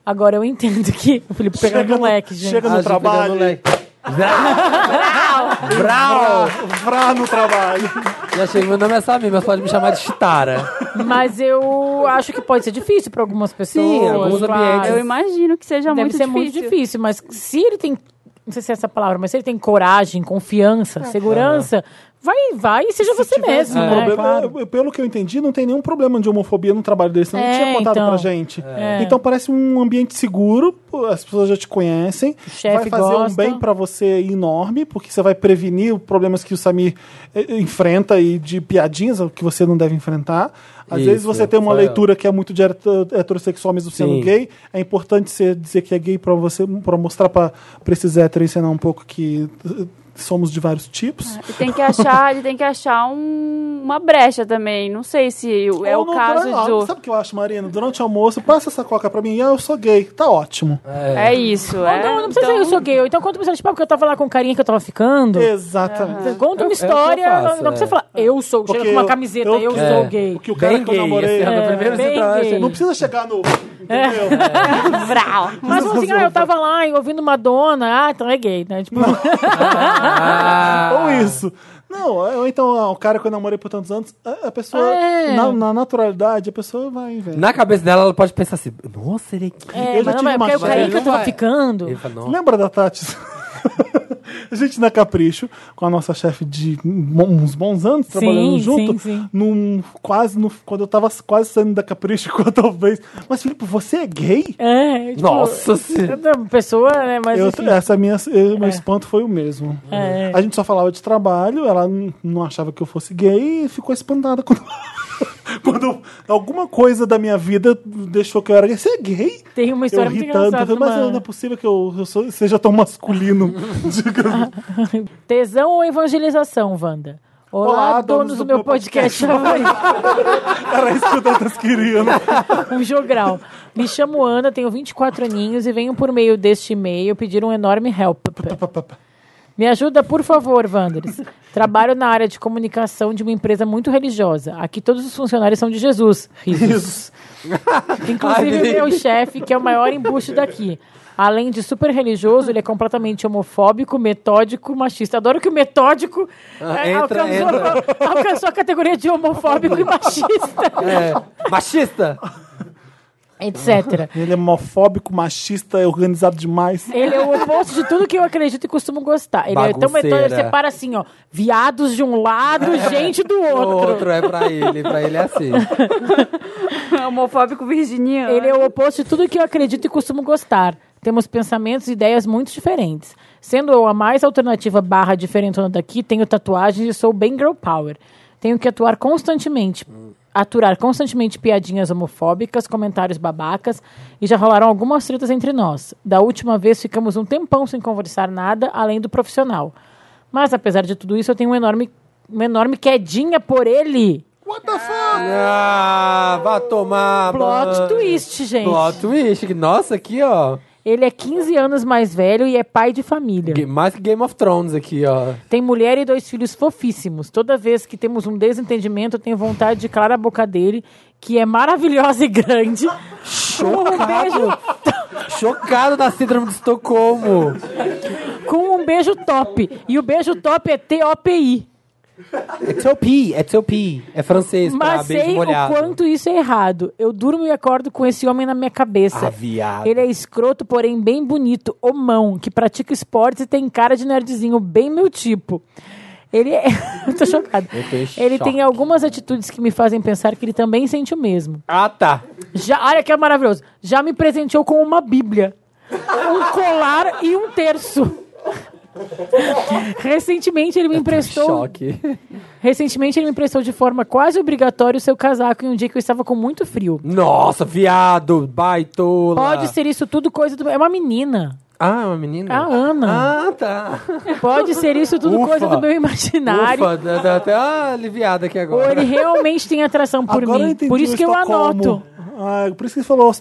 Agora, eu entendo que o Felipe pegando Chega no leque, gente. chega no Ah, trabalho. pegando leque. Vrá, vrá no trabalho. Já chega, meu nome é Samir, mas pode me chamar de Chitara. Mas eu acho que pode ser difícil para algumas pessoas. Sim, alguns claro. ambientes. Eu imagino que seja Deve muito ser difícil. muito difícil, mas se ele tem, não sei se é essa palavra, mas se ele tem coragem, confiança, segurança, vai, vai e seja você mesmo, Esse né? problema- Claro. Pelo que eu entendi, não tem nenhum problema de homofobia no trabalho dele. Senão não É, tinha contado então. pra gente. É. Então parece um ambiente seguro, as pessoas já te conhecem. chefe vai fazer um gosta. bem pra você enorme, porque você vai prevenir os problemas que o Samir eh, enfrenta e de piadinhas que você não deve enfrentar. Às Isso, vezes você tem uma leitura que é muito de heter- heterossexual mesmo sendo Sim. gay. É importante você dizer que é gay pra você para mostrar pra pra esses héteros ensinar um pouco que eh, somos de vários tipos. E tem que achar, ele tem que achar um- uma brecha também. Não sei se é Ou o caso ah, do. Sabe o que eu acho, Marina? Durante o almoço, passa essa coca pra mim. Ah, eu sou gay. Tá ótimo. É isso, Ou é. não, não precisa dizer eu sou gay. Ou então conta uma história, tipo, ah, porque eu tava lá com o carinha que eu tava ficando. Exatamente. Você Conta É- é o uma que eu história, faço, não, não precisa é. falar, eu sou, chega Porque com uma eu- camiseta, eu- eu, é. sou gay. Porque o cara Bem que eu gay, namorei. assim, É, no primeiro bem você gay. Não precisa chegar no. É. Entendeu? Mas assim, ah, eu tava lá e ouvindo Madonna, ah, então é gay, né? Tipo. Ou isso. Não, ou então ah, o cara que eu namorei por tantos anos, a, a pessoa, É. na, na naturalidade, a pessoa vai, velho. Na cabeça dela, ela pode pensar assim, nossa, ele é gay. é, Eu já mas não, tive mas uma porque o que eu tava vai. ficando. Ele fala. Lembra da Tati? a gente na Capricho, com a nossa chefe de uns bons anos, Sim, trabalhando junto, sim, sim. Num, quase no, quando eu tava quase saindo da Capricho, quando talvez. Mas, Felipe, você é gay? É, tipo, Nossa senhora. uma pessoa, né? Mas Eu- enfim. essa minha, eu- meu espanto foi o mesmo. É. A gente só falava de trabalho, ela não achava que eu fosse gay e ficou espantada quando, quando eu- alguma coisa da minha vida deixou que eu era gay. Você é gay? Tem uma Eu história muito tanto, eu engraçada. falei, mas não é possível que eu, eu sou- seja tão masculino. Tesão ou evangelização, Wanda? Olá, donos, do, meu podcast. Era isso que o Dantas queria, né? um jogral. Me chamo Ana, tenho 24 aninhos e venho por meio deste e-mail pedir um enorme help. Me ajuda, por favor, Wanders. Trabalho na área de comunicação de uma empresa muito religiosa. Aqui todos os funcionários são de Jesus. Risos. Inclusive Ai, meu chefe, que é o maior embuste daqui. Além de super religioso, ele é completamente homofóbico, metódico, machista. Adoro que o metódico Ah, é, entra, alcançou, entra. alcançou a categoria de homofóbico e machista. É, machista. Etc. Ele é homofóbico, machista, é organizado demais. Ele é o oposto de tudo que eu acredito e costumo gostar. Ele é tão Bagunceira. metódico, ele separa assim, ó. Viados de um lado, gente do O outro. outro é pra ele, pra ele é assim. Homofóbico virginiano. Ele é o oposto de tudo que eu acredito e costumo gostar. Temos pensamentos e ideias muito diferentes. Sendo eu a mais alternativa barra diferentona daqui, tenho tatuagens e sou bem girl power. Tenho que atuar constantemente, aturar constantemente piadinhas homofóbicas, comentários babacas, e já rolaram algumas tretas entre nós. Da última vez ficamos um tempão sem conversar nada, além do profissional. Mas apesar de tudo isso, eu tenho uma enorme, uma enorme quedinha por ele. Ah, vai tomar. Plot banho. twist, gente. Plot twist. Nossa, aqui, ó. Ele é 15 anos mais velho e é pai de família. Mais que Game of Thrones aqui, ó. Tem mulher e dois filhos fofíssimos. Toda vez que temos um desentendimento, eu tenho vontade de calar a boca dele, que é maravilhosa e grande. Um beijo, Chocado da síndrome de Estocolmo. com um beijo top. E o beijo top é T-O-P-I. É T.O.P., é. É francês pra Mas beijo sei o molhado. quanto isso é errado. Eu durmo e acordo com esse homem na minha cabeça. Ah, viado. Ele é escroto, porém bem bonito, homão, que pratica esportes e tem cara de nerdzinho, bem meu tipo. Ele é. eu tô em Ele choque. tem algumas atitudes que me fazem pensar que ele também sente o mesmo. Ah, tá. Já, olha que é maravilhoso. Já me presenteou com uma Bíblia, um colar e um terço. Recentemente ele me emprestou. Choque. Recentemente ele me emprestou de forma quase obrigatória o seu casaco em um dia que eu estava com muito frio. Nossa, viado, baitola. Pode ser isso tudo coisa do. É uma menina. Ah, é uma menina? A Ana. Ah, tá. Pode ser isso tudo Ufa. coisa do meu imaginário. Ufa, dá, dá até uma aliviada aqui Ou agora. ele realmente tem atração por Agora mim. Por isso o que eu anoto. Ah, por isso que ele falou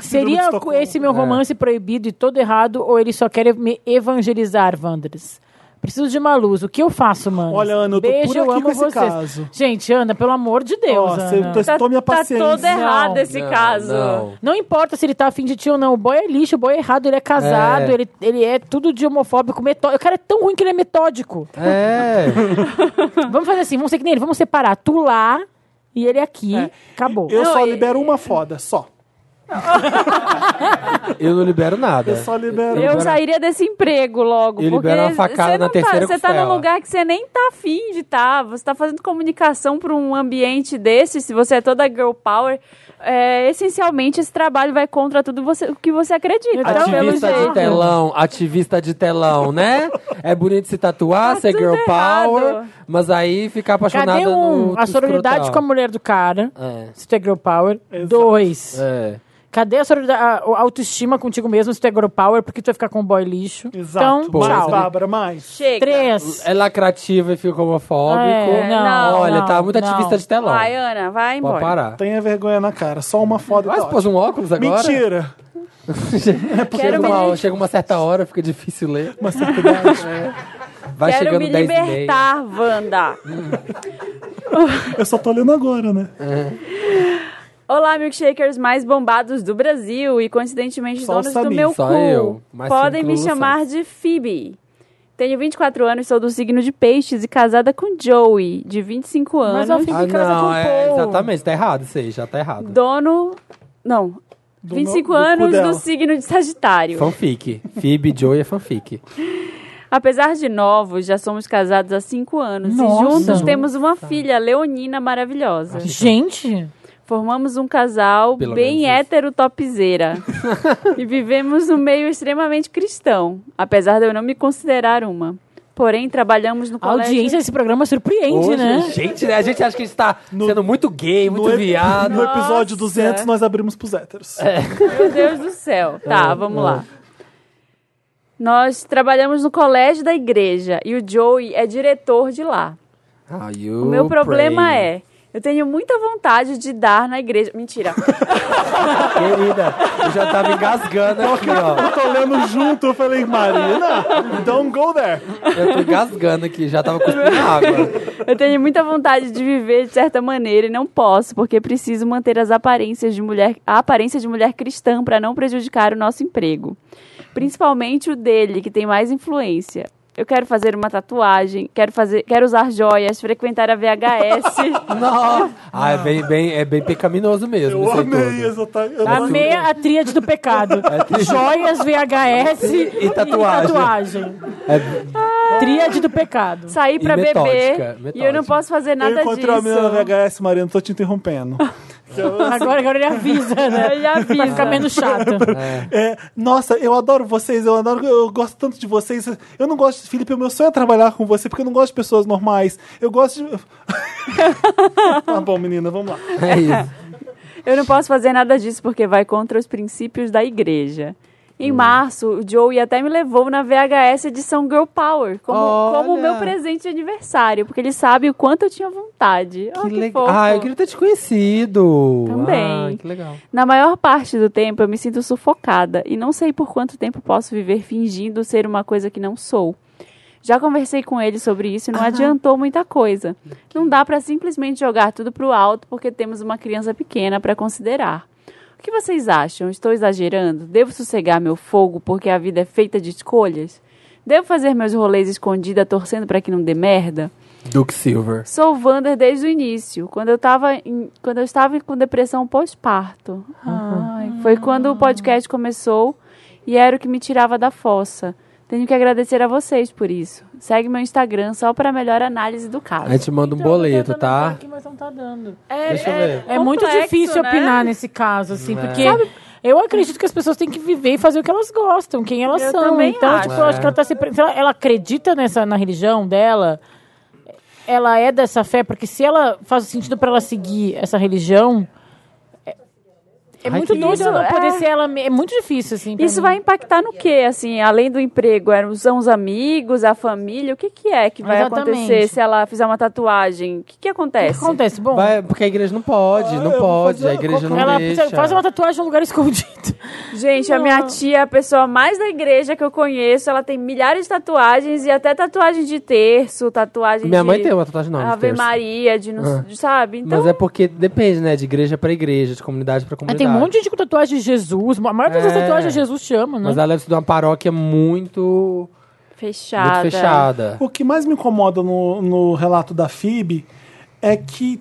Seria esse meu romance proibido e todo errado, ou ele só quer me evangelizar, Wanders? Preciso de uma luz. O que eu faço, mano? Olha, Ana, eu tô Beijo, por eu aqui amo com esse vocês. caso. Gente, Ana, pelo amor de Deus, Ó, você Ana. testou minha Tá paciência. todo errado Não. esse Não, caso. não. Não importa se ele tá afim de ti ou não. O boy é lixo, o boy é errado, ele é casado, É. Ele, ele é tudo de homofóbico, metódico. O cara é tão ruim que ele é metódico. É. vamos fazer assim, vamos ser que nem ele, vamos separar tu lá e ele aqui. Acabou. Eu Não, só e- libero uma foda, só. Eu não libero nada. Eu só libero. Eu libero- sairia desse emprego logo. Eu porque libero uma facada você na não terceira tá, Você tá costela. num lugar que você nem tá afim de estar. Você tá fazendo comunicação para um ambiente desse. Se você é toda girl power, é, essencialmente esse trabalho vai contra tudo você- o que você acredita. Então, pelo Ativista de jeito. telão, ativista de telão, né? É bonito se tatuar, Tá ser girl errado. power, mas aí ficar apaixonada Cadê um? no A sororidade escrotal. com a mulher do cara. É. Se tu é girl power. Dois. É. Cadê a, a a autoestima contigo mesmo se tu é girl power, porque tu vai ficar com um boy lixo. Exato. Então, mais, tchau. Bárbara, mais. Chega. Três. É lacrativo e fica homofóbico. É, não, Olha, não, tá muito não. ativista de telão. Vai, Ana, vai Pode embora. parar. Tenha vergonha na cara. Só uma foda. Mas tá pôs um óculos agora? Mentira. Chega Quero uma, chega uma certa hora, fica difícil ler. Uma certa idade. Vai Quero chegando me 10 meia. libertar, Wanda. Eu só tô lendo agora, né? Olá, milkshakers mais bombados do Brasil e coincidentemente Só donos do Samir. meu Só cu. eu, Podem me chamar de Phoebe. Tenho 24 anos, sou do signo de peixes e casada com Joey, de 25 Mas a anos. Phoebe Ah, casa não, com é, Paul. exatamente, tá errado isso aí, já tá errado. Dono. Não. Do 25 no- do anos do signo de Sagitário. Fanfic. Phoebe Joey é fanfic. Apesar de novos, já somos casados há 5 anos. Nossa. E juntos temos uma filha, Leonina, maravilhosa. Gente, Formamos um casal Pelo bem hétero topzeira. e vivemos num meio extremamente cristão, apesar de eu não me considerar uma. Porém, trabalhamos no a colégio... audiência desse programa surpreende, Hoje, né? gente, né, a gente acha que a gente tá sendo muito gay, muito no, viado. no episódio Nossa. 200, nós abrimos pros héteros. Meu Deus do céu. Tá, É, vamos é. lá. Nós trabalhamos no colégio da igreja e o Joey é diretor de lá. Ah, you O meu problema pray. é, Eu tenho muita vontade de dar na igreja. Mentira. Querida, eu já tava engasgando aqui, ó. Eu tô olhando junto, eu falei, Marina, don't go there. Eu tô engasgando aqui, já tava cuspindo água. Eu tenho muita vontade de viver de certa maneira e não posso, porque preciso manter as aparências de mulher, a aparência de mulher cristã para não prejudicar o nosso emprego. Principalmente o dele, que tem mais influência. Eu quero fazer uma tatuagem, quero fazer, quero usar joias, frequentar a VHS. Nossa. Ah, é bem, bem, é bem pecaminoso mesmo. Eu amei eu não- Amei a tríade do pecado. Joias, VHS E tatuagem. tatuagem. É- Tríade do pecado. Sair pra metódica, beber e eu não posso fazer nada eu encontrei uma menina na disso. VHS, Marina, tô te interrompendo. Agora, agora ele avisa, né? Ele avisa. Pra ficar menos chato. É, nossa, eu adoro vocês, eu adoro, eu gosto tanto de vocês. Eu não gosto, Felipe, o meu sonho é trabalhar com você, porque eu não gosto de pessoas normais. Eu gosto de. tá bom, menina, vamos lá. É isso. Eu não posso fazer nada disso porque vai contra os princípios da igreja. Em março, o Joey até me levou na VHS edição Girl Power como, Olha! como o meu presente de aniversário, porque ele sabe o quanto eu tinha vontade. Oh, Que que legal. fofo. Ah, eu queria ter te conhecido. Também. Ah, que legal. Na maior parte do tempo eu me sinto sufocada e não sei por quanto tempo posso viver fingindo ser uma coisa que não sou. Já conversei com ele sobre isso e não adiantou muita coisa. Não dá pra simplesmente jogar tudo pro alto porque temos uma criança pequena pra considerar. O que vocês acham? Estou exagerando? Devo sossegar meu fogo porque a vida é feita de escolhas? Devo fazer meus rolês escondida torcendo pra que não dê merda? Duke Silver. Sou Wander desde o início, quando eu estava em- quando eu estava com depressão pós-parto. Ai, Foi quando o podcast começou e era o que me tirava da fossa. Tenho que agradecer a vocês por isso. Segue meu Instagram só para melhor análise do caso. A gente manda um boleto, tá? Mas não tá dando. Deixa eu ver. É muito complexo, difícil né? opinar nesse caso, assim, É. porque eu acredito que as pessoas têm que viver e fazer o que elas gostam, quem elas Eu são. então, acho. tipo, eu acho que ela tá se. ela, ela acredita nessa, na religião dela, ela é dessa fé, porque se ela faz sentido pra ela seguir essa religião. É, é Ai, muito doido lindo. ela poder É. ser ela. É muito difícil, assim. Isso mim. vai impactar no quê? Assim, além do emprego, eram- são os amigos, a família? O que, que é que vai Exatamente. acontecer se ela fizer uma tatuagem? O que, que O acontece? que acontece? Bom, Vai, porque a igreja não pode, não eu vou pode. fazer- A igreja não ela deixa. faz uma tatuagem num lugar escondido. Gente, a minha tia é a pessoa mais da igreja que eu conheço. Ela tem milhares de tatuagens e até tatuagem de terço, tatuagem Minha de mãe tem uma tatuagem não, Ave terço. Maria, de, não- Ah. sabe? Então, Mas é porque depende, né? De igreja pra igreja, de comunidade pra comunidade. Tem um monte de gente com tatuagem de Jesus. A maior das É. tatuagens Jesus chama, né? Mas ela deve ser de uma paróquia muito, fechada. muito fechada. O que mais me incomoda no, no relato da Phoebe é que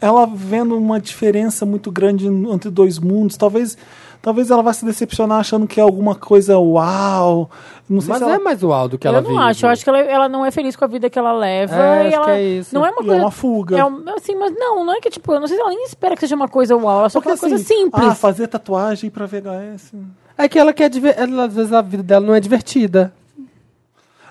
ela vendo uma diferença muito grande entre dois mundos, talvez talvez ela vá se decepcionar achando que é alguma coisa uau. Não sei Mas se é ela... mais uau do que eu ela não vive. acho, eu acho que ela, ela não é feliz com a vida que ela leva. É, e acho ela, que é isso. Não é uma é coisa. uma fuga. É um- assim, mas não, não é que tipo, eu não sei se ela nem espera que seja uma coisa uau, ela só quer uma coisa assim, simples. ah, fazer tatuagem pra VHS. É que ela quer diver... ela, às vezes a vida dela não é divertida.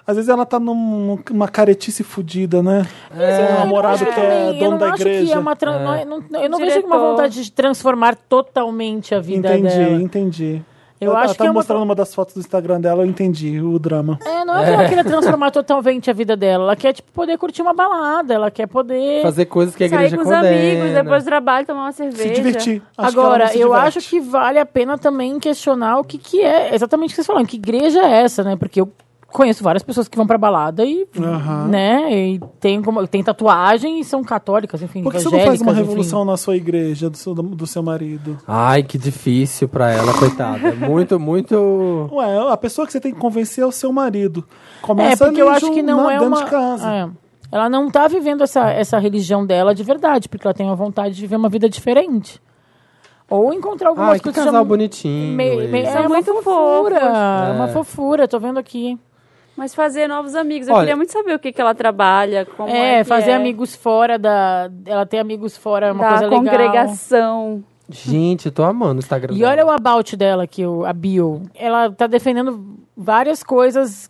Às vezes ela tá num- numa caretice fudida, né? É, um namorado eu que acho é também, eu dono não da acho que igreja. é uma tran- não é- não- eu não vejo Diretor. uma vontade de transformar totalmente a vida Entendi, dela. entendi. Eu ela acho tá que é uma mostrando uma das fotos do Instagram dela, eu entendi o drama. É, não é que ela queira transformar totalmente a vida dela. Ela quer, tipo, poder curtir uma balada. Ela quer poder. Fazer coisas que a Sair igreja com os condena. amigos, depois do trabalho, tomar uma cerveja. divertir. Acho ela Agora, se eu acho que vale a pena também questionar o que, que é exatamente o que vocês falaram. Que igreja é essa, né? Porque eu conheço várias pessoas que vão pra balada e, Aham. né? E tem, como, tem tatuagem e são católicas, enfim, Por que você não faz uma revolução na sua igreja, do seu, do seu marido? Ai, que difícil pra ela, coitada. Muito, muito... Ué, a pessoa que você tem que convencer é o seu marido. É, Começa porque eu acho que não na- é dentro uma... de casa. é. Ela não tá vivendo essa, essa religião dela de verdade, porque ela tem uma vontade de viver uma vida diferente. Ou encontrar algumas Ai, que coisas... casal bonitinho. Esse. meio- é uma muito fofura, fofos. uma É. fofura, tô vendo aqui. Mas fazer novos amigos. Eu Olha- queria muito saber o que, que ela trabalha, como é, é, fazer é amigos fora da. Ela tem amigos fora, é uma da coisa legal. congregação. Gente, eu tô amando o Instagram E dela. olha o about dela aqui, o- a bio. Ela tá defendendo várias coisas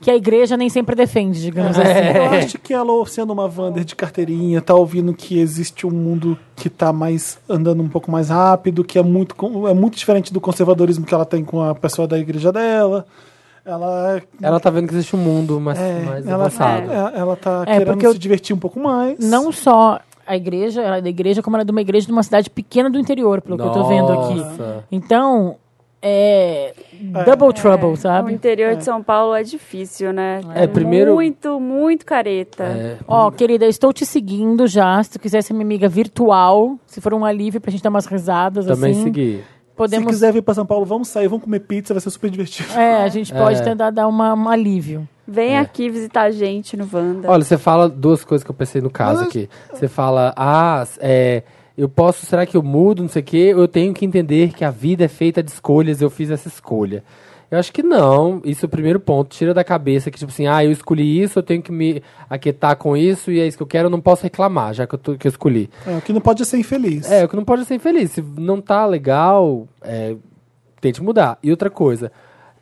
que a igreja nem sempre defende, digamos assim. Eu acho que ela, sendo uma Wander de carteirinha, tá ouvindo que existe um mundo que tá mais andando um pouco mais rápido, que é muito, com- é muito diferente do conservadorismo que ela tem com a pessoa da igreja dela. Ela, Ela tá vendo que existe um mundo mais, é, mais ela, avançado. ela, ela tá É, querendo eu- se divertir um pouco mais. Não só a igreja, ela é da igreja, como ela é de uma igreja de uma cidade pequena do interior, pelo que eu tô vendo aqui. Nossa. Então, é. Double trouble, O sabe? interior de São Paulo é difícil, né? É, primeiro- Muito, muito careta. É. Ó, querida, eu estou te seguindo já. Se tu quiser ser minha amiga virtual, se for um alívio pra gente dar umas risadas Também assim. seguir. Podemos. Se quiser vir pra São Paulo, vamos sair, vamos comer pizza, vai ser super divertido. É, a gente pode É. tentar dar uma, um alívio. Vem É. aqui visitar a gente no Wanda. Olha, você fala duas coisas que eu pensei no caso aqui. Você fala, ah, é, eu posso, será que eu mudo, não sei o quê? Eu tenho que entender que a vida é feita de escolhas, eu fiz essa escolha. Eu acho que não. Isso é o primeiro ponto. Tira da cabeça que, tipo assim, ah, eu escolhi isso, eu tenho que me aquietar com isso e é isso que eu quero, eu não posso reclamar, já que eu, tô- que eu escolhi. É, o que não pode é ser infeliz. É, o que não pode é ser infeliz. Se não tá legal, é, tente mudar. E outra coisa,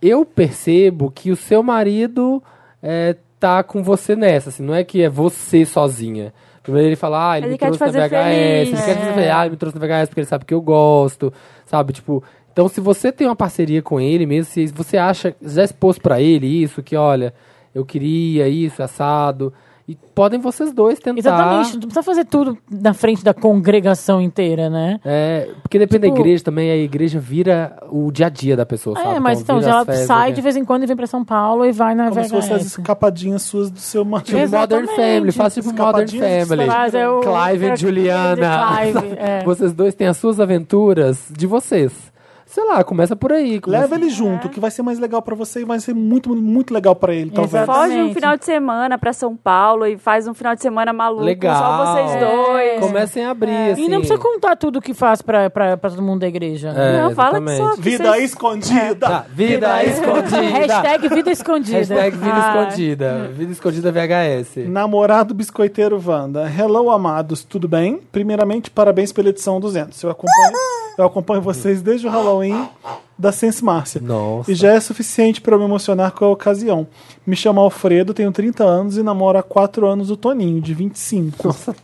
eu percebo que o seu marido é, tá com você nessa, assim, não é que é você sozinha. Primeiro ele fala, ah, ele, Ele me quer trouxe na fazer VHS, ele feliz. quer te É. fazer, ah, ele me trouxe na VHS porque ele sabe que eu gosto, sabe, tipo... Então, se você tem uma parceria com ele mesmo, se você acha, já expôs pra ele isso, que olha, eu queria isso, assado, e podem vocês dois tentar... Exatamente, não precisa fazer tudo na frente da congregação inteira, né? É, porque depende Tipo- da igreja também, a igreja vira o dia a dia da pessoa, sabe? É, mas então, vira ela as festas, sai né? de vez em quando e vem pra São Paulo e vai na Como se fossem as VHS. escapadinhas suas do seu marido. Tipo Modern Family, faz tipo Modern Family. Mas é o- Clive é- e Juliana. Clive, é. Vocês dois têm as suas aventuras de vocês. Sei lá, começa por aí. começa- Leva ele junto, que vai ser mais legal pra você e vai ser muito, muito legal pra ele, talvez. Foge um final de semana pra São Paulo e faz um final de semana maluco. Legal. Só vocês dois. Comecem a abrir, assim. E não precisa contar tudo que faz pra, pra, pra todo mundo da igreja. É, Não, fala que exatamente. só- Vida escondida. Tá, vida escondida. Hashtag vida escondida. Hashtag vida Ah. escondida. Vida escondida VHS. Namorado Biscoiteiro Wanda. Hello, amados, tudo bem? Primeiramente, parabéns pela edição 200. Eu acompanho, eu acompanho vocês desde o Halloween da Sense Márcia. Nossa. E já é suficiente para eu me emocionar com a ocasião. Me chamo Alfredo, tenho 30 anos e namoro há 4 anos o Toninho, de 25. Nossa.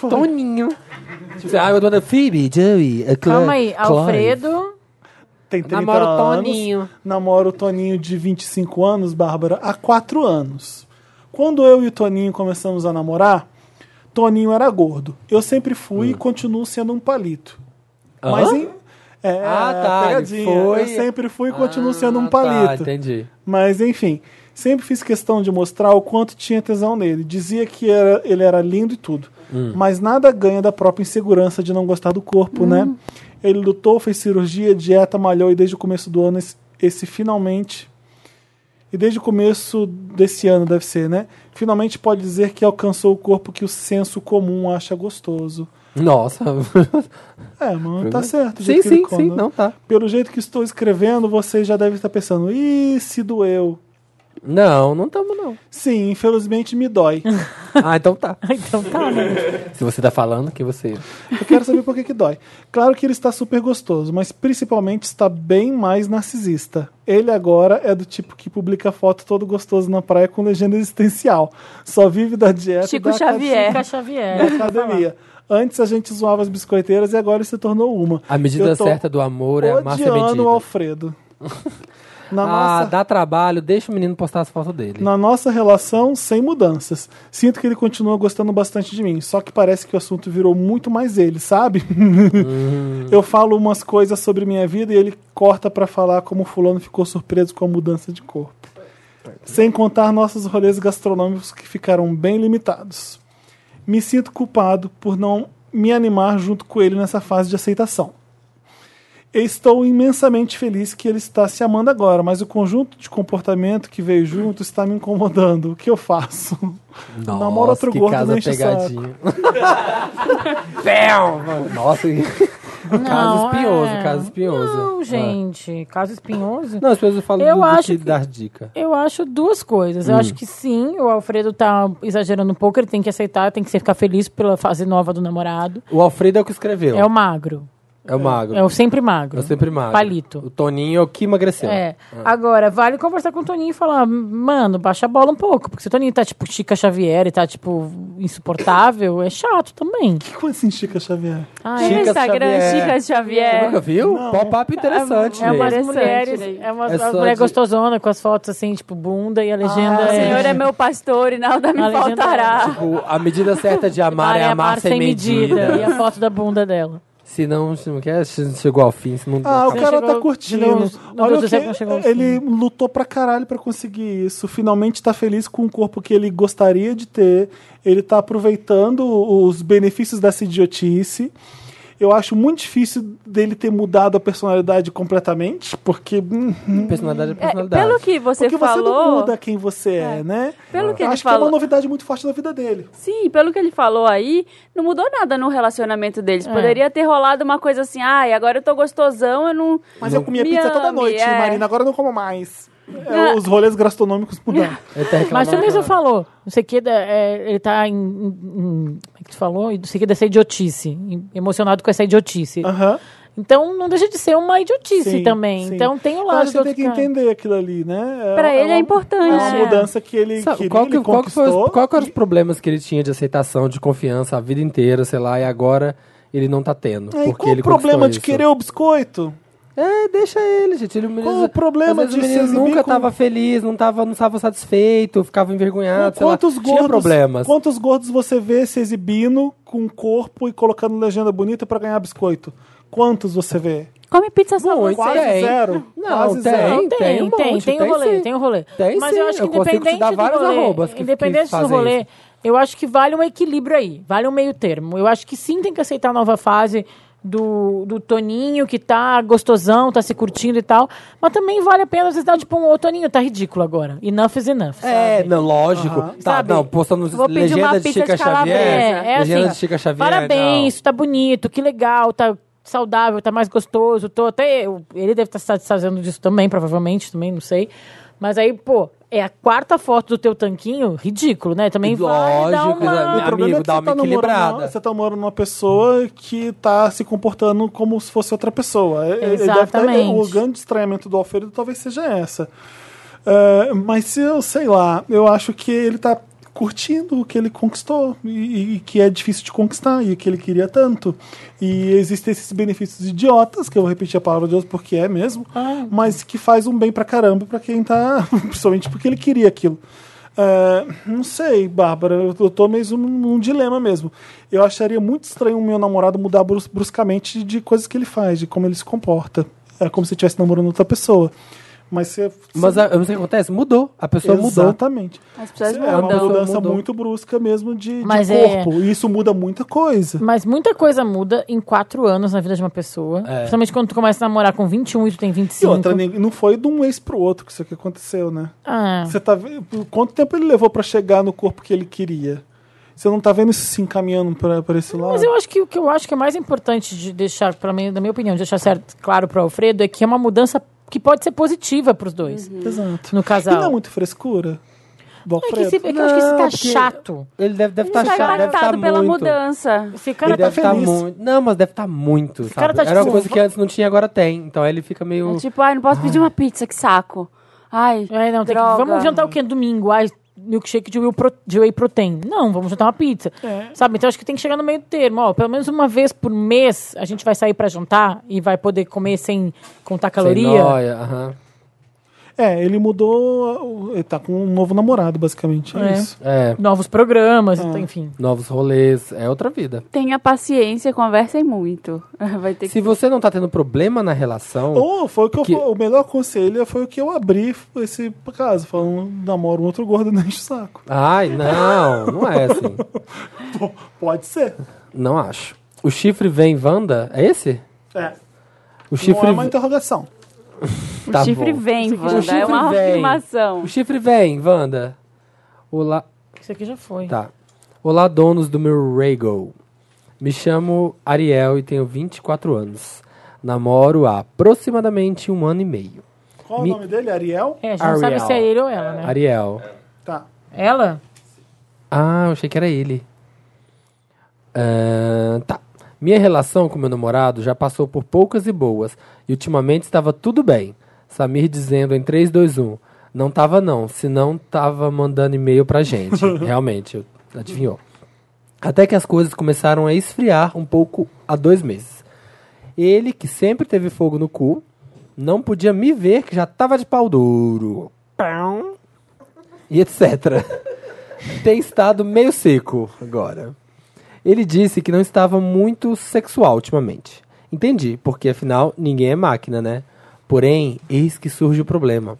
Toninho. Tipo, ah, eu tô na Phoebe, Joey, Calma aí. Alfredo. Tem 30 Namoro o anos. Toninho. Namoro o Toninho de 25 anos, Bárbara, há 4 anos. Quando eu e o Toninho começamos a namorar, Toninho era gordo. Eu sempre fui e continuo sendo um palito. Hum. Mas em, é, Ah, tá, pegadinha. foi- Eu sempre fui e continuo sendo um Ah, tá, palito. entendi. Mas enfim, sempre fiz questão de mostrar o quanto tinha tesão nele. Dizia que era- ele era lindo e tudo. Hum. Mas nada ganha da própria insegurança de não gostar do corpo, né? Ele lutou, fez cirurgia, dieta, malhou e desde o começo do ano esse, esse finalmente. E desde o começo desse ano deve ser, né? Finalmente pode dizer que alcançou o corpo que o senso comum acha gostoso. Nossa. É, mano, tá certo. Sim, sim, sim, não tá. Pelo jeito que estou escrevendo, vocês já devem estar pensando, ih, se doeu. Não, não estamos não. Sim, infelizmente me dói. Ah, então tá. então tá, né? Se você tá falando, que você... Eu quero saber por que, que dói. Claro que ele está super gostoso, mas principalmente está bem mais narcisista. Ele agora é do tipo que publica foto todo gostoso na praia com legenda existencial. Só vive da dieta Chico da Xavier. Chica Xavier. da academia. Antes a gente zoava as biscoiteiras e agora ele se tornou uma. A medida certa do amor é a massa medida. o Alfredo. Na ah, nossa dá trabalho, deixa o menino postar as fotos dele. Na nossa relação, sem mudanças. Sinto que ele continua gostando bastante de mim, só que parece que o assunto virou muito mais ele, sabe? Eu falo umas coisas sobre minha vida e ele corta pra falar como o fulano ficou surpreso com a mudança de corpo. Sem contar nossos rolês gastronômicos que ficaram bem limitados. Me sinto culpado por não me animar junto com ele nessa fase de aceitação. Estou imensamente feliz que ele está se amando agora, mas o conjunto de comportamento que veio junto está me incomodando. O que eu faço? Nossa, Namoro outro que gordo, casa não enche o saco. pegadinha. Pão, mano. Nossa, caso espinhoso, é. caso espinhoso. Não, gente, caso espinhoso. Não, as pessoas falam Eu do, do acho que que- dar dica. Eu acho duas coisas. Eu Hum. acho que sim, o Alfredo tá exagerando um pouco, ele tem que aceitar, tem que ficar feliz pela fase nova do namorado. O Alfredo é o que escreveu. É o magro. É o magro. É o sempre magro. É o sempre magro. Palito. O Toninho é o que emagreceu. É. Ah. Agora, vale conversar com o Toninho e falar, mano, baixa a bola um pouco. Porque se o Toninho tá, tipo, Chica Xavier e tá, tipo, insuportável, é chato também. Que coisa assim, Chica Xavier? Ah, Tem no Instagram, Chica Xavier. Você nunca viu? Pop-up interessante. É umas gente. mulheres, né? é umas É só mulher de- gostosona com as fotos assim, tipo, bunda e a legenda Ah, o é... Senhor é meu pastor e nada me A legenda faltará. Tipo, a medida certa de amar é amar, sem medida. E a foto da bunda dela. Se não, se não quer, se não chegou ao fim, se não... Ah, o cara tá curtindo. não- não Olha o que, certo, não chegou ao ele lutou pra caralho pra conseguir isso. Finalmente tá feliz com o corpo que ele gostaria de ter. Ele tá aproveitando os benefícios dessa idiotice. Eu acho muito difícil dele ter mudado a personalidade completamente, porque. hum, Personalidade é É, personalidade. pelo que você porque você falou. não muda quem você é, né? Pelo que Eu ele acho que é falou. uma novidade muito forte na vida dele. Sim, pelo que ele falou aí, não mudou nada no relacionamento deles. É. Poderia ter rolado uma coisa assim, ai, agora eu tô gostosão, eu não. Mas eu comia me pizza toda ame", noite, é. Marina, agora eu não como mais. É, É. os rolês gastronômicos mudaram. Mas você mesmo falou, não sei o que, é, ele tá em, em- é que tu falou? Não sei o que dessa idiotice. em- Emocionado com essa idiotice. Então não deixa de ser uma idiotice Sim, também. sim. Então tem o Eu lado do você tem que cara. entender aquilo ali, né? Pra ele é uma- importante. É uma É. mudança que ele Sabe, queria, qual, que, ele qual, que foi, os- qual que eram os problemas que ele tinha de aceitação, de confiança a vida inteira, sei lá, e agora ele não tá tendo? É, porque qual ele o problema de isso. querer o biscoito? É, deixa ele, gente. Ele, Qual o problema de o menino nunca com- tava feliz, não tava, não tava satisfeito, ficava envergonhado, sei lá. Quantos Tinha gordos, problemas. quantos gordos você vê se exibindo com o corpo e colocando legenda bonita pra ganhar biscoito? Quantos você vê? Come pizza só você. Quase tem. zero. Não, Quase tem, zero. Não, tem, tem um tem, monte, tem o tem rolê, sim. tem o rolê. Tem Mas sim, eu acho que eu independente dar do rolê, arrobas que- que independente do fazem rolê, isso. eu acho que vale um equilíbrio aí, vale um meio termo. Eu acho que sim tem que aceitar a nova fase do, do Toninho, que tá gostosão, tá se curtindo e tal, mas também vale a pena às vezes dar tipo um, ô Toninho, tá ridículo agora. Enough is enough. É, sabe? não, lógico. Tá, Sabe? não, postando Vou uma legenda de Chica de. Xavier. É, é legenda assim, de Chica Xavier. Parabéns, tá bonito, que legal, tá saudável, tá mais gostoso. Tô até eu- ele deve estar se satisfazendo disso também, provavelmente, também, não sei. Mas aí, pô, é a quarta foto do teu tanquinho, ridículo, né? Também vai dar Lógico, uma... Meu O problema amigo, é que dá você uma tá equilibrada. Você tá namorando uma pessoa que tá se comportando como se fosse outra pessoa. Ele deve ter- Exatamente. o grande estranhamento do Alfredo talvez seja essa. É, mas se eu sei lá, eu acho que ele tá curtindo o que ele conquistou e, e que é difícil de conquistar e que ele queria tanto. E existem esses benefícios idiotas, que eu vou repetir a palavra de Deus porque é mesmo, mas que faz um bem pra caramba pra quem tá, principalmente porque ele queria aquilo. É, não sei, Bárbara, eu tô mesmo num, num dilema mesmo. Eu acharia muito estranho o meu namorado mudar brus- bruscamente de coisas que ele faz, de como ele se comporta. É como se estivesse namorando outra pessoa. Mas você. Mas não sei o que acontece, mudou. A pessoa mudou. Exatamente. As pessoas É uma mudança mudou. muito brusca mesmo de, de Mas é- corpo. E isso muda muita coisa. Mas muita coisa muda em quatro anos na vida de uma pessoa. É. Principalmente quando tu começa a namorar com 21 e tu tem E 25. outra, nem- não foi de um mês pro outro que isso aqui aconteceu, né? Ah. Você tá vendo. Quanto tempo ele levou pra chegar no corpo que ele queria? Você não tá vendo isso se encaminhando pra, pra esse lado? Mas eu acho que o que eu acho que é mais importante de deixar, pelo menos na minha opinião, de deixar certo, claro pro Alfredo, é que é uma mudança que pode ser positiva pros dois. Exato. No E casal. não é muito frescura? É que, se, é que eu acho que se Não, tá chato. Ele deve estar Ele tá está chato, deve estar impactado pela muito. mudança. Esse cara ele tá deve estar feliz. muito. Não, mas deve estar muito. sabe? cara tá, Era uma tipo, coisa que antes não tinha, agora tem. Então aí ele fica meio. É tipo, ai, não posso pedir uma pizza, que saco. Ai, É, não, tem que- droga. vamos jantar o quê? Domingo? Ai, milkshake de whey, pro, de whey protein. Não, vamos jantar uma pizza. É. Sabe? Então acho que tem que chegar no meio termo. Ó, pelo menos uma vez por mês a gente vai sair pra jantar e vai poder comer sem contar sem caloria. nóia, aham. É, ele mudou. Ele tá com um novo namorado, basicamente. É, É. isso. É. Novos programas, então, enfim. Novos rolês. É outra vida. Tenha paciência, conversem muito. Vai ter que... Se você não tá tendo problema na relação. Ou foi o que, Que- eu, o melhor conselho foi o que eu abri esse caso, falando, namoro um outro gordo não enche o saco. Ai, não, não é assim. Pode ser. Não acho. O chifre vem, Wanda? É esse? É. O chifre Não é uma interrogação. O Tá chifre bom. vem, O Wanda. chifre É uma vem. afirmação. O chifre vem, Wanda. Olá. Isso aqui já foi. Tá. Olá, donos do meu Rego. Me chamo Ariel e tenho 24 anos. Namoro há aproximadamente um ano e meio. Qual Mi- é o nome dele? Ariel? É, a gente não sabe Ariel. se é ele ou ela, né? Ariel. Tá. Ela? Ah, eu achei que era ele. Ah, tá. Minha relação com meu namorado já passou por poucas e boas, e ultimamente estava tudo bem. Samir dizendo em 3, 2, 1. Não tava não, senão tava mandando e-mail pra gente. Realmente, adivinhou. Até que as coisas começaram a esfriar um pouco há dois meses. Ele, que sempre teve fogo no cu, não podia me ver que já tava de pau duro. Pão. E etc. Tem estado meio seco agora. Ele disse que não estava muito sexual ultimamente. Entendi, porque afinal ninguém é máquina, né? Porém, eis que surge o problema.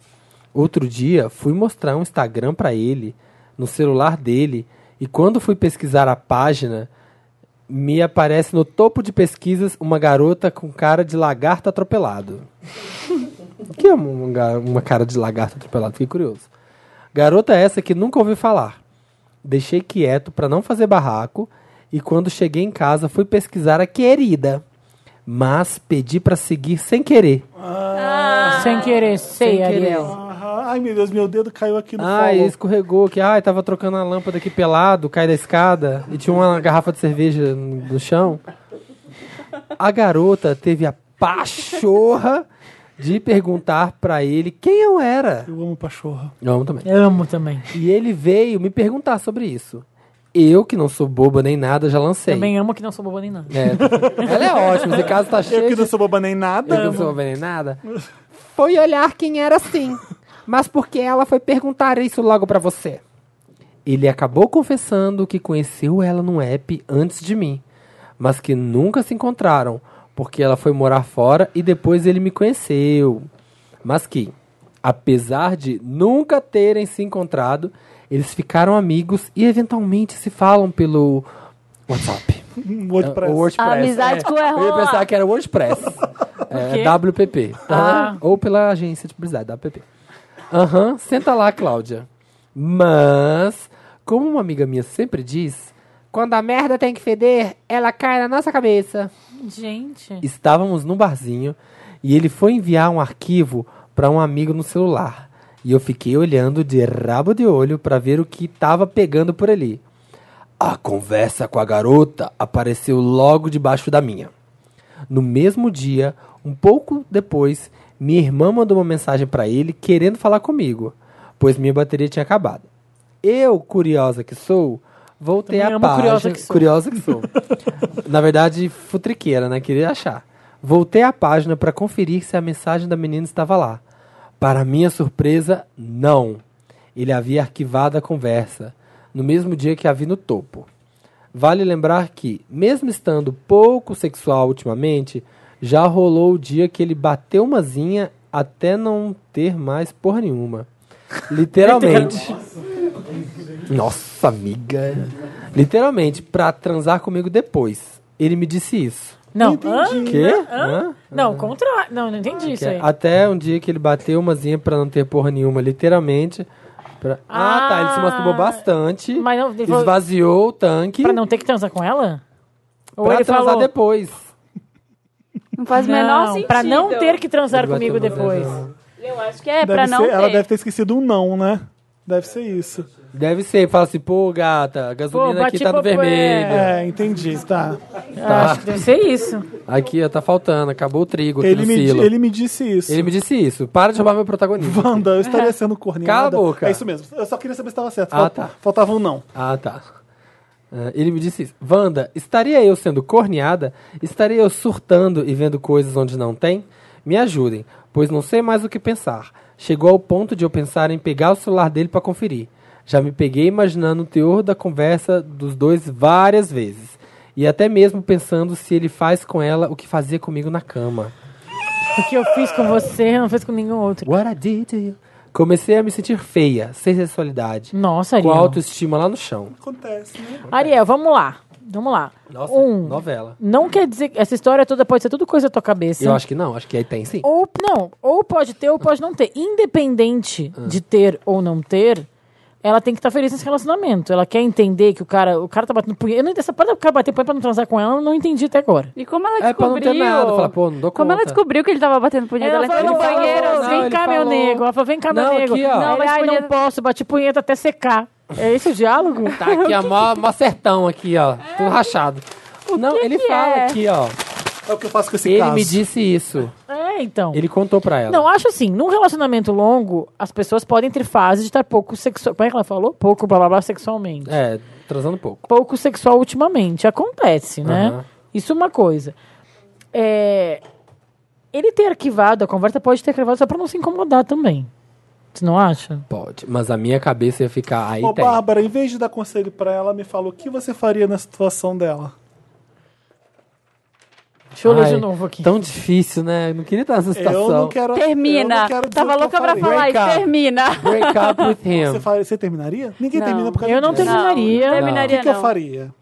Outro dia fui mostrar um Instagram pra ele no celular dele e quando fui pesquisar a página, me aparece no topo de pesquisas uma garota com cara de lagarto atropelado. O que é uma, uma cara de lagarto atropelado? Fiquei curioso. Garota essa que nunca ouvi falar. Deixei quieto pra não fazer barraco e quando cheguei em casa fui pesquisar a querida. Mas pedi pra seguir sem querer. Sem querer, sei, Sem querer. Ariel. Aham. Ai, meu Deus, meu dedo caiu aqui no Ai, follow. escorregou aqui. Ai, tava trocando a lâmpada aqui pelado, cai da escada e tinha uma garrafa de cerveja no chão. A garota teve a pachorra de perguntar pra ele quem eu era. Eu amo pachorra. Eu amo também. Amo também. E ele veio me perguntar sobre isso. Eu, que não sou boba nem nada, já lancei. Também amo que não sou boba nem nada. É. Ela é ótima, esse caso tá cheio Eu que não sou boba nem nada. Eu que não sou boba nem nada. Foi olhar quem era sim. Mas porque ela foi perguntar isso logo pra você? Ele acabou confessando que conheceu ela num app antes de mim, mas que nunca se encontraram, porque ela foi morar fora e depois ele me conheceu. Mas que, apesar de nunca terem se encontrado, eles ficaram amigos e eventualmente se falam pelo WhatsApp. WordPress. WordPress. A amizade é. com o Eu ia Errol. pensar que era WordPress. É? WPP. Ah. Ou pela agência de publicidade, WPP. Aham, senta lá, Cláudia. Mas, como uma amiga minha sempre diz, quando a merda tem que feder, ela cai na nossa cabeça. Gente. Estávamos num barzinho e ele foi enviar um arquivo para um amigo no celular. E eu fiquei olhando de rabo de olho para ver o que estava pegando por ali. A conversa com a garota apareceu logo debaixo da minha. No mesmo dia, um pouco depois, minha irmã mandou uma mensagem para ele querendo falar comigo, pois minha bateria tinha acabado. Eu, curiosa que sou, voltei amo página. curiosa que sou. curiosa que sou. Na verdade, futriqueira, né? Queria achar. Voltei à página para conferir se a mensagem da menina estava lá. Para minha surpresa, não. Ele havia arquivado a conversa, no mesmo dia que a vi no topo. Vale lembrar que, mesmo estando pouco sexual ultimamente, já rolou o dia que ele bateu umazinha até não ter mais porra nenhuma. Literalmente. Nossa, amiga. Literalmente, pra transar comigo depois. Ele me disse isso. Não, entendi. hã? Quê? Hã? Hã? Não, contrário. Não, não entendi isso Que é aí. Até um dia que ele bateu umazinha pra não ter porra nenhuma, literalmente. Pra- Ah, tá. Ele se masturbou bastante. Mas não, ele falou- esvaziou o tanque Pra não ter que transar com ela? Ou pra ele transar falou... depois. Não faz o não, menor sentido. Pra não ter que transar Ele comigo depois. umas- Eu acho que é Deve pra não ser- ter. Ela deve ter esquecido um não, né? Deve ser isso. Deve ser. Fala assim, pô, gata, a gasolina Pô, aqui bati tá no vermelho. É, entendi, tá. Eu Acho que deve ser isso. Aqui, ó, tá faltando. Acabou o trigo aqui Ele no me, di- silo. ele me disse isso. Ele me disse isso. Para de roubar meu protagonismo. Wanda, eu estaria sendo corneada. Cala a boca. É isso mesmo. Eu só queria saber se estava certo. Ah, Fal- tá. Faltava um não. Ah, tá. Ah, ele me disse isso. Wanda, estaria eu sendo corneada? Estaria eu surtando e vendo coisas onde não tem? Me ajudem, pois não sei mais o que pensar. Chegou ao ponto de eu pensar em pegar o celular dele para conferir. Já me peguei imaginando o teor da conversa dos dois várias vezes. E até mesmo pensando se ele faz com ela o que fazia comigo na cama. O que eu fiz com você, não fiz com nenhum outro. What I did to you. Comecei a me sentir feia, sem sensualidade. Nossa, Com Ariel. autoestima lá no chão. Acontece, né? Ariel, vamos lá. Vamos lá. Nossa, um, novela. não quer dizer... Essa história toda pode ser tudo coisa da tua cabeça. Eu acho que não, acho que aí tem sim. Ou não, ou pode ter ou pode não ter. Independente Ah. de ter ou não ter, ela tem que estar feliz nesse relacionamento. Ela quer entender que o cara, o cara tá batendo punheta. Eu não, essa parte do cara bater punheta pra não transar com ela, eu não entendi até agora. E como ela É pra não descobriu? ter nada. Fala, pô, não dou Como ela conta. descobriu que ele tava batendo punheta? Ela, no falou, banheiro. falou, assim. vem ele cá, meu nego. Ela falou, vem cá, meu Não, nego. aqui. Não, Mas ai, não punheta- posso, bate punheta até secar. É esse o diálogo? Tá aqui, ó, mó, mó sertão aqui, ó. Tudo rachado. Não, que ele que fala é? aqui, ó. É o que eu faço com esse Ele caso. me disse isso. É, então. Ele contou pra ela. Não, acho assim, num relacionamento longo, as pessoas podem ter fases de estar pouco sexual. Como é que ela falou? Pouco blá blá blá sexualmente. É, transando pouco. Pouco sexual ultimamente. Acontece, né? Aham. Isso é uma coisa. É, Ele ter arquivado a conversa pode ter arquivado só pra não se incomodar também. Você não acha? Pode. Mas a minha cabeça ia ficar aí Ô, tem. Bárbara, em vez de dar conselho pra ela, me fala o que você faria na situação dela. Deixa eu ler Ai, de novo aqui. Tão difícil, né? Eu não queria estar nessa situação. Eu não quero. Termina. eu não quero Tava louca pra falar Break isso. up. Termina. Break up with him. Você, faria- você terminaria? Ninguém Não. termina por causa Eu não disso. terminaria. Não, terminaria O que, que eu faria?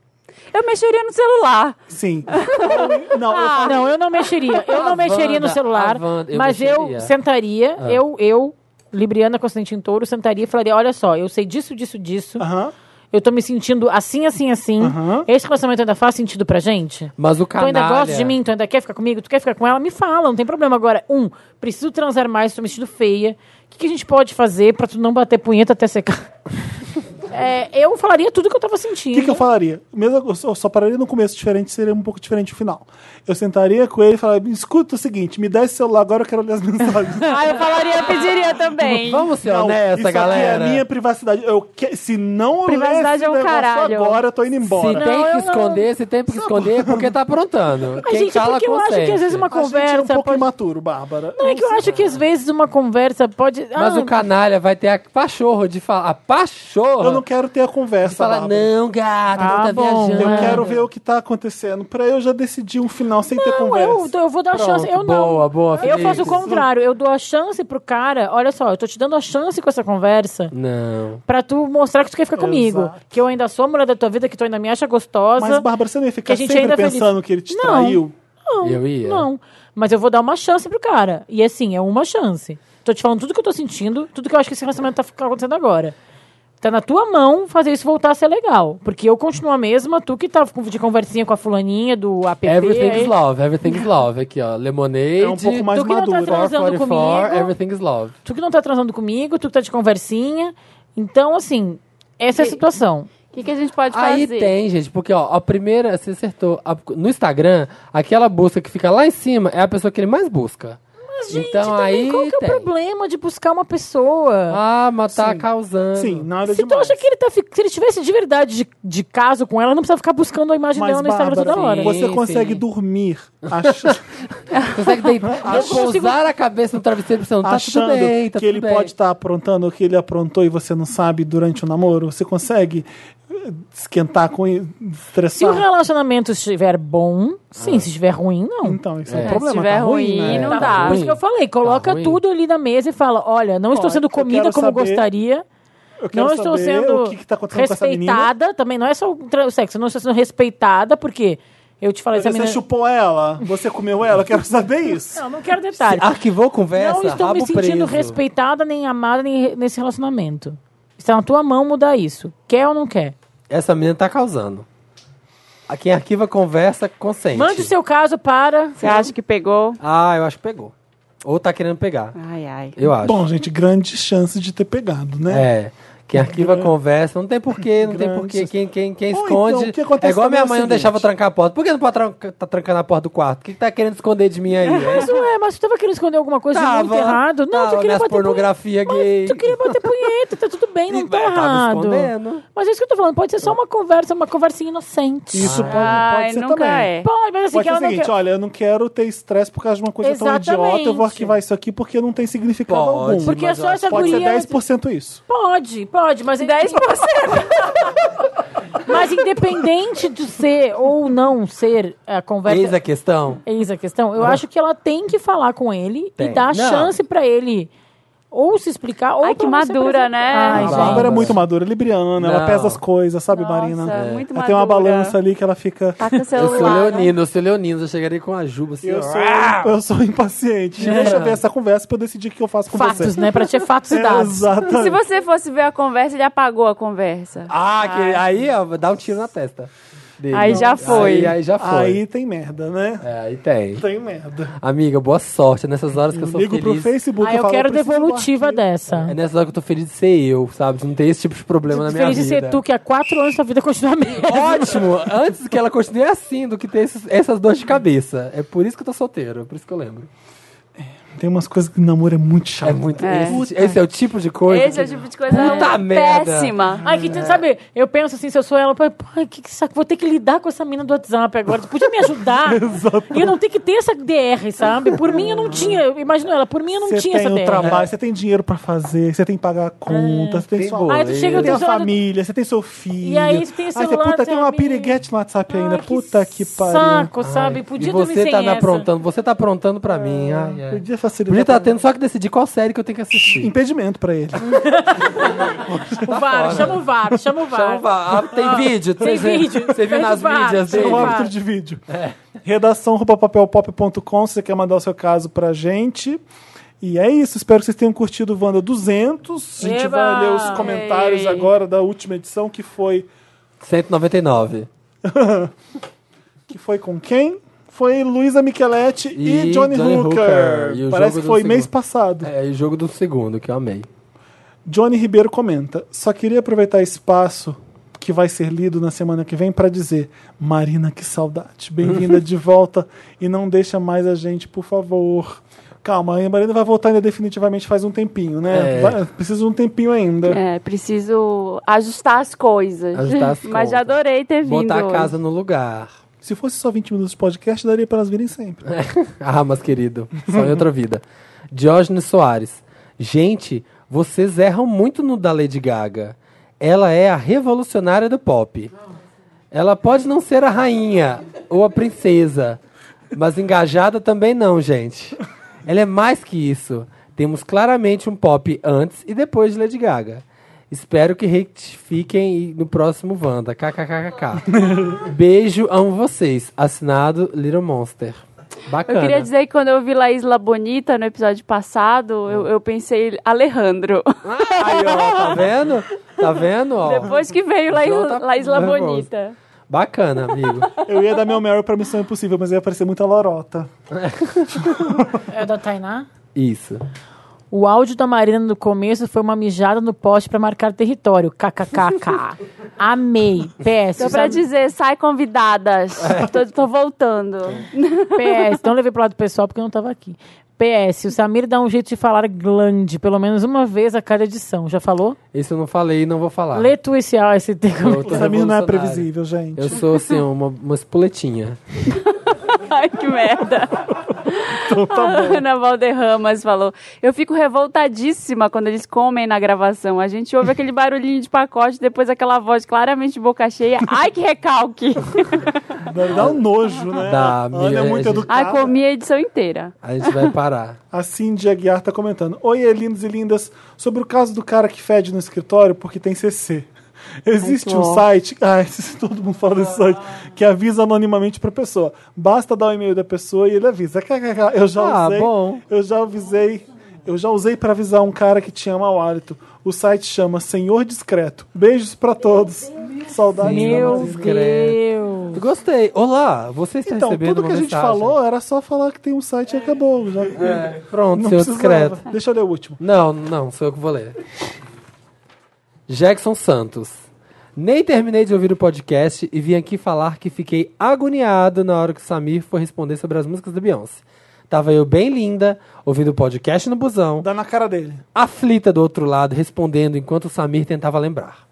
Eu mexeria no celular. Sim. não, eu Ah, faria. não, eu não mexeria. Eu não mexeria no Wanda, celular, a Wanda, eu mas mexeria. eu sentaria, Ah. eu, eu, Libriana Constantin Touro, sentaria e falaria, olha só, eu sei disso, disso, disso. Aham. Eu tô me sentindo assim, assim, assim. Aham. Esse relacionamento ainda faz sentido pra gente? Mas o Tu ainda canalha... gosta de mim? Tu ainda quer ficar comigo? Tu quer ficar com ela? Me fala, não tem problema. Agora, um, preciso transar mais, tô me sentindo feia. O que, que a gente pode fazer pra tu não bater punheta até secar? É, eu falaria tudo que eu tava O sentindo. que, que eu falaria? Mesmo, eu só, só pararia no começo diferente, seria um pouco diferente no final. Eu sentaria com ele e falaria: escuta o seguinte, me dá esse celular agora, eu quero ler as mensagens. Ah, eu falaria, pediria também. Vamos ser Não, honesta, isso galera. aqui é a minha privacidade. Eu que- se não Privacidade ler esse é um caralho. agora, eu tô indo Se embora. tem eu que não. esconder, se tem que esconder, é porque tá aprontando. Ai, Quem gente, cala, porque eu acho que consente. às vezes uma A gente é um conversa pouco pode... imaturo, Bárbara. Não, é que eu acho que às vezes uma conversa pode... Mas Ah, o canalha vai ter a pachorro de falar. A pachorra Eu não quero ter a conversa. falar, Bárbara. não, gata, não Ah, tá bom. viajando. Eu quero ver o que tá acontecendo. Pra eu já decidir um final sem ter Não, conversa. eu, eu vou dar a Pronto, chance. Eu não. boa, boa, Eu Felipe. faço o contrário. Eu dou a chance pro cara. Olha só, eu tô te dando a chance com essa conversa Não. pra tu mostrar que tu quer ficar comigo. Exato. Que eu ainda sou a mulher da tua vida, que tu ainda me acha gostosa. Mas, Bárbara, você não ia ficar sempre ainda é feliz. pensando que ele te Não. traiu? Não, Eu ia. Não. Mas eu vou dar uma chance pro cara. E assim, é uma chance. Tô te falando tudo que eu tô sentindo, tudo que eu acho que esse relacionamento tá acontecendo agora. Tá na tua mão fazer isso voltar a ser legal. Porque eu continuo a mesma, tu que tá de conversinha com a fulaninha do app. Everything aí. is love, everything is love. Aqui, ó. Lemonade. É um pouco mais Tu que não tá maduro. transando 444, comigo. everything is love. Tu que não tá transando comigo, tu que tá de conversinha. Então, assim, essa é a situação. O que, que a gente pode Aí fazer? tem, gente, porque ó, a primeira, você acertou. A- no Instagram, aquela busca que fica lá em cima é a pessoa que ele mais busca. Mas, gente, então aí qual que é o tem. problema de buscar uma pessoa? Ah, mas tá Sim. causando. Sim, nada Se tu demais. acha que ele tá fi- se ele tivesse de verdade de, de caso com ela, não precisa ficar buscando a imagem Mas, dela no Instagram Bárbara, toda hora. sim. você consegue dormir achando, Consegue deitar, pousar a cabeça no travesseiro pensando, tá tudo achando bem, tá que tudo ele bem. pode estar aprontando o que ele aprontou e você não sabe durante o namoro? Você consegue esquentar com isso, Se o estressar? relacionamento estiver bom, sim. Ah. Se estiver ruim, não. Então, isso é, É. um problema. Se tiver tá ruim, ruim, né? não Tá dá. ruim. Por isso que eu falei, coloca ruim. tudo ali na mesa e fala, olha, não estou Olha, sendo comida como saber- gostaria. Eu quero Não estou saber sendo o que, que tá acontecendo com essa menina. respeitada, também não é só o sexo, eu não estou sendo respeitada, porque eu te falei, essa Você menina... chupou ela? Você comeu ela? Eu quero saber isso. Não, não quero detalhes. Arquivou conversa, não estou rabo me sentindo preso. respeitada, nem amada, nem re- nesse relacionamento. Está na tua mão mudar isso. Quer ou não quer? Essa menina tá causando. A quem arquiva conversa, consente. Mande o seu caso para... Você acha que pegou? Ah, eu acho que pegou. Ou tá querendo pegar. Ai, ai. Eu acho. Bom, gente, grande chance de ter pegado, né? É. Quem arquiva Grande- conversa, não tem porquê, não tem porquê. Quem, quem, quem Ou esconde. então, o que acontece é igual minha é mãe não deixava trancar a porta. Por que não pode trancar, tá trancando a porta do quarto? O que, que tá querendo esconder de mim aí? Mas não é, mas tu tava querendo esconder alguma coisa de muito Tava, errado. Não, tava, tu queria bater pornografia gay. punheta. Tu queria bater punheta, tá tudo bem, não tá Tava errado. escondendo. Mas é isso que eu tô falando, pode ser só uma conversa, uma conversinha inocente. Isso pode, Ai, pode ser nunca também. é. Pode, mas assim, Pode que ela o não seguinte, quer... olha, eu não quero ter estresse por causa de uma coisa tão Exatamente. idiota, eu vou arquivar isso aqui porque não tem significado Pode, algum. Porque é mas só essa Pode ser guria... 10% isso. Pode, pode, mas... 10%? mas independente de ser ou não ser a conversa... Eis a questão. Eis a questão. Eu acho que ela tem que falar com ele Tem. e dar Não. chance pra ele ou se explicar ou Ai, que madura, né? Ai, A. Bárbara é muito madura, libriana, ela Não. pesa as coisas, sabe, Nossa, Marina? muito Ela tem uma madura. balança ali que ela fica. Tá com o Eu sou celular. né? leonino, eu sou leonino. Eu chegaria com a juba assim. Eu sou, eu sou impaciente. Deixa eu ver essa conversa pra eu decidir o que eu faço com Fatos, você. né? Pra ter fatos e dados. Exatamente. Se você fosse ver a conversa, ele apagou a conversa. Ah, que, aí ó, dá um tiro na testa. Dele. Aí já foi. Aí, aí já foi. Aí tem merda, né? É, aí tem. Tem merda. Amiga, boa sorte. É nessas horas que eu sou Ligo pro feliz. Facebook Ah, e eu falo, quero devolutiva dessa. É nessas horas que eu tô feliz de ser eu, sabe? De não ter esse tipo de problema na minha Feliz de vida. ser tu, que há quatro anos sua vida continua a mesma. Ótimo! Antes que ela continue assim do que ter esses- essas dores de cabeça. É por isso que eu tô solteiro, é por isso que eu lembro. Tem umas coisas que namoro é muito chato. É muito. É. Esse, esse é o tipo de coisa. Esse é o que- tipo de coisa Puta merda. péssima. Ai, que, sabe, eu penso assim, se eu sou ela, pô, que, que saco, vou ter que lidar com essa mina do WhatsApp agora. Tu podia me ajudar? e eu não ter que ter essa DR, sabe? Por mim eu não tinha, eu imagino ela, por mim eu não Você tinha tem essa o DR. trabalho, você tem dinheiro pra fazer, você tem que pagar a conta, você tem, tem sua boleto. Aí chega, Você tem a família, você tem seu filho. E aí você tem você, celular, puta, tem tem uma amigo. piriguete no WhatsApp ainda. Ai, que puta que pariu. Saco, sabe? Podia e dormir você sem tá me essa. aprontando, você tá aprontando pra mim. Ai, ai. Facilitar. Podia estar tendo só que decidir qual série que eu tenho que assistir. Impedimento pra ele. O VAR, chama o VAR, chama o VAR. Chama o VAR. Ah, tem vídeo? Tem Você- vídeo. Você viu nas VAR, mídias dele? o Um árbitro de vídeo. Redação papelpop.com se você quer mandar o seu caso pra gente. E é isso, espero que vocês tenham curtido o Wanda 200. A gente Eba! vai ler os comentários Ei. agora da última edição, que foi 199. que foi com quem? Foi Luísa Micheletti e, E Johnny, Johnny Hooker. Hooker. E Parece que foi mês segundo. passado. É, e o jogo do segundo, que eu amei. Johnny Ribeiro comenta: Só queria aproveitar espaço que vai ser lido na semana que vem para dizer: Marina, que saudade. Bem-vinda de volta e não deixa mais a gente, por favor. Calma, a Marina vai voltar ainda definitivamente faz um tempinho, né? É. Vai- precisa de um tempinho ainda. É, preciso ajustar as coisas. Ajustar as Mas já adorei ter vindo. Botar a hoje. casa no lugar. Se fosse só 20 minutos de podcast, daria para elas virem sempre. Ah, mas querido, só em outra vida. Diógenes Soares. Gente, vocês erram muito no da Lady Gaga. Ela é a revolucionária do pop. Ela pode não ser a rainha ou a princesa, mas engajada também não, gente. Ela é mais que isso. Temos claramente um pop antes e depois de Lady Gaga. Espero que retifiquem no próximo Wanda. KKKK. Beijo, amo vocês. Assinado Little Monster. Bacana. Eu queria dizer que quando eu vi La Isla Bonita no episódio passado, eu, eu pensei Alejandro. Aí, ó, tá vendo? Tá vendo, ó? Depois que veio La, João Isla- tá La Isla nervoso. Bonita. Bacana, amigo. Eu ia dar meu Meryl pra Missão Impossível, mas ia aparecer muita lorota. É da Tainá? Isso. O áudio da Marina no começo foi uma mijada no poste pra marcar território. KKKK. Amei. PS. Só pra dizer, sai convidadas. tô, tô voltando. PS. Não levei pro lado pessoal porque eu não tava aqui. PS. O Samir dá um jeito de falar glande, pelo menos uma vez a cada edição. Já falou? Esse eu não falei e não vou falar. Lê tu esse, tô Essa mina não é previsível, gente. Eu sou, assim, uma, uma espoletinha. Ai, que merda. Então tá A Ana Valderramas falou: Eu fico revoltadíssima quando eles comem na gravação. A gente ouve aquele barulhinho de pacote, depois aquela voz claramente boca cheia. Ai, que recalque! Dá, dá um nojo, né? Dá, A Ana é muito a gente- educada. Ai, comi a edição inteira. A gente vai parar. A Cindy Aguiar tá comentando. Oi, lindos e lindas. Sobre o caso do cara que fede no escritório porque tem CC. Existe que um ó. site, ai, todo mundo fala desse site, que avisa anonimamente pra pessoa. Basta dar o e-mail da pessoa e ele avisa. KKK, Eu já Ah, usei. bom. Eu já avisei. Eu já usei pra avisar um cara que tinha mau hálito. O site chama Senhor Discreto. Beijos pra todos. Saudades da Meu Marina. Deus. Gostei. Olá, você está Então, recebendo tudo que uma a gente mensagem. falou era só falar que tem um site e acabou. Já. É, pronto, Não seu precisava. discreto. Deixa eu ler o último. Não, não, sou eu que vou ler. Jackson Santos. Nem terminei de ouvir o podcast e vim aqui falar que fiquei agoniado na hora que o Samir foi responder sobre as músicas da Beyoncé. Tava eu bem linda, ouvindo o podcast no busão, Dá na cara dele. aflita do outro lado, respondendo enquanto o Samir tentava lembrar.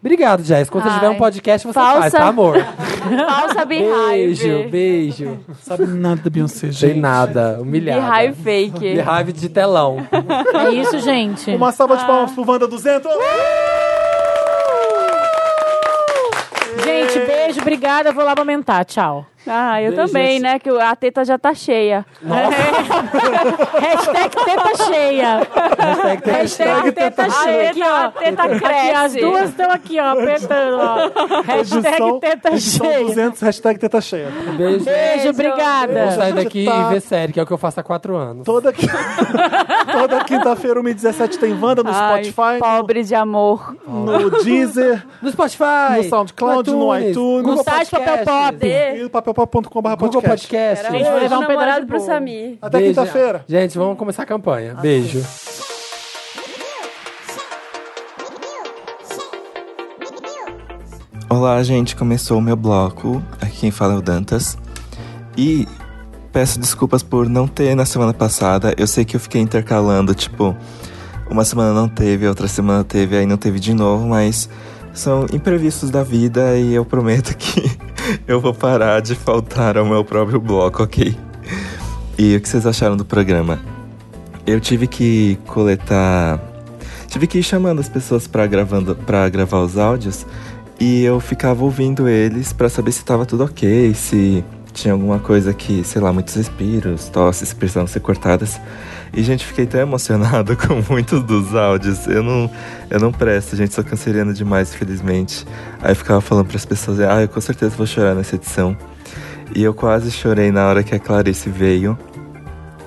Obrigado, Jess. Quando você Ai. tiver um podcast, você Falsa- faz, tá, amor? Falsa Beijo, beehive. beijo. Sabe nada da Beyoncé, Sem gente. nada, humilhada. Beehive fake. Beehive de telão. É isso, gente. Uma salva de palmas pro Wanda 200. Beijo, obrigada. Vou lá amamentar. Tchau. Ah, eu Beijo, também, né? Que a teta já tá cheia. Hashtag teta cheia. Hashtag teta cheia. Aqui, ó. Teta Aqui, as cresce. duas estão aqui, ó, apertando, ó. Hashtag Edição, teta edição cheia. 200, hashtag teta cheia. Beijo. Beijo, obrigada. Vou sair daqui Tá. e ver série, que é o que eu faço há quatro anos. Toda, qui- Toda quinta-feira, 1h17, tem Wanda no Ai, Spotify, Pobre de amor. no Deezer, No Spotify. no SoundCloud, no iTunes, iTunes, No site Papel Pop. e no papelpop.com.br Google podcast. Podcast. Gente, vou levar um pedaço namorado pro. Samir. Até quinta-feira. Gente, vamos começar a campanha. Beijo. Olá, gente, começou o meu bloco. Aqui quem fala é o Dantas. E peço desculpas por não ter na semana passada. Eu sei que eu fiquei intercalando, tipo, uma semana não teve, outra semana teve, aí não teve de novo, mas são imprevistos da vida e eu prometo que eu vou parar de faltar ao meu próprio bloco, ok? E o que vocês acharam do programa? Eu tive que coletar. Tive que ir chamando as pessoas pra, gravando, pra gravar os áudios e eu ficava ouvindo eles pra saber se tava tudo ok, se tinha alguma coisa que, sei lá, muitos respiros, tosses precisavam ser cortadas. E, gente, fiquei tão emocionado com muitos dos áudios. Eu não, eu não presto, gente, sou canceriano demais, infelizmente. Aí ficava falando pras pessoas, ah, eu com certeza vou chorar nessa edição. E eu quase chorei na hora que a Clarice veio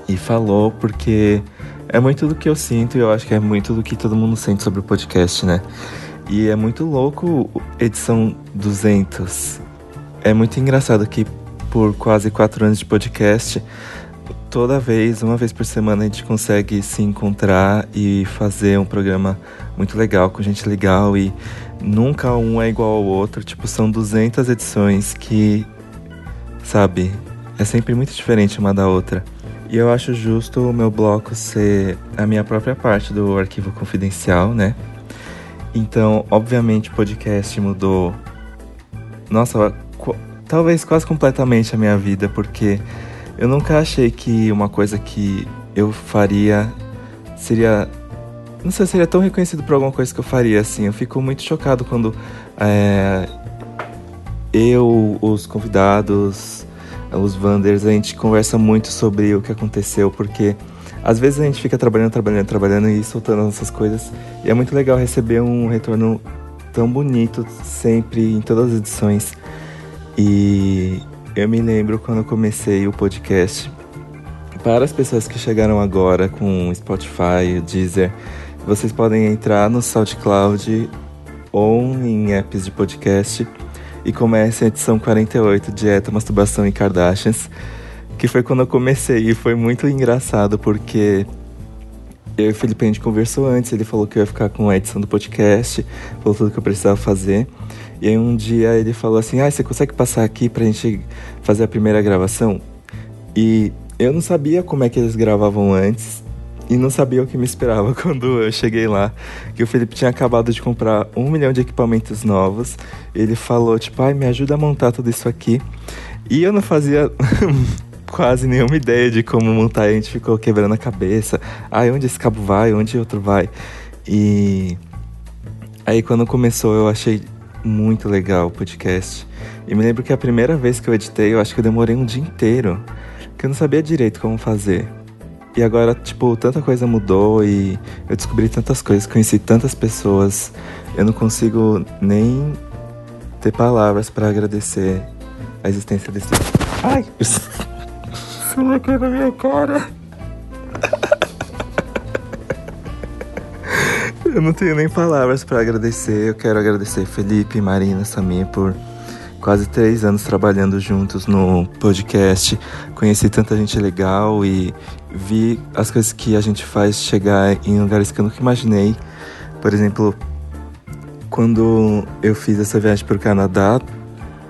e falou, porque é muito do que eu sinto e eu acho que é muito do que todo mundo sente sobre o podcast, né? E é muito louco edição 200. É muito engraçado que por quase quatro anos de podcast, toda vez, uma vez por semana, a gente consegue se encontrar e fazer um programa muito legal, com gente legal e nunca um é igual ao outro. Tipo, são 200 edições que, sabe, é sempre muito diferente uma da outra. E eu acho justo o meu bloco ser a minha própria parte do arquivo confidencial, né? Então, obviamente, o podcast mudou. Nossa, talvez quase completamente a minha vida, porque eu nunca achei que uma coisa que eu faria seria. Não sei, seria tão reconhecido por alguma coisa que eu faria, assim. Eu fico muito chocado quando é, eu, os convidados, os Wanders, a gente conversa muito sobre o que aconteceu, porque às vezes a gente fica trabalhando, trabalhando, trabalhando e soltando essas coisas. E é muito legal receber um retorno tão bonito sempre em todas as edições. E eu me lembro quando comecei o podcast. Para as pessoas que chegaram agora com Spotify, Deezer, vocês podem entrar no SoundCloud ou em apps de podcast e comecem a edição 48, Dieta, Masturbação e Kardashians, que foi quando eu comecei e foi muito engraçado porque eu e o Felipe a gente conversou antes, ele falou que eu ia ficar com a edição do podcast, falou tudo que eu precisava fazer. E aí um dia ele falou assim: "Ah, você consegue passar aqui pra gente fazer a primeira gravação?" E eu não sabia como é que eles gravavam antes e não sabia o que me esperava quando eu cheguei lá. Que o Felipe tinha acabado de comprar um milhão de equipamentos novos. Ele falou, tipo, ai, me ajuda a montar tudo isso aqui. E eu não fazia quase nenhuma ideia de como montar. A gente ficou quebrando a cabeça. Ai, onde esse cabo vai? Onde outro vai? E aí quando começou eu achei muito legal o podcast. E me lembro que a primeira vez que eu editei, eu acho que eu demorei um dia inteiro. Que eu não sabia direito como fazer. E agora, tipo, tanta coisa mudou e eu descobri tantas coisas, conheci tantas pessoas. Eu não consigo nem ter palavras pra agradecer a existência desse. Ai! Isso na minha cara. Eu não tenho nem palavras pra agradecer. Eu quero agradecer Felipe, Marina, Samir por quase três anos trabalhando juntos no podcast. Conheci tanta gente legal e vi as coisas que a gente faz chegar em lugares que eu nunca imaginei. Por exemplo, quando eu fiz essa viagem para o Canadá,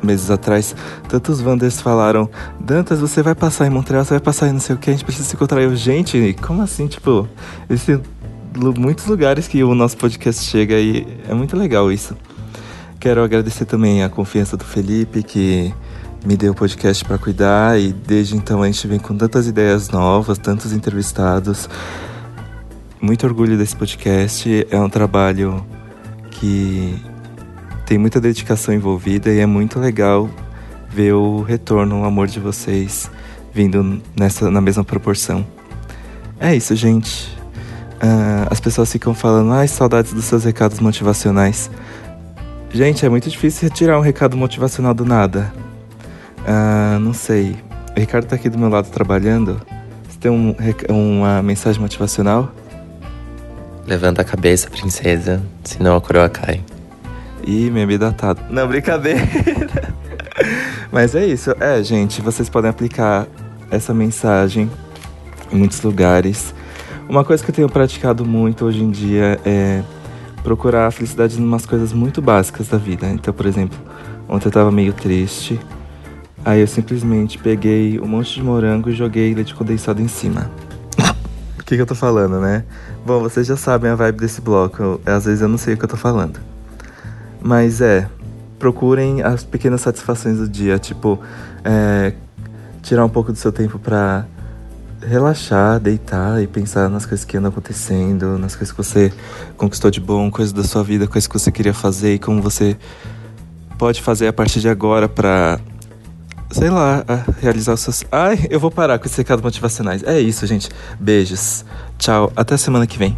meses atrás, tantos Wanders falaram: Dantas, você vai passar em Montreal, você vai passar em não sei o que, a gente precisa se encontrar. Eu, gente, como assim? Tipo, lu- muitos lugares que o nosso podcast chega e é muito legal isso. Quero agradecer também a confiança do Felipe, que me deu o podcast para cuidar e desde então a gente vem com tantas ideias novas, tantos entrevistados. Muito orgulho desse podcast, é um trabalho que tem muita dedicação envolvida e é muito legal ver o retorno, o amor de vocês vindo nessa, na mesma proporção. É isso, gente. Ah, as pessoas ficam falando, ai, saudades dos seus recados motivacionais. Gente, é muito difícil retirar um recado motivacional do nada. Ah, não sei. O Ricardo tá aqui do meu lado trabalhando. Você tem um uma mensagem motivacional? Levanta a cabeça, princesa, senão a coroa cai. Ih, meme datado. Não, brincadeira. Mas é isso. É, gente, vocês podem aplicar essa mensagem em muitos lugares. Uma coisa que eu tenho praticado muito hoje em dia é procurar a felicidade em umas coisas muito básicas da vida. Então, por exemplo, ontem eu tava meio triste. Aí eu simplesmente peguei um monte de morango e joguei leite condensado em cima. O que, que eu tô falando, né? Bom, vocês já sabem a vibe desse bloco. Às vezes eu não sei o que eu tô falando. Mas é, procurem as pequenas satisfações do dia, tipo, é, tirar um pouco do seu tempo pra relaxar, deitar e pensar nas coisas que andam acontecendo, nas coisas que você conquistou de bom, coisas da sua vida, coisas que você queria fazer e como você pode fazer a partir de agora pra, sei lá, realizar os seus. Ai, eu vou parar com esses recados motivacionais. É isso, gente. Beijos. Tchau. Até semana que vem.